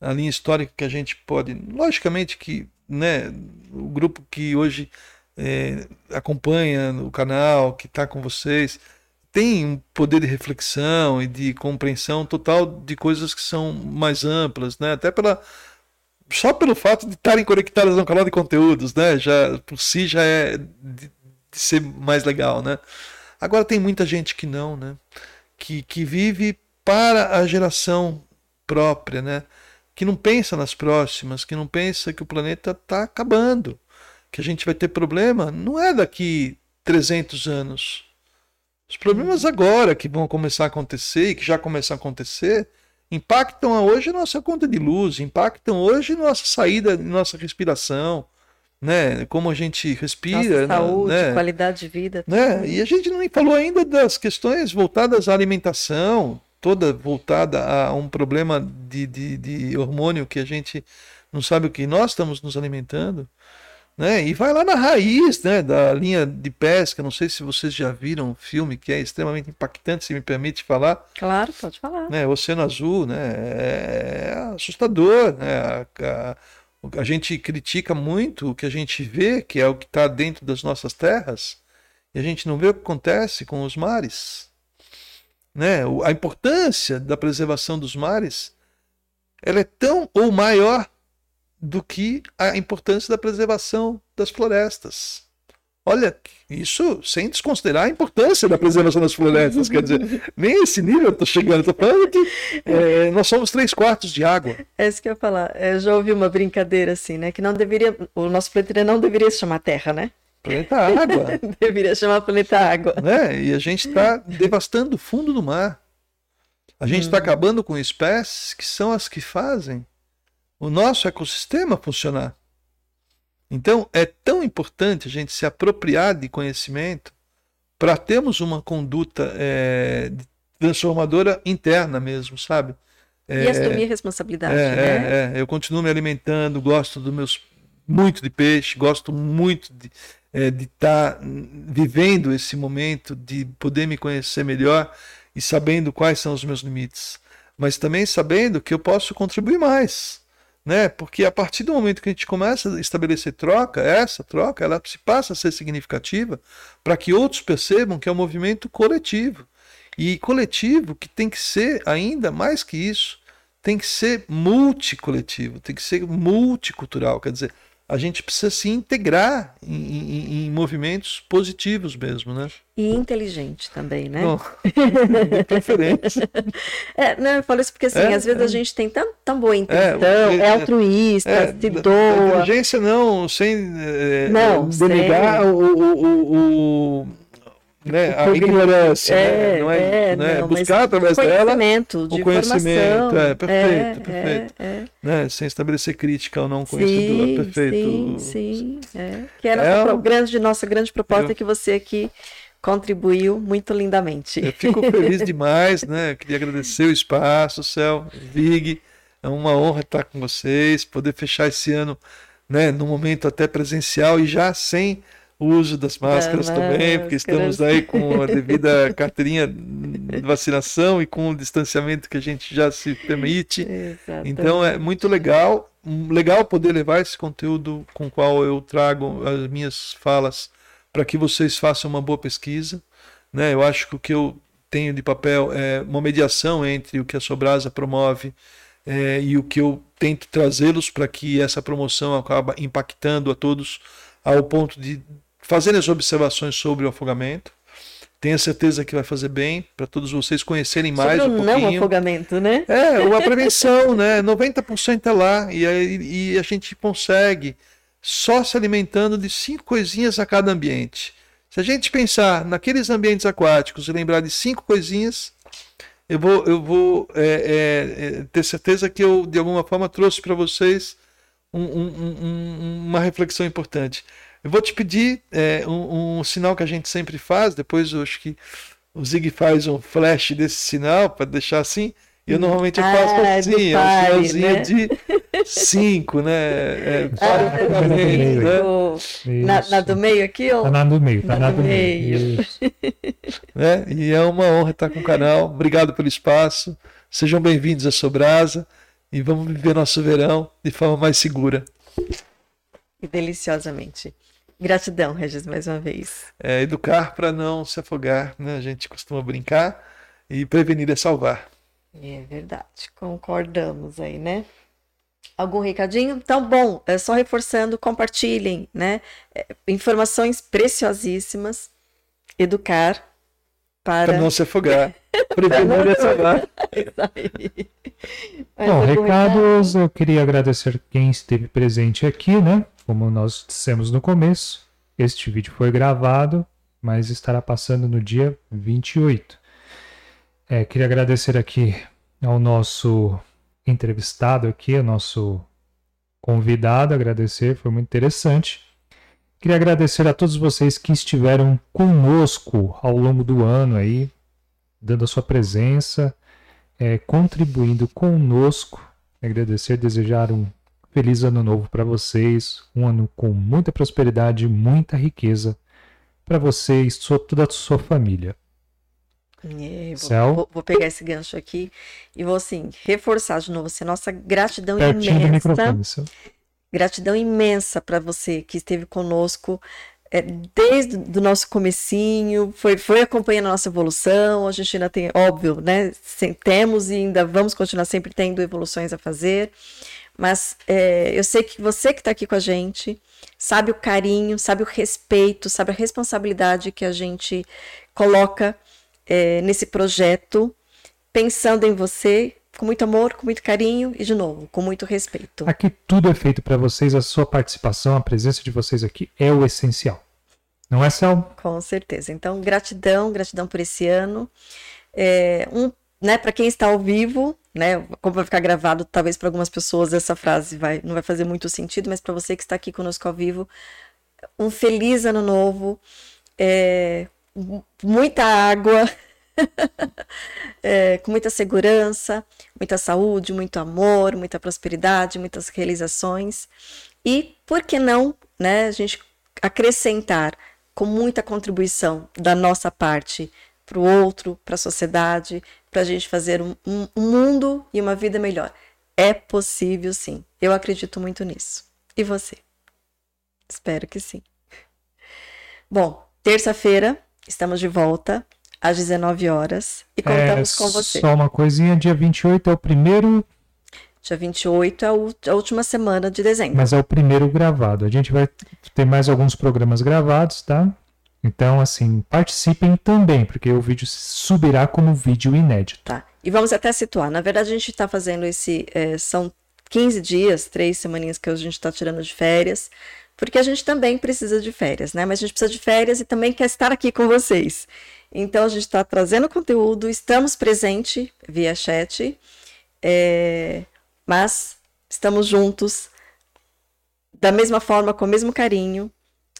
a linha histórica que a gente pode, logicamente que, né? O grupo que hoje é, acompanha o canal, que está com vocês, tem um poder de reflexão e de compreensão total de coisas que são mais amplas, né? Até pela só pelo fato de estarem conectadas no canal de conteúdos, né? Já por si já é de, de ser mais legal, né? Agora tem muita gente que não, né? Que, que vive para a geração própria, né? Que não pensa nas próximas, que não pensa que o planeta está acabando, que a gente vai ter problema. Não é daqui 300 anos. Os problemas agora que vão começar a acontecer e que já começam a acontecer impactam hoje nossa conta de luz, impactam hoje nossa saída, nossa respiração, né? Como a gente respira, Nossa saúde, né? qualidade de vida. Né? E a gente não falou ainda das questões voltadas à alimentação, toda voltada a um problema de, de, de hormônio que a gente não sabe o que nós estamos nos alimentando. Né? E vai lá na raiz né, da linha de pesca. Não sei se vocês já viram um filme que é extremamente impactante, se me permite falar. Claro, pode falar. Né, Oceano Azul, né? É, é assustador. Né? A, a, a gente critica muito o que a gente vê, que é o que está dentro das nossas terras, e a gente não vê o que acontece com os mares. Né? A importância da preservação dos mares ela é tão ou maior do que a importância da preservação das florestas. Olha, isso sem desconsiderar a importância da preservação das florestas. quer dizer, nem esse nível eu estou chegando. Estou falando que é, nós somos três quartos de água. É isso que eu ia falar. Eu já ouvi uma brincadeira assim, né? Que não deveria. O nosso planeta não deveria se chamar Terra, né? Planeta Água. deveria chamar Planeta Água. Né? E a gente está devastando o fundo do mar. A gente está hum. acabando com espécies que são as que fazem o nosso ecossistema funcionar. Então, é tão importante a gente se apropriar de conhecimento para termos uma conduta é, transformadora interna mesmo, sabe? É, e assumir responsabilidade, é, né? É, é, eu continuo me alimentando, gosto dos meus muito de peixe, gosto muito de é, estar tá vivendo esse momento, de poder me conhecer melhor e sabendo quais são os meus limites, mas também sabendo que eu posso contribuir mais né? Porque a partir do momento que a gente começa a estabelecer troca, essa troca, ela se passa a ser significativa para que outros percebam que é um movimento coletivo. E coletivo que tem que ser ainda mais que isso, tem que ser multicoletivo, tem que ser multicultural, quer dizer, a gente precisa se integrar em, em, em, movimentos positivos mesmo, né? E inteligente também, né? Bom, preferência. É, não, eu falo isso porque assim, é, às vezes é. a gente tem tão, tão boa intenção, é, é altruísta, é, se doa. Inteligência não, sem é, não, denegar o, o, o, o né, a ignorância, é, né? não é, é né? Não, buscar através dela o conhecimento, é perfeito, é, perfeito, é, é. Né? sem estabelecer crítica ao não conhecedor, sim, perfeito. Sim, sim, é. que era é, a grande nossa grande proposta eu, que você aqui contribuiu muito lindamente. Eu fico feliz demais, né? Eu queria agradecer o espaço, Céu, Vig. É uma honra estar com vocês, poder fechar esse ano, né, no momento até presencial e já sem o uso das máscaras da também, máscaras. porque estamos aí com a devida carteirinha de vacinação e com o distanciamento que a gente já se permite. Exatamente. Então é muito legal, legal poder levar esse conteúdo com o qual eu trago as minhas falas para que vocês façam uma boa pesquisa. Né? Eu acho que o que eu tenho de papel é uma mediação entre o que a Sobrasa promove é, e o que eu tento trazê-los para que essa promoção acabe impactando a todos ao ponto de fazerem as observações sobre o afogamento. Tenho certeza que vai fazer bem para todos vocês conhecerem mais sobre um pouquinho. não afogamento, né? É, a prevenção, né? 90% é lá e, e a gente consegue só se alimentando de cinco coisinhas a cada ambiente. Se a gente pensar naqueles ambientes aquáticos e lembrar de cinco coisinhas, eu vou, eu vou é, é, é ter certeza que eu, de alguma forma, trouxe para vocês um, um, um, uma reflexão importante. Eu vou te pedir é, um, sinal que a gente sempre faz, depois eu acho que o Zig faz um flash desse sinal para deixar assim. Eu normalmente eu faço ah, assim, é um sinalzinho né? de 5, né? É, ah, o né? Na, na, do meio aqui? Ou... Tá na do meio, tá na, na do meio. meio. né? E é uma honra estar com o canal. Obrigado pelo espaço. Sejam bem-vindos a Sobrasa e vamos viver nosso verão de forma mais segura. E deliciosamente. Gratidão, Regis, mais uma vez. É, educar para não se afogar, né? A gente costuma brincar e prevenir é salvar. É verdade, concordamos aí, né? Algum recadinho? Então, bom, é só reforçando, compartilhem, né? É, informações preciosíssimas, educar para... não se afogar, prevenir é salvar. Bom, recados, eu queria agradecer quem esteve presente aqui, né? Como nós dissemos no começo, este vídeo foi gravado, mas estará passando no dia 28. É, queria agradecer aqui ao nosso entrevistado aqui, ao nosso convidado, agradecer, foi muito interessante. Queria agradecer a todos vocês que estiveram conosco ao longo do ano aí, dando a sua presença, é, contribuindo conosco. Agradecer, desejar um feliz ano novo para vocês, um ano com muita prosperidade, muita riqueza para vocês, toda a sua família. É, vou, vou, vou, pegar esse gancho aqui e vou assim reforçar de novo assim, nossa gratidão Pertinho imensa. Gratidão imensa para você que esteve conosco é, desde o nosso comecinho, foi, foi acompanhando a nossa evolução, a gente ainda tem, óbvio, né, temos e ainda vamos continuar sempre tendo evoluções a fazer, mas é, eu sei que você que está aqui com a gente sabe o carinho, sabe o respeito, sabe a responsabilidade que a gente coloca é, nesse projeto, pensando em você com muito amor, com muito carinho e, de novo, com muito respeito. Aqui tudo é feito para vocês, a sua participação, a presença de vocês aqui é o essencial. Não é, Céu? Com certeza. Então, gratidão, gratidão por esse ano. É, um, né, para quem está ao vivo, né, como vai ficar gravado, talvez para algumas pessoas essa frase vai, não vai fazer muito sentido, mas para você que está aqui conosco ao vivo, um feliz ano novo. É, muita água, é, com muita segurança, muita saúde, muito amor, muita prosperidade, muitas realizações. E por que não, né, a gente acrescentar com muita contribuição da nossa parte para o outro, para a sociedade, para a gente fazer um, um, um mundo e uma vida melhor. É possível sim. Eu acredito muito nisso. E você? Espero que sim. Bom, terça-feira Estamos de volta às 19 horas e contamos é, com você. Só uma coisinha, dia 28 é o primeiro. Dia 28 é a última semana de dezembro. Mas é o primeiro gravado. A gente vai ter mais alguns programas gravados, tá? Então, assim, participem também, porque o vídeo subirá como vídeo inédito. Tá. E vamos até situar. Na verdade, a gente está fazendo esse. É, são 15 dias, três semaninhas que a gente está tirando de férias porque a gente também precisa de férias, né? Mas a gente precisa de férias e também quer estar aqui com vocês. Então a gente está trazendo conteúdo, estamos presente via chat, é, mas estamos juntos da mesma forma, com o mesmo carinho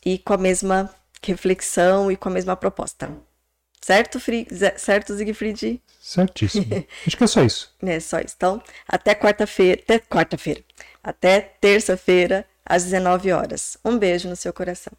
e com a mesma reflexão e com a mesma proposta. Certo, Fri... certo Siegfried? Certíssimo. Acho que é só isso. É só isso. Então, até quarta-feira, até quarta-feira, até terça-feira, às 19 horas. Um beijo no seu coração.